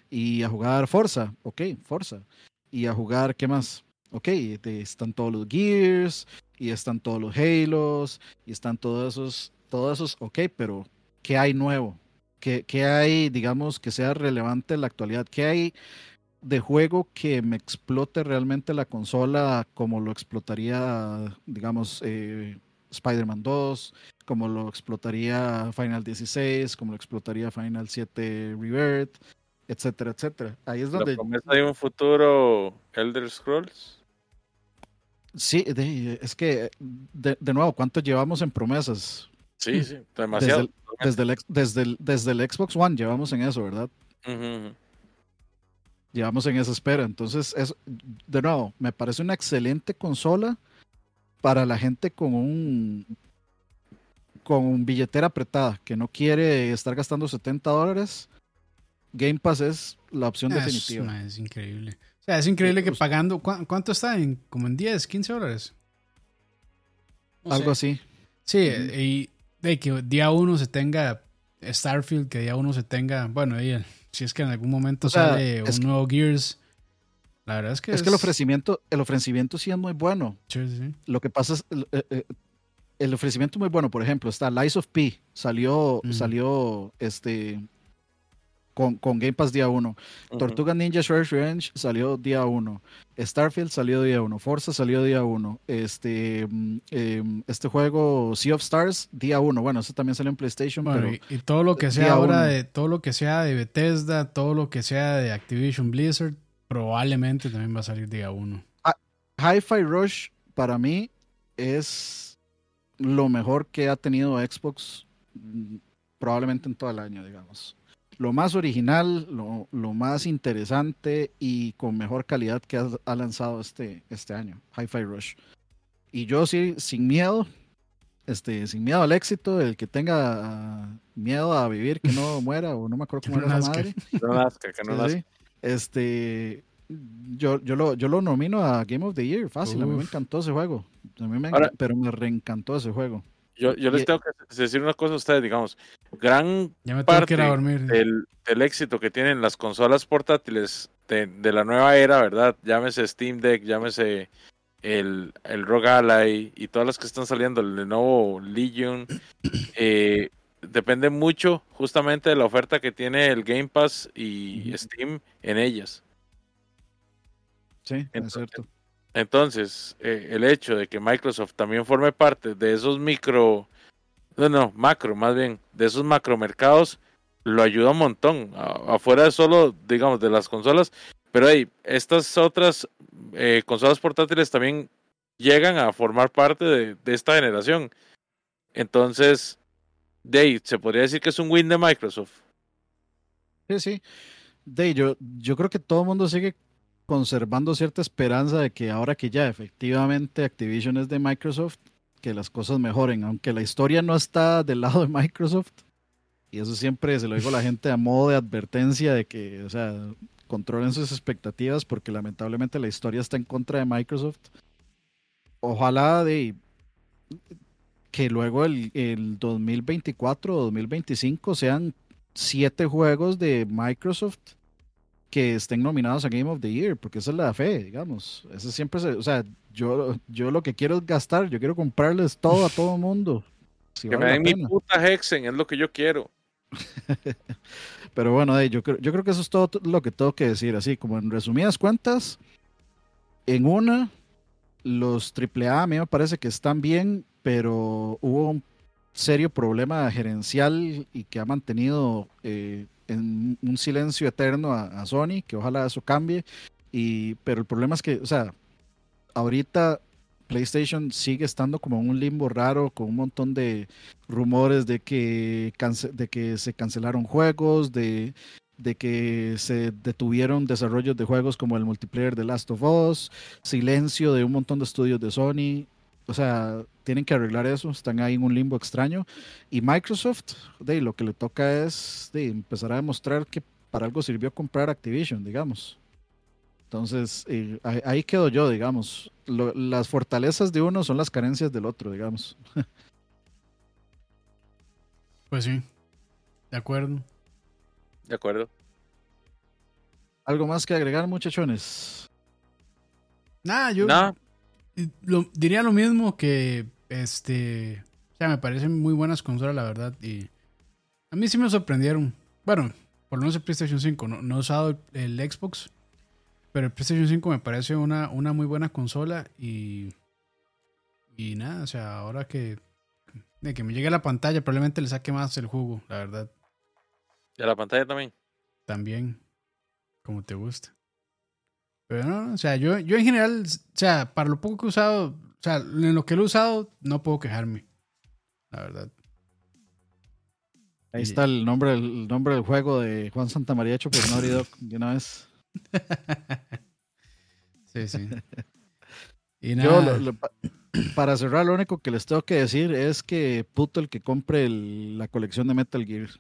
Y a jugar Forza, ok, Forza. Y a jugar, ¿qué más? Ok, están todos los Gears, y están todos los Halos, y están todos esos, todos esos, ok, pero ¿qué hay nuevo? ¿Qué, qué hay, digamos, que sea relevante en la actualidad? ¿Qué hay de juego que me explote realmente la consola como lo explotaría, digamos, eh, Spider-Man 2, como lo explotaría Final 16, como lo explotaría Final 7 Rebirth, etcétera, etcétera. Ahí es donde... ¿Hay un futuro Elder Scrolls? Sí, es que, de, nuevo, ¿cuánto llevamos en promesas? Sí, sí, demasiado. Desde el, desde el, desde el, Xbox One llevamos en eso, ¿verdad? llevamos en esa espera. Entonces, es, de nuevo, me parece una excelente consola para la gente con un con billetera apretada, que no quiere estar gastando 70 dólares. Game Pass es la opción definitiva. Es increíble. Sea, es increíble que pagando. ¿Cuánto está? En, como en 10, 15 dólares. Algo así. Sí, y de que día uno se tenga Starfield, que día uno se tenga. Bueno, si es que en algún momento sale un nuevo Gears. La verdad es que es, que el ofrecimiento, el ofrecimiento sí es muy bueno. Sí, sí. Lo que pasa es eh, eh, el ofrecimiento muy bueno. Por ejemplo, está Lies of P. Salió, salió este con, con Game Pass día 1. Tortuga Ninja Shredder's Revenge salió día 1. Starfield salió día 1. Forza salió día 1. Este, mm, em, este juego Sea of Stars día 1. Bueno, eso también salió en PlayStation. pero y, todo lo que sea ahora de todo lo que sea de Bethesda, todo lo que sea de Activision Blizzard, probablemente también va a salir día 1. Ah, Hi-Fi Rush para mí es lo mejor que ha tenido Xbox mm, probablemente en todo el año, digamos lo más original, lo, más interesante y con mejor calidad que ha, lanzado este, este año, Hi-Fi Rush. Y yo sí, sin miedo, este, sin miedo al éxito, el que tenga miedo a vivir, que no muera, o no me acuerdo cómo era la madre. que no Este, yo, yo, lo, yo lo nomino a Game of the Year, fácil, a mí me encantó ese juego. A mí me pero me reencantó ese juego. Yo, yo les tengo que decir una cosa a ustedes, digamos, gran parte del, del, éxito que tienen las consolas portátiles de, de, la nueva era, ¿verdad? Llámese Steam Deck, llámese el, el Rogue Ally y todas las que están saliendo, el nuevo Legion, eh, depende mucho justamente de la oferta que tiene el Game Pass y Steam en ellas. Sí, es cierto. Entonces, eh, el hecho de que Microsoft también forme parte de esos micro, no, no, macro, más bien, de esos macromercados, lo ayuda un montón. afuera de solo, digamos, de las consolas, pero hey, estas otras eh, consolas portátiles también llegan a formar parte de, esta generación. Entonces, de se podría decir que es un win de Microsoft. Sí, sí. De yo, yo creo que todo el mundo sigue conservando cierta esperanza de que ahora que ya efectivamente Activision es de Microsoft, que las cosas mejoren, aunque la historia no está del lado de Microsoft. Y eso siempre se lo digo a la gente a modo de advertencia de que, o sea, controlen sus expectativas porque lamentablemente la historia está en contra de Microsoft. Ojalá de que luego el, el 2024 o 2025 sean siete juegos de Microsoft que estén nominados a Game of the Year, porque esa es la fe, digamos. Eso siempre se, o sea, yo, yo lo que quiero es gastar, yo quiero comprarles todo a todo el mundo. que me den mi puta Hexen, es lo que yo quiero. Pero bueno, yo, creo, yo creo que eso es todo lo que tengo que decir. Así como en resumidas cuentas, en una, los AAA a mí me parece que están bien, pero hubo un serio problema gerencial y que ha mantenido eh, en un silencio eterno a, Sony, que ojalá eso cambie. Y, pero el problema es que, o sea, ahorita PlayStation sigue estando como en un limbo raro, con un montón de rumores de que, de que se cancelaron juegos, de, de que se detuvieron desarrollos de juegos como el multiplayer de Last of Us, silencio de un montón de estudios de Sony. O sea, tienen que arreglar eso, están ahí en un limbo extraño. Y Microsoft, de, lo que le toca es de, empezar a demostrar que para algo sirvió comprar Activision, digamos. Entonces, eh, ahí, quedo yo, digamos. las fortalezas de uno son las carencias del otro, digamos. Pues sí, de acuerdo. De acuerdo. ¿Algo más que agregar, muchachones? Nada, yo diría lo mismo que, este, o sea, me parecen muy buenas consolas, la verdad, y a mí sí me sorprendieron. Bueno, por lo menos el PlayStation 5, no, no he usado el Xbox, pero el PlayStation 5 me parece una, una muy buena consola y. Y nada, o sea, ahora que. De que me llegue a la pantalla, probablemente le saque más el jugo, la verdad. ¿Y a la pantalla también? También. Como te gusta. Pero no, o sea, yo, yo en general, o sea, para lo poco que he usado, o sea, en lo que lo he usado, no puedo quejarme. La verdad. Ahí está el nombre, el nombre del juego de Juan Santamaría hecho por Naughty Dog de una vez. sí, sí. Y nada. para cerrar, lo único que les tengo que decir es que puto el que compre la colección de Metal Gear.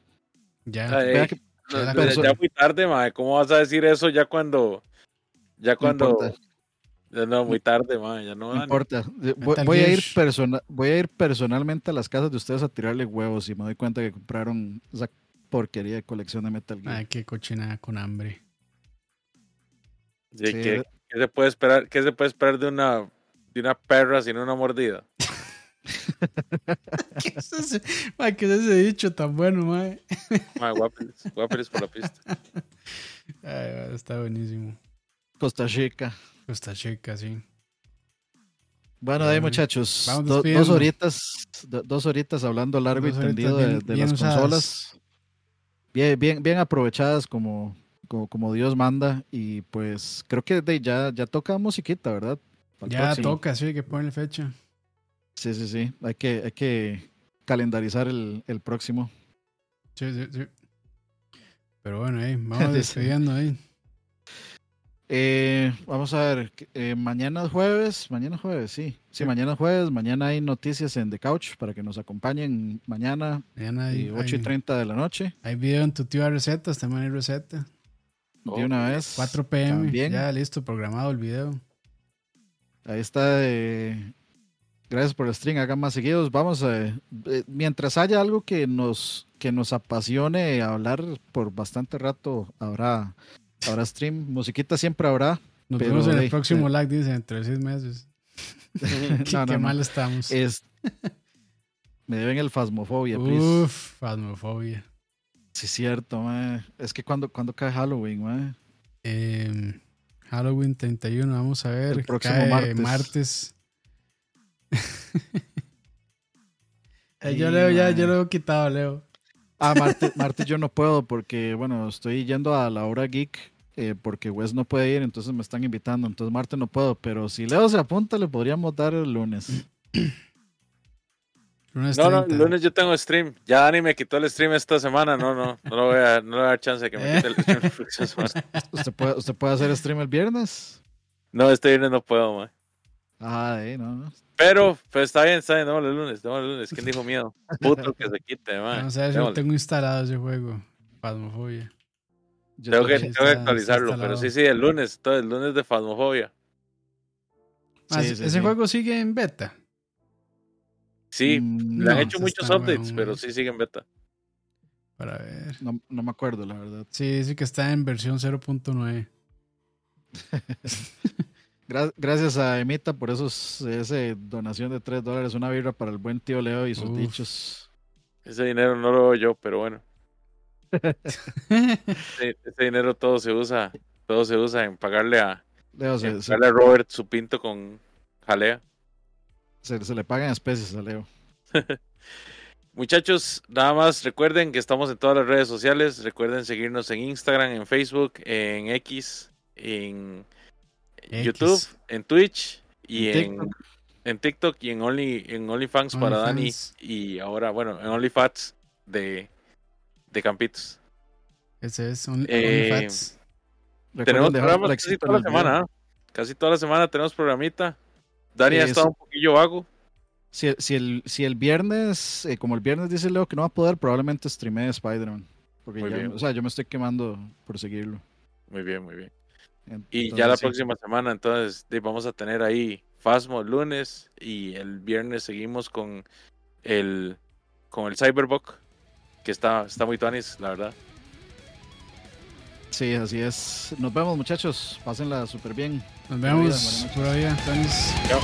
Ya. ya, muy tarde, mae. ¿Cómo vas a decir eso ya cuando. Ya cuando. No, muy tarde, mae. Ya no, no importa. Voy, a ir voy a ir personalmente a las casas de ustedes a tirarle huevos y me doy cuenta que compraron esa porquería de colección de Metal Gear. Ay, qué cochinada con hambre. ¿qué, se puede esperar, ¿Qué se puede esperar de una, de una perra sin una mordida? ¿Qué, es ese, ¿Qué es ese dicho tan bueno, mae? guapeles, por la pista. está buenísimo. Costa Chica. Costa Chica, sí. Bueno, ahí muchachos, dos horitas, dos horitas hablando largo y tendido de, las consolas. Bien, bien, bien aprovechadas como, como, Dios manda. Y pues creo que ya, ya toca musiquita, ¿verdad? ya toca, sí, hay que ponerle fecha. Sí, sí, sí. Hay que, hay que calendarizar el, próximo. Sí, sí, sí. Pero bueno, ahí, vamos despidiendo ahí. Eh, vamos a ver, eh, mañana jueves, mañana jueves, sí. Sí, mañana jueves, mañana hay noticias en The Couch para que nos acompañen mañana, mañana hay, 8 y 30 de la noche. Hay video en tu tío recetas, también hay receta. De una vez. 4 pm. Ya listo, programado el video. Ahí está. Eh, gracias por el stream. Hagan más seguidos. Vamos a. Eh, mientras haya algo que nos, que nos apasione hablar por bastante rato, habrá, habrá stream. Musiquita siempre habrá. Nos vemos en el próximo live, dice, entre seis meses. qué, mal estamos. me deben el Fasmofobia, Uf, Fasmofobia. Sí, es cierto, Es que cuando, cuando cae Halloween, em, Halloween 31, vamos a ver. El próximo martes. yo Leo, ya, yo lo he quitado, Leo. Ah, martes, martes yo no puedo porque, bueno, estoy yendo a la hora geek eh, porque Wes no puede ir, entonces me están invitando. Entonces martes no puedo, pero si Leo se apunta, le podríamos dar el lunes. no, no, el lunes yo tengo stream. Ya Dani me quitó el stream esta semana. No, no, no, le voy a, no dar chance de que me quite el stream. ¿Usted puede, ¿Usted puede hacer stream el viernes? No, este viernes no puedo, man. Ah, eh, no, no. Pero, pues está bien, está bien, no, el lunes, no, el lunes. ¿Quién dijo miedo? Puto que se quite, man. No sé, yo tengo instalado ese juego. Pasmofobia. tengo que, tengo que actualizarlo, pero sí, sí, el lunes, todo el lunes de Fasmofobia. Ah, ¿Ese juego sigue en beta? Sí, mm, le han hecho muchos updates, pero sí siguen beta. Para ver. No, no me acuerdo, la verdad. Sí, dice que está en versión 0.9. Gracias a Emita por esos, esa donación de 3 dólares, una birra para el buen tío Leo y sus dichos. Ese dinero no lo doy yo, pero bueno. ese, dinero todo se usa, todo se usa en pagarle a, Leo, a Robert su pinto con jalea. Se, se le pagan especies a Leo. Muchachos, nada más recuerden que estamos en todas las redes sociales. Recuerden seguirnos en Instagram, en Facebook, en X, en YouTube, en Twitch y en, en, TikTok y en Only en OnlyFans para Dani y ahora, bueno, en OnlyFats de, de Campitos. Ese es eh, OnlyFans. tenemos programas casi toda la semana. Casi toda la semana tenemos programita. Dani ha estado un poquillo vago. Si, si, el, si el viernes, eh, como el viernes dice Leo que no va a poder, probablemente streamee Spider-Man. Porque ya, o sea, yo me estoy quemando por seguirlo. Muy bien, muy bien y ya la próxima semana, entonces, vamos a tener ahí Fasmo lunes y el viernes seguimos con el con el Cyberbook, que está, está muy tuanis, la verdad. Sí, así es. Nos vemos, muchachos. Pásenla súper bien. Nos vemos. Pura vida, Chao.